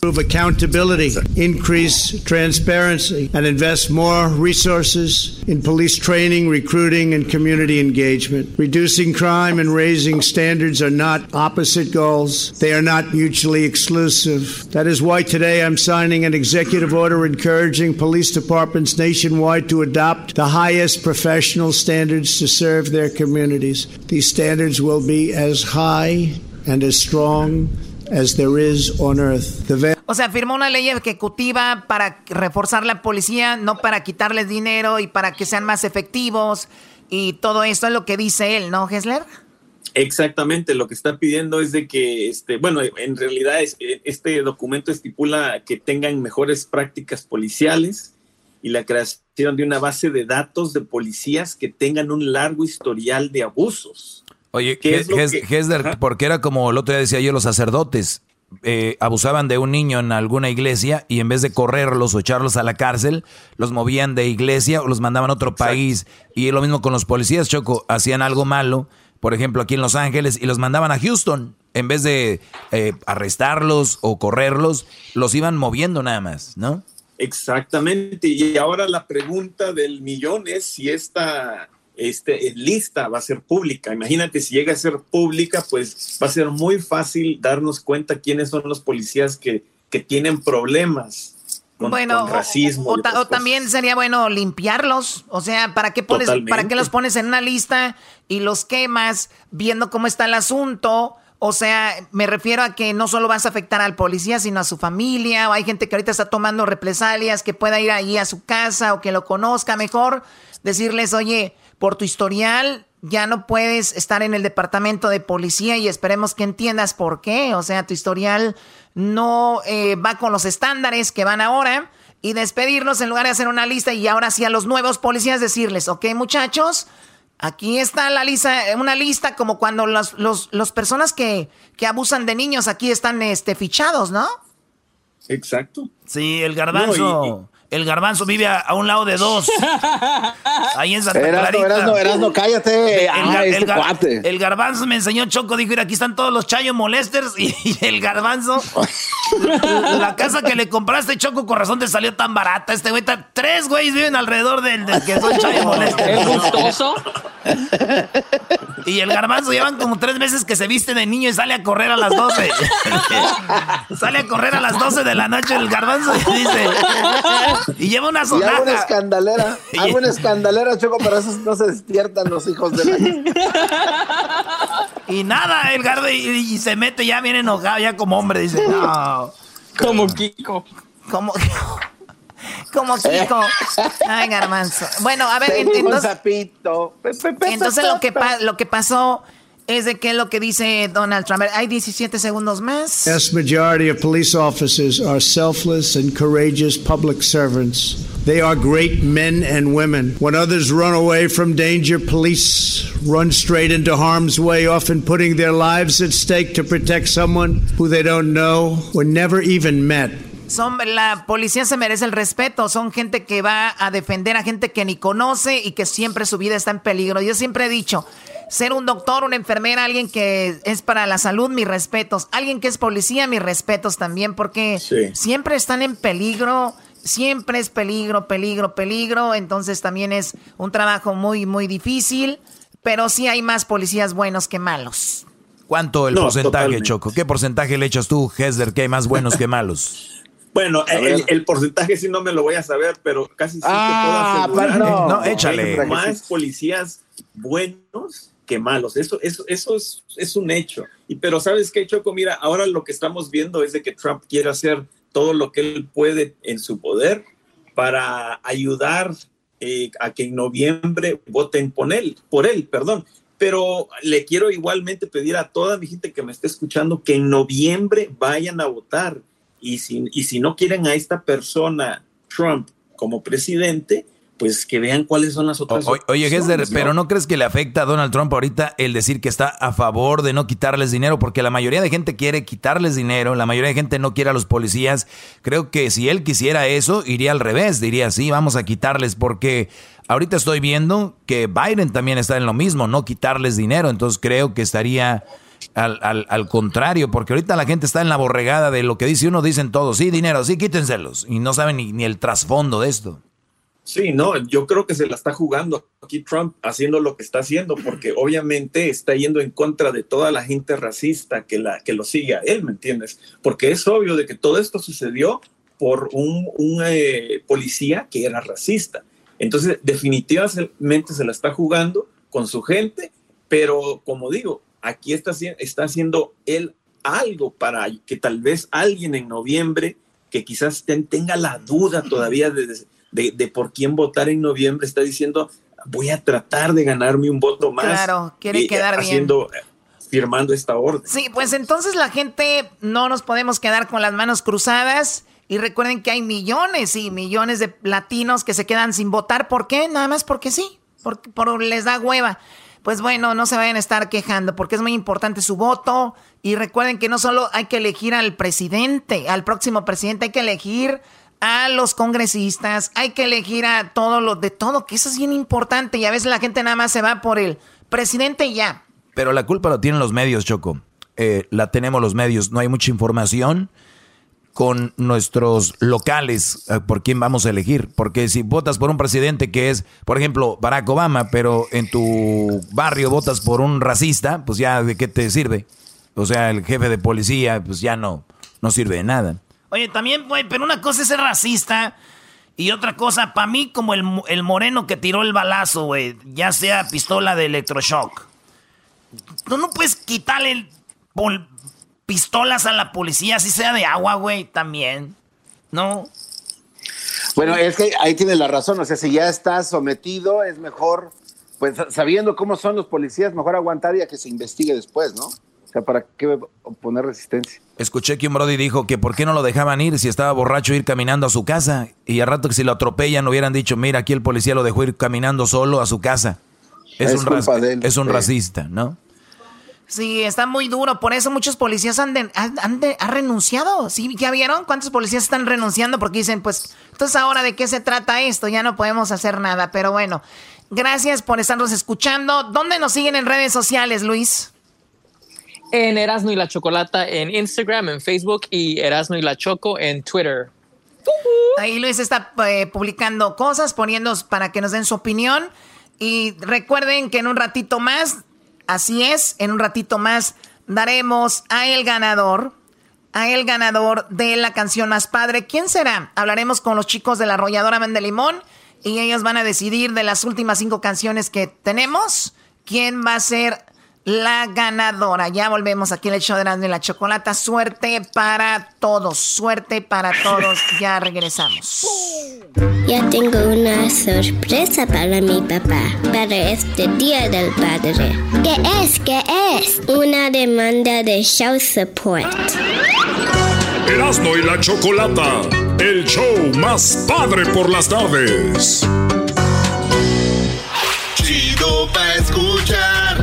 Accountability, increase transparency, and invest more resources in police training, recruiting, and community engagement. Reducing crime and raising standards are not opposite goals. They are not mutually exclusive. That is why today I'm signing an executive order encouraging police departments nationwide to adopt the highest professional standards to serve their communities. These standards will be as high and as strong as there is on earth. o sea, firmó una ley ejecutiva para reforzar la policía, no para quitarles dinero y para que sean más efectivos. Y todo esto es lo que dice él, ¿no, Hessler? Exactamente, lo que está pidiendo es de que, este, bueno, en realidad es, este documento estipula que tengan mejores prácticas policiales y la creación de una base de datos de policías que tengan un largo historial de abusos. Oye, Hesler, porque era como el otro día decía yo, los sacerdotes eh, abusaban de un niño en alguna iglesia y en vez de correrlos o echarlos a la cárcel, los movían de iglesia o los mandaban a otro país. Y lo mismo con los policías, Choco, hacían algo malo, por ejemplo, aquí en Los Ángeles, y los mandaban a Houston. En vez de eh, arrestarlos o correrlos, los iban moviendo nada más, ¿no? Exactamente. Y ahora la pregunta del millón es si esta este, lista va a ser pública. Imagínate, si llega a ser pública, pues va a ser muy fácil darnos cuenta quiénes son los policías que, que tienen problemas con, bueno, racismo. O, también sería bueno limpiarlos. O sea, ¿para qué, pones, ¿para qué los pones en una lista y los quemas viendo cómo está el asunto? O sea, me refiero a que no solo vas a afectar al policía, sino a su familia. O hay gente que ahorita está tomando represalias, que pueda ir ahí a su casa o que lo conozca mejor. Decirles, oye, por tu historial ya no puedes estar en el departamento de policía y esperemos que entiendas por qué. O sea, tu historial no eh, va con los estándares que van ahora. Y despedirnos en lugar de hacer una lista y ahora sí a los nuevos policías decirles, ok muchachos, aquí está la lista, una lista como cuando las los, personas que, que, abusan de niños aquí están este, fichados, ¿no? Exacto. Sí, el garbanzo. El garbanzo vive a, un lado de dos. Ahí en Santa Clarita. Erasno, Erasno, cállate. El, ah, este cuate. el, garbanzo me enseñó Choco, dijo, mira, aquí están todos los chayo molesters y, el garbanzo. la, casa que le compraste, Choco, con razón te salió tan barata. Este güey, tres güeyes viven alrededor del, que son chayo molesters. ¿Es gustoso? Y el garbanzo llevan como tres meses que se viste de niño y sale a correr a las 12. sale a correr a las 12 de la noche el garbanzo y dice... Y lleva una sonaja. Y hago una escandalera. hago una escandalera, Choco, pero esos no se despiertan los hijos de la... Y nada, el gardo y, se mete ya bien enojado, ya como hombre, dice, no. Como Kiko. Como... Como Kiko. Ay, garbanzo. Bueno, a ver, entonces, entonces lo que, lo que pasó es de qué es lo que dice Donald Trump. Hay 17 segundos más. Vast majority of police officers are selfless and courageous public servants. They are great men and women. When others run away from danger, police run straight into harm's way, often putting their lives at stake to protect someone who they don't know or never even met. Son, la policía se merece el respeto. Son gente que va a defender a gente que ni conoce y que siempre su vida está en peligro. Yo siempre he dicho, ser un doctor, una enfermera, alguien que es para la salud, mis respetos. Alguien que es policía, mis respetos también, porque siempre están en peligro. Siempre es peligro, peligro, peligro. Entonces también es un trabajo muy, muy difícil. Pero sí hay más policías buenos que malos. ¿Cuánto el porcentaje, Choco? ¿Qué porcentaje le echas tú, Hesler, que hay más buenos que malos? Bueno, el, porcentaje sí no me lo voy a saber, pero casi sí ah, te puedo asegurar. No, échale. más policías buenos que malos. Eso, eso, eso es, es un hecho. Y, pero sabes qué, Choco, mira, ahora lo que estamos viendo es de que Trump quiere hacer todo lo que él puede en su poder para ayudar eh, a que en noviembre voten por él, por él, perdón. Pero le quiero igualmente pedir a toda mi gente que me esté escuchando que en noviembre vayan a votar. Y si, y si no quieren a esta persona, Trump, como presidente, pues que vean cuáles son las otras. oye, Gessler, pero ¿no crees que le afecta a Donald Trump ahorita el decir que está a favor de no quitarles dinero? Porque la mayoría de gente quiere quitarles dinero, la mayoría de gente no quiere a los policías. Creo que si él quisiera eso, iría al revés, diría, sí, vamos a quitarles, porque ahorita estoy viendo que Biden también está en lo mismo, no quitarles dinero, entonces creo que estaría... Al, al, al, contrario, porque ahorita la gente está en la borregada de lo que dice uno, dicen todos, sí, dinero, sí, quítenselos, y no saben ni, ni el trasfondo de esto. Sí, no, yo creo que se la está jugando aquí Trump haciendo lo que está haciendo, porque obviamente está yendo en contra de toda la gente racista que, la, que lo sigue a él, ¿me entiendes? Porque es obvio de que todo esto sucedió por un, un eh, policía que era racista. Entonces, definitivamente se la está jugando con su gente, pero como digo, aquí está, está haciendo él algo para que tal vez alguien en noviembre que quizás tenga la duda todavía de de, por quién votar en noviembre, está diciendo, voy a tratar de ganarme un voto más. Claro, quiere quedar haciendo, bien. Firmando esta orden. Sí, pues entonces la gente no nos podemos quedar con las manos cruzadas. Y recuerden que hay millones y millones de latinos que se quedan sin votar. ¿Por qué? Nada más porque sí. Porque por, les da hueva. Pues bueno, no se vayan a estar quejando porque es muy importante su voto. Y recuerden que no solo hay que elegir al presidente, al próximo presidente, hay que elegir a los congresistas, hay que elegir a todos los de todo, que eso es bien importante y a veces la gente nada más se va por el presidente y ya. Pero la culpa la tienen los medios, Choco. Eh, la tenemos los medios, no hay mucha información con nuestros locales eh, por quién vamos a elegir. Porque si votas por un presidente que es, por ejemplo, Barack Obama, pero en tu barrio votas por un racista, pues ya de qué te sirve. O sea, el jefe de policía, pues ya no, no sirve de nada. Oye, también, güey, pero una cosa es ser racista y otra cosa, para mí, como el, el, moreno que tiró el balazo, güey, ya sea pistola de electroshock. Tú no puedes quitarle pistolas a la policía, si sea de agua, güey, también. ¿No? Bueno, es que ahí tiene la razón. O sea, si ya estás sometido, es mejor, pues sabiendo cómo son los policías, mejor aguantar y a que se investigue después, ¿no? sea, ¿para qué poner resistencia? Escuché que un Brody dijo que por qué no lo dejaban ir si estaba borracho ir caminando a su casa y al rato que si lo atropellan hubieran dicho, mira, aquí el policía lo dejó ir caminando solo a su casa. Es, un, es un racista, ¿no? Sí, está muy duro. Por eso muchos policías han, han, renunciado. ¿Sí? ¿Ya vieron cuántos policías están renunciando? Porque dicen, pues, entonces ahora de qué se trata esto? Ya no podemos hacer nada. Pero bueno, gracias por estarnos escuchando. ¿Dónde nos siguen en redes sociales, Luis? en Erasmo y la Chocolata en Instagram, en Facebook y Erasmo y la Choco en Twitter. Ahí Luis está eh, publicando cosas, poniendo para que nos den su opinión. Y recuerden que en un ratito más, así es, en un ratito más daremos a el ganador, a el ganador de la canción más padre. ¿Quién será? Hablaremos con los chicos de la arrolladora Limón y ellos van a decidir de las últimas cinco canciones que tenemos quién va a ser la ganadora. Ya volvemos aquí en el show de y la Chocolata. Suerte para todos, suerte para todos. Ya regresamos. Ya tengo una sorpresa para mi papá, para este Día del Padre. ¿Qué es? ¿Qué es? Una demanda de show support. Erasmo y la Chocolata, el show más padre por las tardes. Chido pa' escuchar.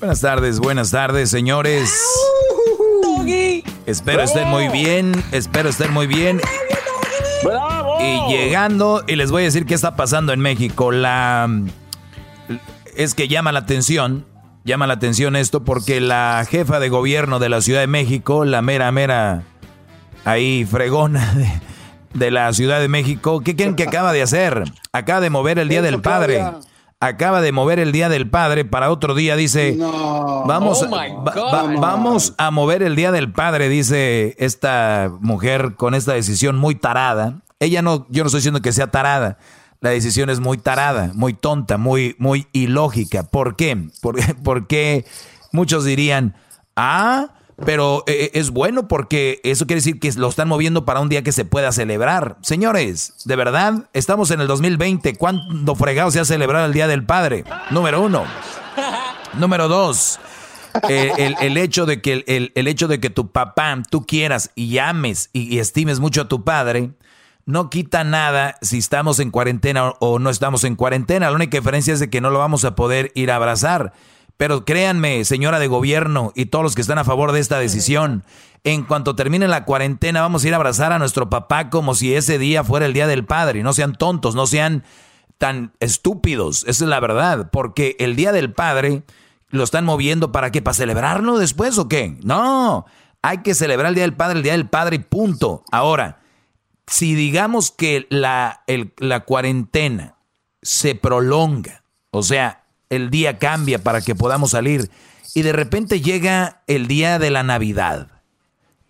Buenas tardes, buenas tardes, señores. Espero estén muy bien, espero estén muy bien. Y llegando, y les voy a decir qué está pasando en México. La es que llama la atención, llama la atención esto porque la jefa de gobierno de la Ciudad de México, la mera, mera, ahí fregona de, la Ciudad de México, ¿qué creen que acaba de hacer? Acaba de mover el Día del Padre. Acaba de mover el Día del Padre para otro día, dice. Vamos, oh vamos a mover el Día del Padre, dice esta mujer con esta decisión muy tarada. Ella no, yo no estoy diciendo que sea tarada, la decisión es muy tarada, muy tonta, muy, muy ilógica. ¿Por qué? Porque, muchos dirían, ah, pero eh, eh, es bueno porque eso quiere decir que lo están moviendo para un día que se pueda celebrar. Señores, de verdad, estamos en el 2020. ¿Cuándo fregado se ha celebrado el Día del Padre? Número uno. Número dos. Eh, el, hecho de que el, hecho de que tu papá, tú quieras y ames y estimes mucho a tu padre, no quita nada si estamos en cuarentena o no estamos en cuarentena. La única diferencia es de que no lo vamos a poder ir a abrazar. Pero créanme, señora de gobierno y todos los que están a favor de esta decisión, en cuanto termine la cuarentena vamos a ir a abrazar a nuestro papá como si ese día fuera el Día del Padre. No sean tontos, no sean tan estúpidos. Esa es la verdad, porque el Día del Padre lo están moviendo para qué, para celebrarlo después o qué. No, hay que celebrar el Día del Padre, el Día del Padre y punto. Ahora, si digamos que la, la cuarentena se prolonga, o sea, el día cambia para que podamos salir y de repente llega el día de la Navidad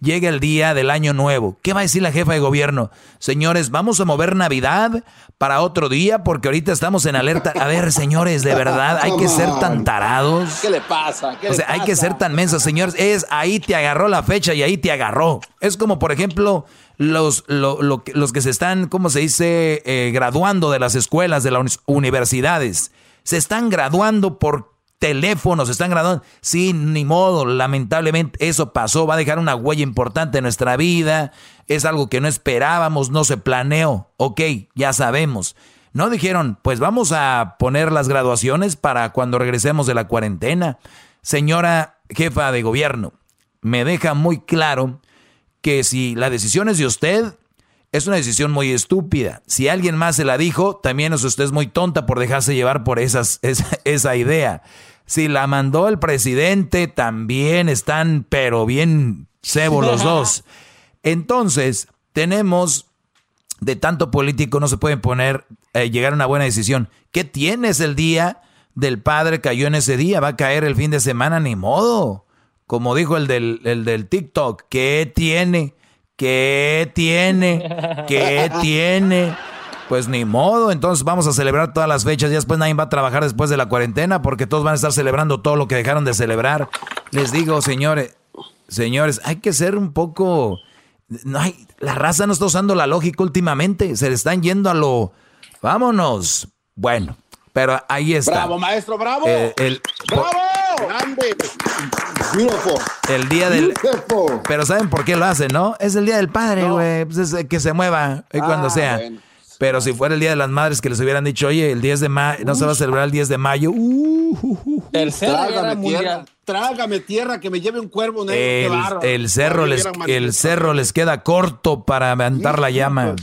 llega el día del año nuevo. ¿Qué va a decir la jefa de gobierno? Señores, vamos a mover Navidad para otro día porque ahorita estamos en alerta. A ver, señores, de verdad, hay que ser tan tarados. ¿Qué le pasa? o sea, hay que ser tan mensos, señores. Es ahí te agarró la fecha y ahí te agarró. Es como, por ejemplo, los, los que se están, ¿cómo se dice?, eh, graduando de las escuelas, de las universidades. Se están graduando por teléfonos están graduando. Sí, ni modo, lamentablemente eso pasó, va a dejar una huella importante en nuestra vida, es algo que no esperábamos, no se planeó, ok, ya sabemos. No dijeron, pues vamos a poner las graduaciones para cuando regresemos de la cuarentena. Señora jefa de gobierno, me deja muy claro que si la decisión es de usted, es una decisión muy estúpida. Si alguien más se la dijo, también es usted es muy tonta por dejarse llevar por esas, esa, esa idea. Si la mandó el presidente, también están, pero bien cebo los dos. Entonces, tenemos de tanto político, no se pueden poner, eh, llegar a una buena decisión. ¿Qué tienes el día del padre cayó en ese día? Va a caer el fin de semana, ni modo. Como dijo el del, el del TikTok, ¿qué tiene? ¿Qué tiene? ¿Qué tiene? Pues ni modo, entonces vamos a celebrar todas las fechas y después nadie va a trabajar después de la cuarentena porque todos van a estar celebrando todo lo que dejaron de celebrar. Les digo, señores, señores, hay que ser un poco... No hay, la raza no está usando la lógica últimamente, se le están yendo a lo... Vámonos. Bueno, pero ahí está. Bravo, maestro, bravo. Eh, el, bravo. Grande. Beautiful. El día del. Pero ¿saben por qué lo hacen, no? Es el día del padre, güey. Pues es que se mueva cuando ah, sea. Pero si fuera el Día de las Madres que les hubieran dicho, oye, el 10 de mayo, no se va a celebrar el 10 de mayo. Uh, uh, uh, trágame tierra, trágame tierra, que me lleve un cuervo negro. El, el cerro, les, el cerro les queda corto para levantar la llama.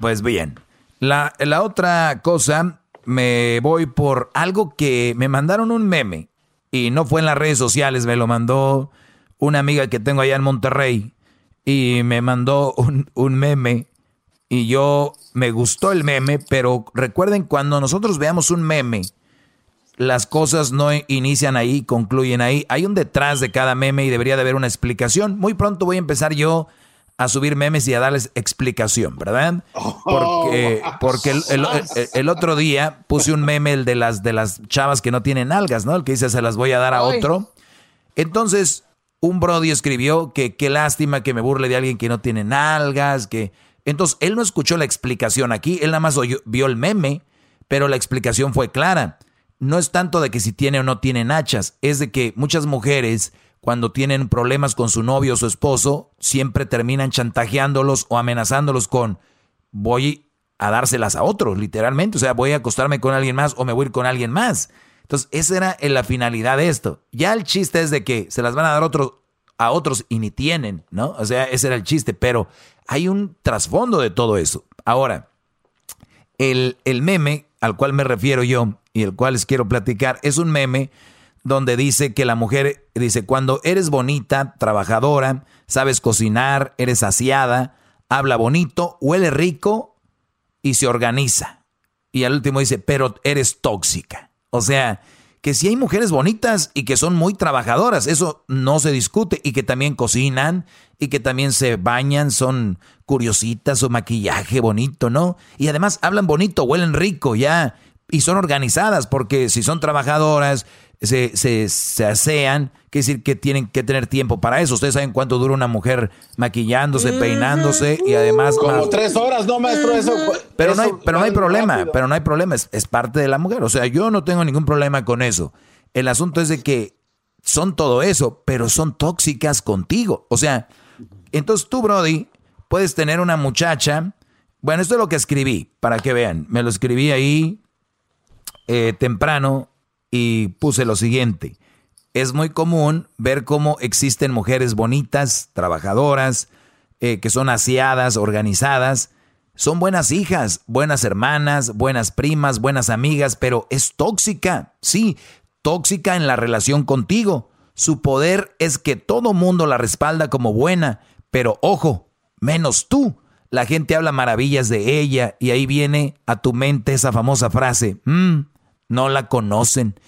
Pues bien, la, la otra cosa, me voy por algo que me mandaron un meme y no fue en las redes sociales, me lo mandó una amiga que tengo allá en Monterrey y me mandó un, un meme y yo me gustó el meme, pero recuerden cuando nosotros veamos un meme, las cosas no inician ahí, concluyen ahí. Hay un detrás de cada meme y debería de haber una explicación. Muy pronto voy a empezar yo a subir memes y a darles explicación, ¿verdad? Porque, porque el, otro día puse un meme, el de las, de las chavas que no tienen algas, ¿no? El que dice se las voy a dar a otro. Entonces, un Brody escribió que qué lástima que me burle de alguien que no tiene nalgas, que entonces, él no escuchó la explicación aquí, él nada más vio el meme, pero la explicación fue clara. No es tanto de que si tiene o no tiene nachas, es de que muchas mujeres, cuando tienen problemas con su novio o su esposo, siempre terminan chantajeándolos o amenazándolos con voy a dárselas a otros, literalmente. O sea, voy a acostarme con alguien más o me voy a ir con alguien más. Entonces, esa era la finalidad de esto. Ya el chiste es de que se las van a dar otros a otros y ni tienen, ¿no? O sea, ese era el chiste, pero hay un trasfondo de todo eso. Ahora, el, el meme al cual me refiero yo y el cual les quiero platicar es un meme donde dice que la mujer, dice, cuando eres bonita, trabajadora, sabes cocinar, eres aseada, habla bonito, huele rico y se organiza. Y al último dice, pero eres tóxica. O sea, que si hay mujeres bonitas y que son muy trabajadoras, eso no se discute, y que también cocinan y que también se bañan, son curiositas, su maquillaje bonito, ¿no? Y además hablan bonito, huelen rico, ya, y son organizadas, porque si son trabajadoras, se, se, se asean, quiere decir que tienen que tener tiempo para eso. Ustedes saben cuánto dura una mujer maquillándose, peinándose y además... Como tres horas, ¿no, maestro? Eso, pero, no hay, pero no hay problema, pero no hay problema, es, es parte de la mujer. O sea, yo no tengo ningún problema con eso. El asunto es de que son todo eso, pero son tóxicas contigo. O sea, entonces tú, Brody, puedes tener una muchacha. Bueno, esto es lo que escribí, para que vean. Me lo escribí ahí eh, temprano y puse lo siguiente. Es muy común ver cómo existen mujeres bonitas, trabajadoras, eh, que son aseadas, organizadas. Son buenas hijas, buenas hermanas, buenas primas, buenas amigas, pero es tóxica. Sí, tóxica en la relación contigo. Su poder es que todo mundo la respalda como buena, pero ojo, menos tú. La gente habla maravillas de ella y ahí viene a tu mente esa famosa frase, mmm, no la conocen.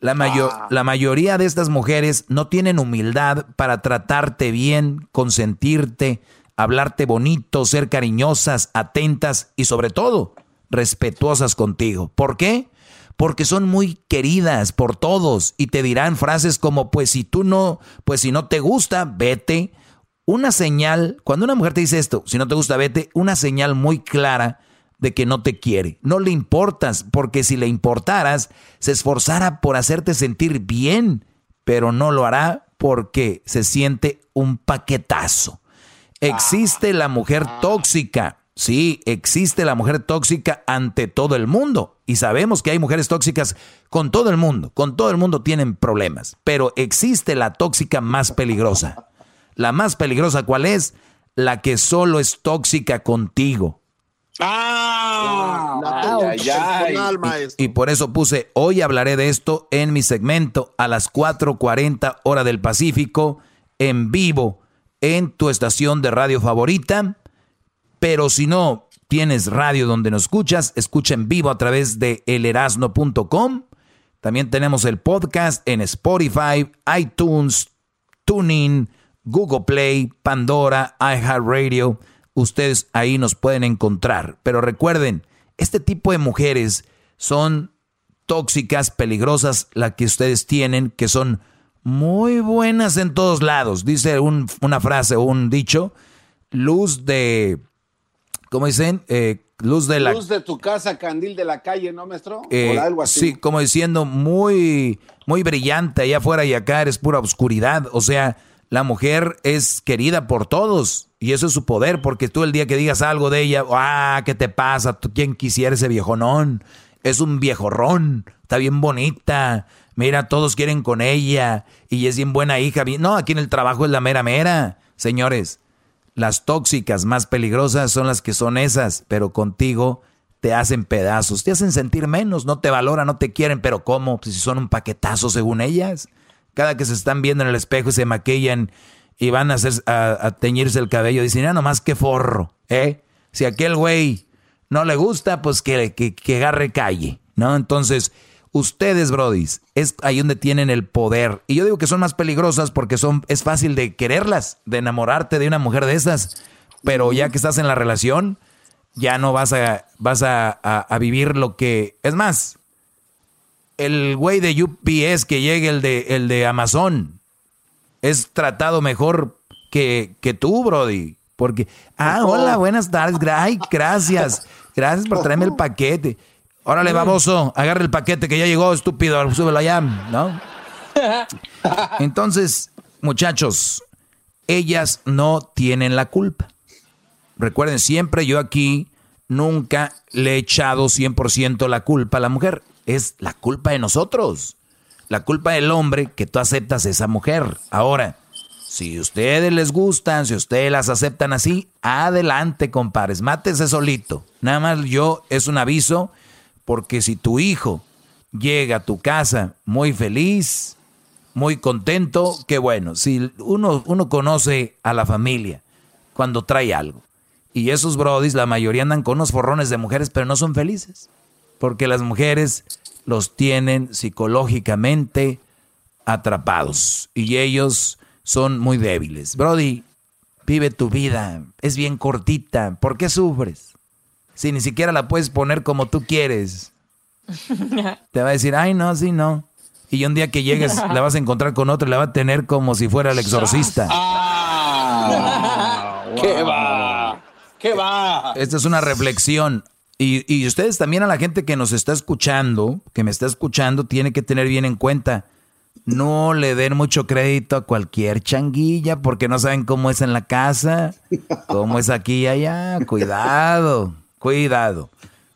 La, mayor, Ah. la mayoría de estas mujeres no tienen humildad para tratarte bien, consentirte, hablarte bonito, ser cariñosas, atentas y sobre todo respetuosas contigo. ¿Por qué? Porque son muy queridas por todos y te dirán frases como pues si tú no, pues si no te gusta, vete. Una señal, cuando una mujer te dice esto, si no te gusta, vete, una señal muy clara de que no te quiere. No le importas, porque si le importaras, se esforzara por hacerte sentir bien, pero no lo hará porque se siente un paquetazo. Existe la mujer tóxica. Sí, existe la mujer tóxica ante todo el mundo. Y sabemos que hay mujeres tóxicas con todo el mundo. Con todo el mundo tienen problemas. Pero existe la tóxica más peligrosa. La más peligrosa, ¿cuál es? La que solo es tóxica contigo. ¡Ah! Ay, ay, ay. Y, y por eso puse, hoy hablaré de esto en mi segmento a las 4.40 hora del Pacífico, en vivo, en tu estación de radio favorita. Pero si no tienes radio donde nos escuchas, escucha en vivo a través de elerasno.com. También tenemos el podcast en Spotify, iTunes, TuneIn, Google Play, Pandora, iHeartRadio. Ustedes ahí nos pueden encontrar. Pero recuerden, este tipo de mujeres son tóxicas, peligrosas, las que ustedes tienen, que son muy buenas en todos lados. Dice un- una frase o un dicho, luz de, ¿cómo dicen? Eh, luz de la... Luz de tu casa, candil de la calle, ¿no, maestro? eh, o algo así. sí, como diciendo muy, muy brillante allá afuera y acá eres pura oscuridad. O sea, la mujer es querida por todos y eso es su poder, porque tú el día que digas algo de ella, ah, ¿qué te pasa? ¿Tú quién quisiera ese viejonón? Es un viejorrón, está bien bonita. Mira, todos quieren con ella y es bien buena hija. No, aquí en el trabajo es la mera mera. Señores, las tóxicas más peligrosas son las que son esas, pero contigo te hacen pedazos, te hacen sentir menos, no te valoran, no te quieren, pero ¿cómo? Pues si son un paquetazo según ellas. Cada que se están viendo en el espejo y se maquillan y van a, hacer, a, a teñirse el cabello, dicen, ya nomás que forro, ¿eh? Si aquel güey no le gusta, pues que, que, que agarre calle, ¿no? Entonces, ustedes, brodis, es ahí donde tienen el poder. Y yo digo que son más peligrosas porque son, es fácil de quererlas, de enamorarte de una mujer de esas. Pero ya que estás en la relación, ya no vas a, vas a- a vivir lo que. Es más, el güey de UPS que llegue, el de, el de Amazon, es tratado mejor que, que tú, Brody. Porque, ah, hola, buenas tardes, ay, gracias, gracias por traerme el paquete. Órale, baboso, agarra el paquete que ya llegó, estúpido, súbelo allá, ¿no? Entonces, muchachos, ellas no tienen la culpa. Recuerden, siempre yo aquí nunca le he echado 100% la culpa a la mujer. Es la culpa de nosotros. La culpa del hombre que tú aceptas a esa mujer. Ahora, si ustedes les gustan, si ustedes las aceptan así, adelante, compadres, mátese solito. Nada más yo es un aviso Porque si tu hijo llega a tu casa muy feliz, muy contento, qué bueno. Si uno, uno conoce a la familia cuando trae algo. Y esos brodis, la mayoría andan con unos forrones de mujeres, pero no son felices. Porque las mujeres los tienen psicológicamente atrapados. Y ellos son muy débiles. Brody, vive tu vida. Es bien cortita. ¿Por qué sufres? Si ni siquiera la puedes poner como tú quieres. Te va a decir, ay, no, sí, no. Y un día que llegues, la vas a encontrar con otro y la va a tener como si fuera el exorcista. Ah, ¿Qué va? ¿Qué va? Esta es una reflexión. Y, y ustedes también a la gente que nos está escuchando, que me está escuchando, tiene que tener bien en cuenta. No le den mucho crédito a cualquier changuilla porque no saben cómo es en la casa, cómo es aquí y allá. Cuidado, cuidado.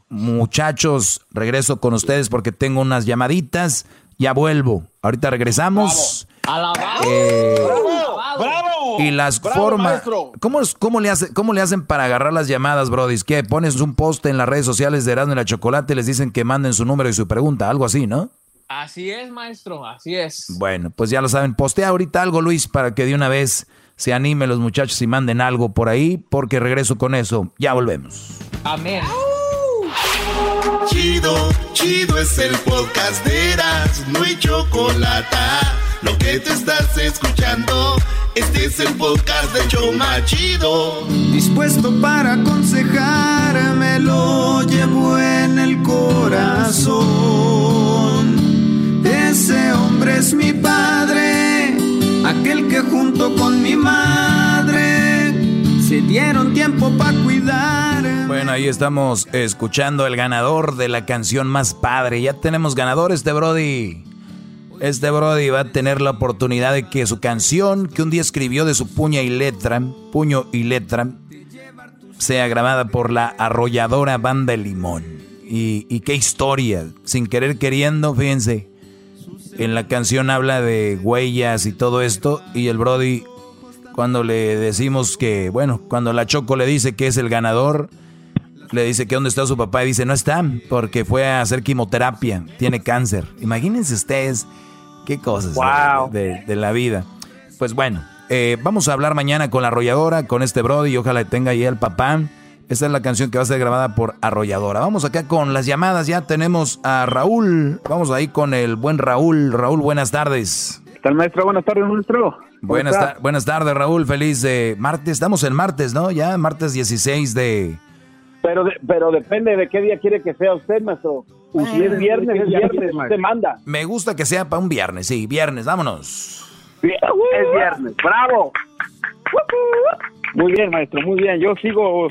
Muchachos, regreso con ustedes porque tengo unas llamaditas. Ya vuelvo. Ahorita regresamos. ¡Bravo! Y las ¡Bravo, formas. ¿cómo, cómo, le hace, ¿Cómo le hacen para agarrar las llamadas, Brodis? ¿Qué? Pones un post en las redes sociales de Erasmo y la Chocolate y les dicen que manden su número y su pregunta, algo así, ¿no? Así es, maestro, así es. Bueno, pues ya lo saben. Postea ahorita algo, Luis, para que de una vez se anime los muchachos y manden algo por ahí, porque regreso con eso. Ya volvemos. Amén. Chido, chido es el podcast de Eras, no hay chocolate. Lo que te estás escuchando, este es el podcast de Choma Chido. Dispuesto para aconsejarme, lo llevo en el corazón. Ese hombre es mi padre, aquel que junto con mi madre se dieron tiempo para cuidar. Bueno, ahí estamos escuchando el ganador de la canción más padre. Ya tenemos ganador este Brody. Este Brody va a tener la oportunidad de que su canción que un día escribió de su puño y letra, puño y letra, sea grabada por la arrolladora Banda Limón. Y, y qué historia, sin querer queriendo, fíjense. En la canción habla de huellas y todo esto. Y el Brody, cuando le decimos que, bueno, cuando la Choco le dice que es el ganador, le dice que dónde está su papá y dice no está porque fue a hacer quimioterapia, tiene cáncer. Imagínense ustedes qué cosas Wow. de, de- de la vida. Pues bueno, eh, vamos a hablar mañana con la arrolladora, con este Brody y ojalá tenga ahí el papá. Esta es la canción que va a ser grabada por Arrolladora. Vamos acá con las llamadas. Ya tenemos a Raúl. Vamos ahí con el buen Raúl. Raúl, buenas tardes. ¿Qué tal, maestro? Buenas tardes, maestro. ¿Cómo Buenas, ta- buenas tardes, Raúl. Feliz de martes. Estamos en martes, ¿no? Ya martes 16 de... Pero, de- pero depende de qué día quiere que sea usted, maestro. Si es viernes, es viernes, usted manda. Me gusta que sea para un viernes, sí, viernes, vámonos. Es viernes, bravo. Muy bien, maestro, muy bien. Yo sigo,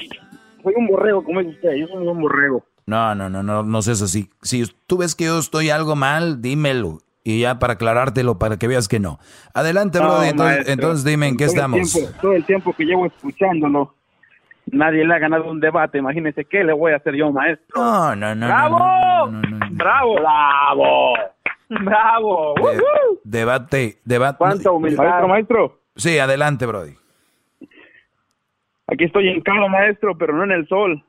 soy un borrego, como dice usted, yo soy un borrego. No, no, no, no, no seas así. Si tú ves que yo estoy algo mal, dímelo. Y ya para aclarártelo, para que veas que no. Adelante, No, Brody. Entonces, dime en qué Todo el estamos. tiempo- todo el tiempo que llevo escuchándolo, nadie le ha ganado un debate. Imagínese qué le voy a hacer yo, maestro. No, no, no. ¡Bravo! no, no, no, no. ¡Bravo! ¡Bravo! ¡Bravo! Debate, debate. ¿Cuánta humildad? Maestro, maestro. Sí, adelante, Brody. Aquí estoy en maestro, pero no en el sol.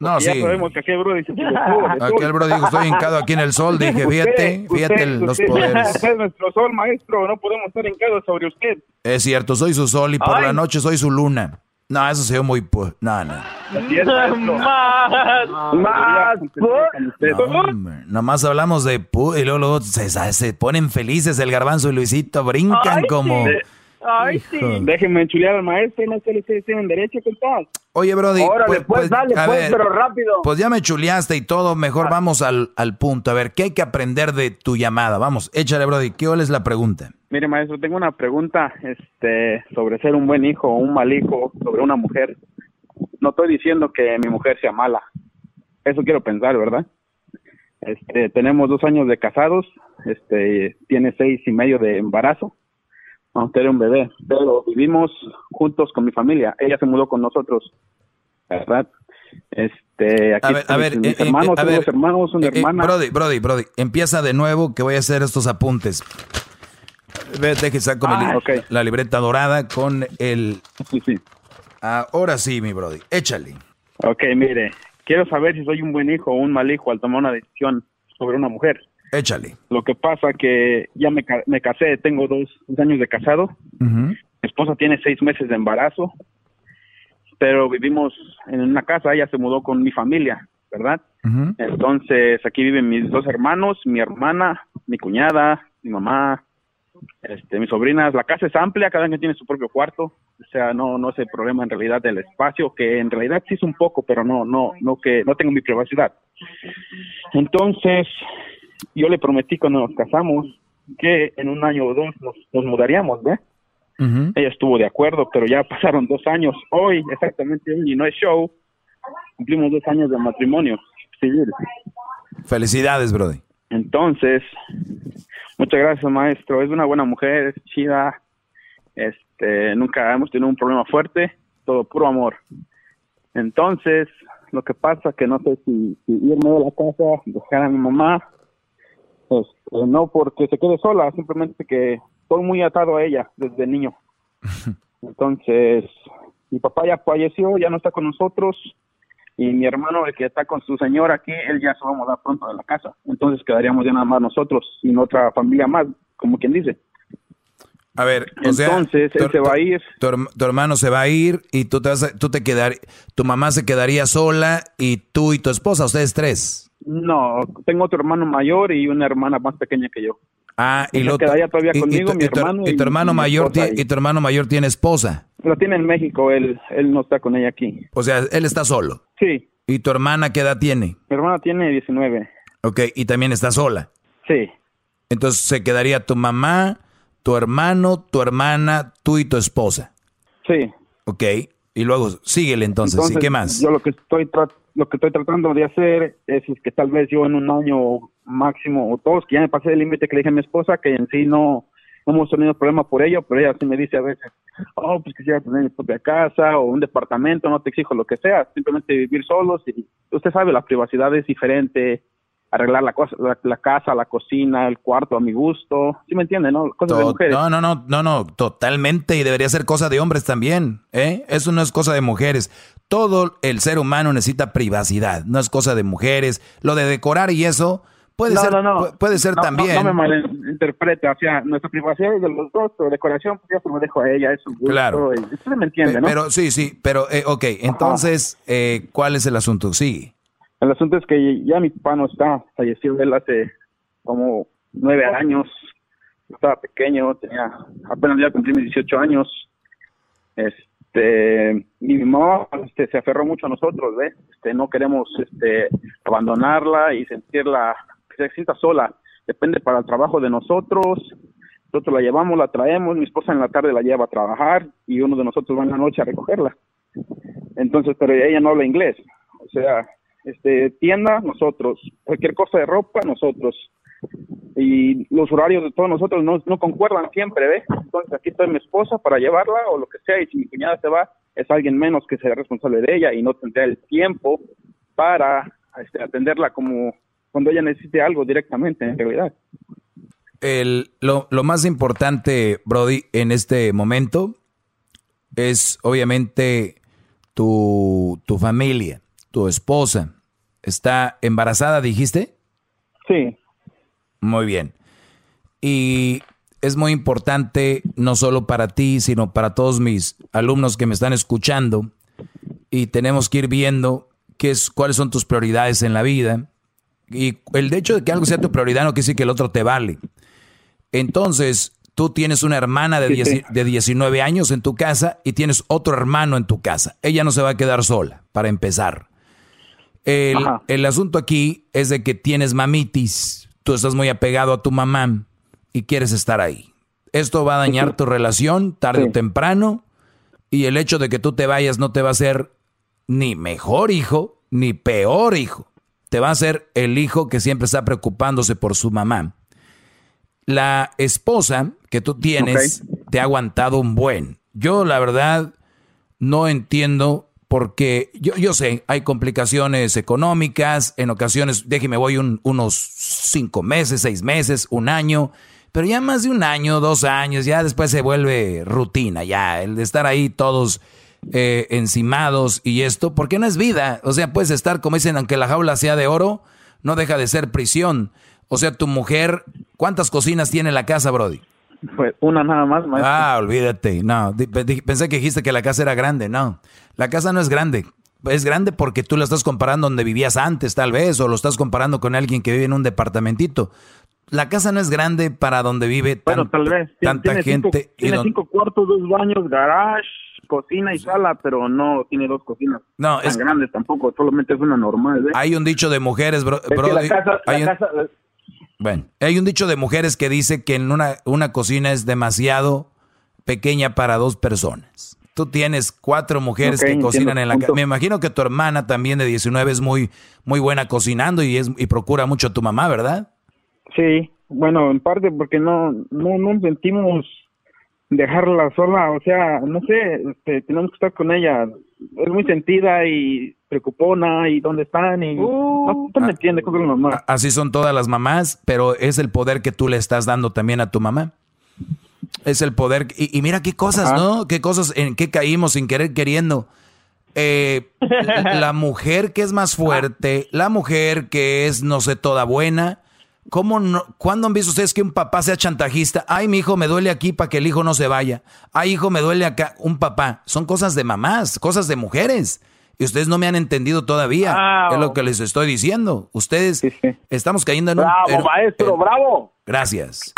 No, ya sí. sabemos que aquel bro dice. Aquel dijo, estoy hincado aquí en el sol. Dije, fíjate, Usted, fíjate usted, los usted, poderes. Usted es nuestro sol, maestro. No podemos estar hincados sobre usted. Es cierto, soy su sol y por Ay. la noche soy su luna. No, eso se ve muy... pu- No, no. Más, más, No, nomás hablamos de pu y luego, luego se, se ponen felices el garbanzo y Luisito, brincan Ay, como... sí. Ay, sí. Déjenme enchulear al maestro, no sé si ustedes tienen derecho contar. Oye, Brody, Órale, pues, dale, a pues, pero rápido. Pues ya me chuleaste y todo, mejor vamos al, al punto. A ver, ¿qué hay que aprender de tu llamada? Vamos, échale, Brody, ¿qué es la pregunta? Mire, maestro, tengo una pregunta este, sobre ser un buen hijo o un mal hijo, sobre una mujer. No estoy diciendo que mi mujer sea mala. Eso quiero pensar, ¿verdad? Este, tenemos dos años de casados, este, tiene seis y medio de embarazo. Vamos a tener un bebé, pero vivimos juntos con mi familia. Ella se mudó con nosotros, ¿verdad? Este, aquí A ver, a ver, mis eh, eh, hermanos, a tengo ver, dos hermanos, una eh, eh, hermana. Brody, Brody, Brody, empieza de nuevo que voy a hacer estos apuntes. Ve, Deje saco mi Ah, li- ok. la libreta dorada con el... Sí, sí. Ahora sí, mi Brody, échale. Ok, mire, quiero saber si soy un buen hijo o un mal hijo al tomar una decisión sobre una mujer. Échale. Lo que pasa que ya me, me casé, tengo dos, dos años de casado. Mi esposa tiene seis meses de embarazo, pero vivimos en una casa, ella se mudó con mi familia, ¿verdad? Entonces aquí viven mis dos hermanos, mi hermana, mi cuñada, mi mamá, este, mis sobrinas. La casa es amplia, cada quien tiene su propio cuarto, o sea, no no es el problema en realidad del espacio, que en realidad sí es un poco, pero no no no que no tengo mi privacidad. Entonces yo le prometí cuando nos casamos que en un año o dos nos, nos mudaríamos, ¿ve? Ella estuvo de acuerdo, pero ya pasaron dos años. Hoy, exactamente, y no es show, cumplimos dos años de matrimonio civil. Felicidades, Brody. Entonces, muchas gracias, maestro. Es una buena mujer, es chida. Este, nunca hemos tenido un problema fuerte, todo puro amor. Entonces, lo que pasa que no sé si, si irme de la casa, dejar a mi mamá, este, no porque se quede sola, simplemente que estoy muy atado a ella desde niño. Entonces, mi papá ya falleció, ya no está con nosotros, y mi hermano, el que está con su señora aquí, él ya se va a mudar pronto de la casa. Entonces quedaríamos ya nada más nosotros, sin otra familia más, como quien dice. A ver, o sea, Entonces, él se va a ir. Tu, herm- tu hermano se va a ir y tú te, vas a- tú te quedar, tu mamá se quedaría sola y tú y tu esposa, ustedes tres. No, tengo otro hermano mayor y una hermana más pequeña que yo. Ah, y luego quedaría todavía y- y conmigo, tu- mi y tu- hermano y tu hermano mayor esposa tie- ahí. y tu hermano mayor tiene esposa. Lo tiene en México, él, él no está con ella aquí. O sea, él está solo. Sí, ¿Y tu hermana qué edad tiene? mi hermana tiene 19. Ok, y también está sola. Sí. Entonces se quedaría tu mamá, tu hermano, tu hermana, tú y tu esposa. Sí. Ok, y luego síguele entonces, ¿y qué más? Yo lo que estoy tra- lo que estoy tratando de hacer es, es que tal vez yo en un año máximo o dos, que ya me pasé el límite que le dije a mi esposa, que en sí no, no hemos tenido problema por ello, pero ella sí me dice a veces, oh, pues quisiera tener mi propia casa o un departamento, no te exijo lo que sea, simplemente vivir solos y usted sabe, la privacidad es diferente, arreglar la, cosa, la, la casa, la cocina, el cuarto a mi gusto, ¿sí me entiende, no? Cosas de mujeres. No, no, no, no, no, totalmente. Y debería ser cosa de hombres también, ¿eh? Eso no es cosa de mujeres. Todo el ser humano necesita privacidad, no es cosa de mujeres. Lo de decorar y eso puede No, ser, no, no. pu- puede ser también. No, me malinterprete, o sea, nuestra privacidad es de los dos, pero decoración, pues ya se lo dejo a ella, es su gusto. Claro. usted me entiende, Pe- ¿no? Pero sí, sí, pero eh, ok, entonces, eh, ¿cuál es el asunto? Sí. El asunto es que ya mi papá no está, falleció él hace como nueve años, estaba pequeño, tenía apenas ya cumplí mis 18 años. Este, mi mamá este, se aferró mucho a nosotros, ¿ves? Este, no queremos este, abandonarla y sentirla, se sienta sola. Depende para el trabajo de nosotros. Nosotros la llevamos, la traemos, mi esposa en la tarde la lleva a trabajar y uno de nosotros va en la noche a recogerla. Entonces, pero ella no habla inglés. O sea, este, tienda, nosotros. Cualquier cosa de ropa, nosotros. Y los horarios de todos nosotros no, no concuerdan siempre, ¿ves? Entonces aquí está mi esposa para llevarla o lo que sea. Y si mi cuñada se va, es alguien menos que sea responsable de ella y no tendrá el tiempo para este, atenderla como cuando ella necesite algo directamente, en realidad. El, lo, lo más importante, Brody, en este momento es obviamente tu, tu familia, tu esposa. ¿Está embarazada, dijiste? Sí. Muy bien. Y es muy importante, no solo para ti, sino para todos mis alumnos que me están escuchando. Y tenemos que ir viendo qué es, cuáles son tus prioridades en la vida. Y el hecho de que algo sea tu prioridad no quiere decir que el otro te vale. Entonces, tú tienes una hermana de. 10 de 19 años en tu casa y tienes otro hermano en tu casa. Ella no se va a quedar sola, para empezar. El, el asunto aquí es de que tienes mamitis, tú estás muy apegado a tu mamá y quieres estar ahí. Esto va a dañar tu relación tarde o temprano y el hecho de que tú te vayas no te va a hacer ni mejor hijo ni peor hijo. Te va a hacer el hijo que siempre está preocupándose por su mamá. La esposa que tú tienes te ha aguantado un buen. Yo la verdad no entiendo porque yo, yo sé, hay complicaciones económicas, en ocasiones, déjeme, voy un- unos cinco meses, seis meses, un año, pero ya más de un año, dos años, ya después se vuelve rutina, ya, el de estar ahí todos eh, encimados y esto, porque no es vida. O sea, puedes estar, como dicen, aunque la jaula sea de oro, no deja de ser prisión. O sea, tu mujer, ¿cuántas cocinas tiene la casa, Brody? Pues una nada más, maestro. Ah, olvídate. No, pensé que dijiste que la casa era grande. No, la casa no es grande. Es grande porque tú la estás comparando donde vivías antes, tal vez, o lo estás comparando con alguien que vive en un departamentito. La casa no es grande para donde vive tal vez. tanta gente. tiene cinco cuartos, dos baños, garage, cocina y sala, pero no tiene dos cocinas no, tan es, grandes tampoco, solamente es una normal. ¿eh? Hay un dicho de mujeres, bro, hay, un, bueno, hay un dicho de mujeres que dice que en una, una cocina es demasiado pequeña para dos personas. Tú tienes cuatro mujeres que cocinan en la casa. Me imagino que tu hermana también de 19 es muy, muy buena cocinando y, es, y procura mucho a tu mamá, ¿verdad? Sí, bueno, en parte porque no, no, no sentimos dejarla sola, o sea, no sé, este, tenemos que estar con ella. Es muy sentida y preocupona y dónde están y no, me entiendes con la mamá. Así son todas las mamás, pero es el poder que tú le estás dando también a tu mamá. Es el poder y, mira qué cosas, ¿no? Qué cosas en qué caímos sin querer queriendo. Eh, la mujer que es más fuerte, la mujer que es no sé toda buena, ¿Cómo no, ¿Cuándo han visto ustedes que un papá sea chantajista? Ay, mi hijo me duele aquí para que el hijo no se vaya. Ay, hijo me duele acá. Un papá. Son cosas de mamás, cosas de mujeres. Y ustedes no me han entendido todavía. Es lo que les estoy diciendo. Ustedes estamos cayendo en un... Bravo, maestro, bravo. Gracias.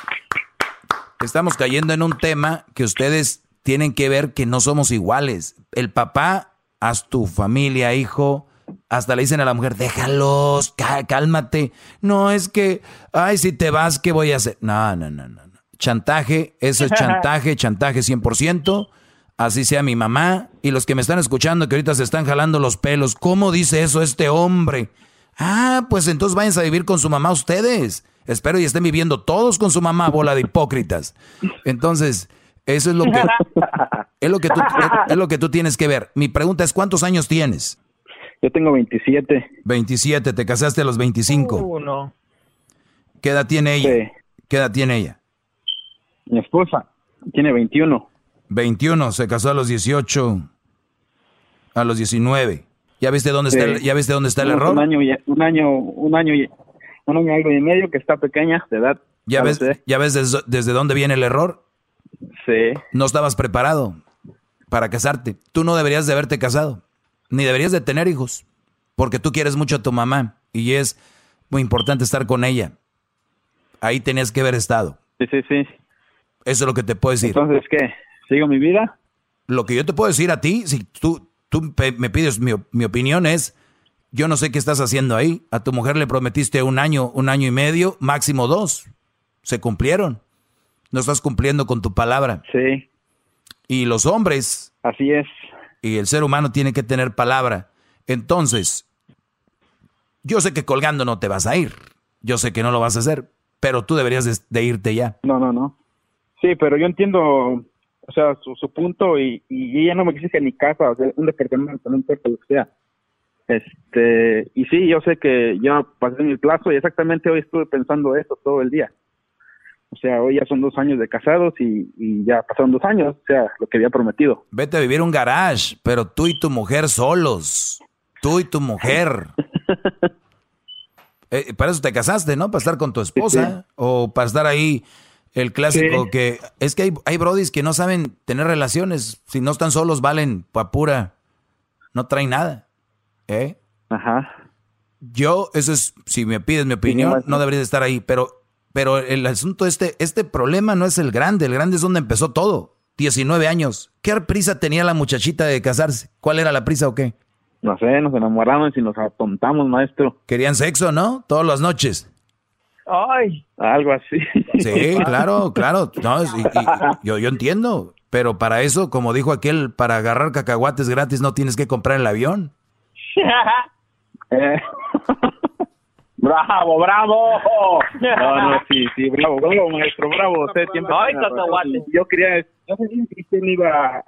Estamos cayendo en un tema que ustedes tienen que ver que no somos iguales. El papá, haz tu familia, hijo hasta le dicen a la mujer, déjalos, cálmate. No, es que, ay, si te vas, ¿qué voy a hacer? No, no, no, no. Chantaje, eso es chantaje, chantaje 100%. Así sea mi mamá y los que me están escuchando que ahorita se están jalando los pelos. ¿Cómo dice eso este hombre? Ah, pues entonces vayan a vivir con su mamá ustedes. Espero y estén viviendo todos con su mamá, bola de hipócritas. Entonces, eso es lo que es lo que tú, es lo que tú tienes que ver. Mi pregunta es ¿cuántos años tienes? Yo tengo 27. 27, te casaste a los 25. Uh, no. ¿Qué edad tiene ella? ¿Qué edad tiene ella? Mi esposa tiene 21. 21, se casó a los 18, a los 19. ¿Ya viste dónde está el, ya viste dónde está el error? Un año, un año, un año, un año algo y medio que está pequeña de edad. ¿Ya ves, ¿ya ves desde, desde dónde viene el error? Sí. No estabas preparado para casarte. Tú no deberías de haberte casado ni deberías de tener hijos, porque tú quieres mucho a tu mamá y es muy importante estar con ella. Ahí tenías que haber estado. Sí, sí, sí. Eso es lo que te puedo decir. Entonces, ¿qué? ¿Sigo mi vida? Lo que yo te puedo decir a ti, si tú, tú me pides mi, mi opinión es, yo no sé qué estás haciendo ahí. A tu mujer le prometiste un año, un año y medio, máximo dos. Se cumplieron. No estás cumpliendo con tu palabra. Sí. Y los hombres. Así es y el ser humano tiene que tener palabra. Entonces, yo sé que colgando no te vas a ir, yo sé que no lo vas a hacer, pero tú deberías de, irte ya. No, no, no. Sí, pero yo entiendo, o sea, su, punto y, y ella no me exige ni casa, o sea, un departamento, no lo que sea. Este, y sí, yo sé que ya pasé mi plazo y exactamente hoy estuve pensando eso todo el día. O sea, hoy ya son dos años de casados y, ya pasaron dos años, o sea, lo que había prometido. Vete a vivir un garage, pero tú y tu mujer solos. Tú y tu mujer. eh, para eso te casaste, ¿no? Para estar con tu esposa o para estar ahí el clásico que es que hay, hay brodis que no saben tener relaciones, si no están solos valen pa pura, no traen nada. ¿Eh? Ajá. Yo, eso es, si me pides mi opinión, no deberías estar ahí, pero pero el asunto, este, este problema no es el grande, el grande es donde empezó todo. 19 años. ¿Qué prisa tenía la muchachita de casarse? ¿Cuál era la prisa o qué? No sé, nos enamoramos y nos atontamos, maestro. Querían sexo, ¿no? Todas las noches. Ay, algo así. Sí, claro, claro. yo, yo entiendo. Pero para eso, como dijo aquel, para agarrar cacahuates gratis no tienes que comprar el avión. eh. Bravo, bravo. No, no, sí, sí, bravo, bravo, maestro, bravo. Usted siempre. Ay, yo quería, yo que usted me iba a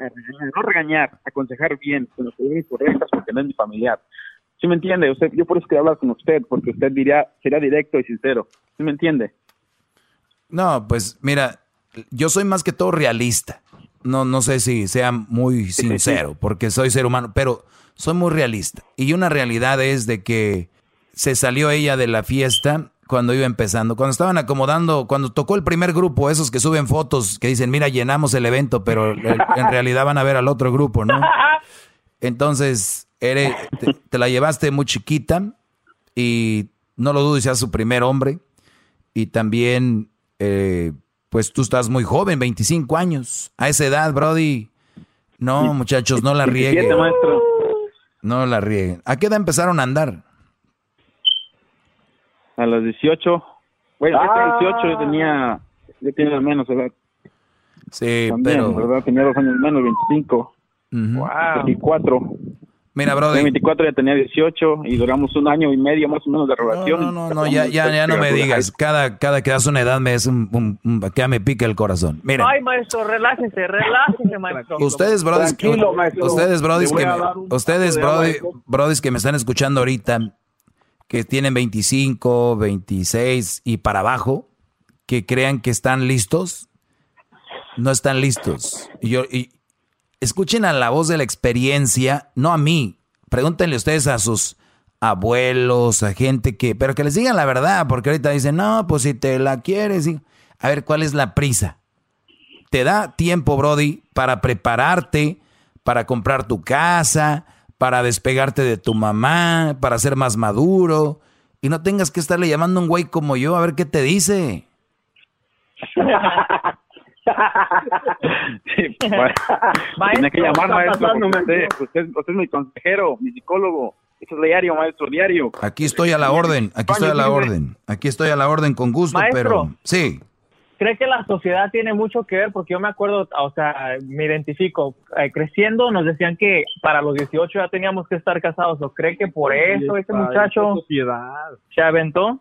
no regañar, aconsejar bien, con las preguntas correctas, porque no es mi familiar. ¿Sí me entiende? Usted, yo por eso quería hablar con usted, porque usted diría, sería directo y sincero. ¿Sí me entiende? No, pues mira, yo soy más que todo realista. no, no sé si sea muy sincero, porque soy ser humano, pero soy muy realista. Y una realidad es de que se salió ella de la fiesta cuando iba empezando, cuando estaban acomodando, cuando tocó el primer grupo, esos que suben fotos, que dicen, mira, llenamos el evento, pero en realidad van a ver al otro grupo, ¿no? Entonces, eres, te, la llevaste muy chiquita y no lo dudo, seas su primer hombre. Y también, eh, pues tú estás muy joven, 25 años. A esa edad, Brody. No, muchachos, no la rieguen. No la rieguen. ¿A qué edad empezaron a andar? A los 18. Bueno, a 18 yo tenía, yo tenía menos edad. Sí, pero... ¿verdad? Tenía dos años menos, 25. Wow. 24. Mira, brother. En 24 ya tenía 18 y duramos un año y medio más o menos de relación. No, no, no, ya, ya, ya no me digas. Cada, cada que das una edad me es un, que me pica el corazón. Mira. Ay, maestro, relájese, relájese, maestro. Ustedes, brothers, ustedes, brothers, que me, ustedes, brothers, que me están escuchando ahorita, que tienen 25, 26 y para abajo, que crean que están listos, no están listos. Y yo, escuchen a la voz de la experiencia, no a mí. Pregúntenle ustedes a sus abuelos, a gente que, pero que les digan la verdad, porque ahorita dicen, no, pues si te la quieres, a ver, ¿cuál es la prisa? Te da tiempo, Brody, para prepararte, para comprar tu casa, para despegarte de tu mamá, para ser más maduro, y no tengas que estarle llamando a un güey como yo a ver qué te dice. sí, tiene que llamar, maestro. Usted, usted, es mi consejero, mi psicólogo. Eso es diario, maestro, diario. Aquí estoy a la orden, aquí estoy a la orden. Aquí estoy a la orden con gusto, pero sí. ¿Cree que la sociedad tiene mucho que ver? Porque yo me acuerdo, o sea, me identifico. Eh, creciendo nos decían que para los 18 ya teníamos que estar casados. ¿O cree que por eso ese muchacho se aventó?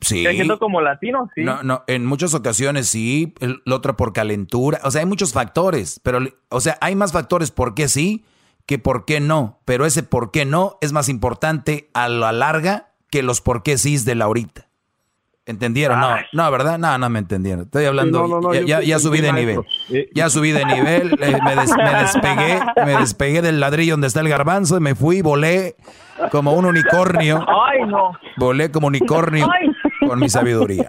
Sí. siendo como latino, sí. No, no, en muchas ocasiones sí, el, otro por calentura, o sea, hay muchos factores, pero, o sea, hay más factores por qué sí que por qué no, pero ese por qué no es más importante a la larga que los por qué sí de la ahorita. ¿Entendieron? No, no, ¿verdad? No, no me entendieron. Estoy hablando, ya, ya, subí de nivel. Ya subí de nivel, me, me, despegué, me despegué del ladrillo donde está el garbanzo y me fui, volé como un unicornio. Ay, no. Volé como unicornio con mi sabiduría.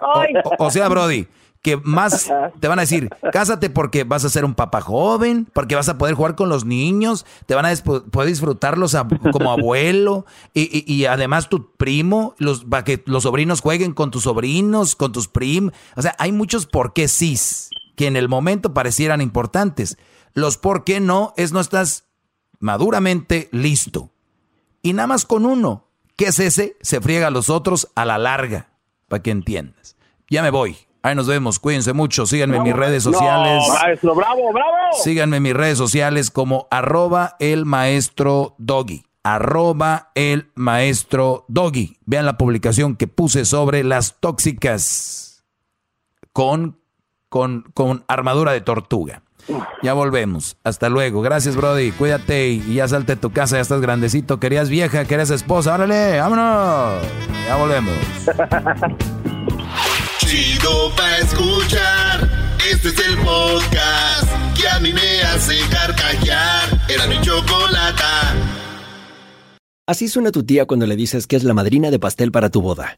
O, sea, Brody, que más te van a decir, cásate porque vas a ser un papá joven, porque vas a poder jugar con los niños, te van a poder disfrutarlos como abuelo y, además tu primo, los, para que los sobrinos jueguen con tus sobrinos, con tus primos. O sea, hay muchos por qué sí que en el momento parecieran importantes. Los por qué no es no estás maduramente listo. Y nada más con uno, que es ese, se friega a los otros a la larga para que entiendas. Ya me voy. Ahí nos vemos. Cuídense mucho. Síganme en mis redes sociales. bravo, bravo. Síganme en mis redes sociales como arroba el maestro doggy. Arroba el maestro doggy. Vean la publicación que puse sobre las tóxicas con, con, con armadura de tortuga. Ya volvemos. Hasta luego. Gracias, Brody. Cuídate y ya salte de tu casa. Ya estás grandecito. Querías vieja, querías esposa. Órale, vámonos. Ya volvemos. Chido pa' escuchar. Este es el podcast que a mí me hace carcajear. Era mi chocolata. Así suena tu tía cuando le dices que es la madrina de pastel para tu boda.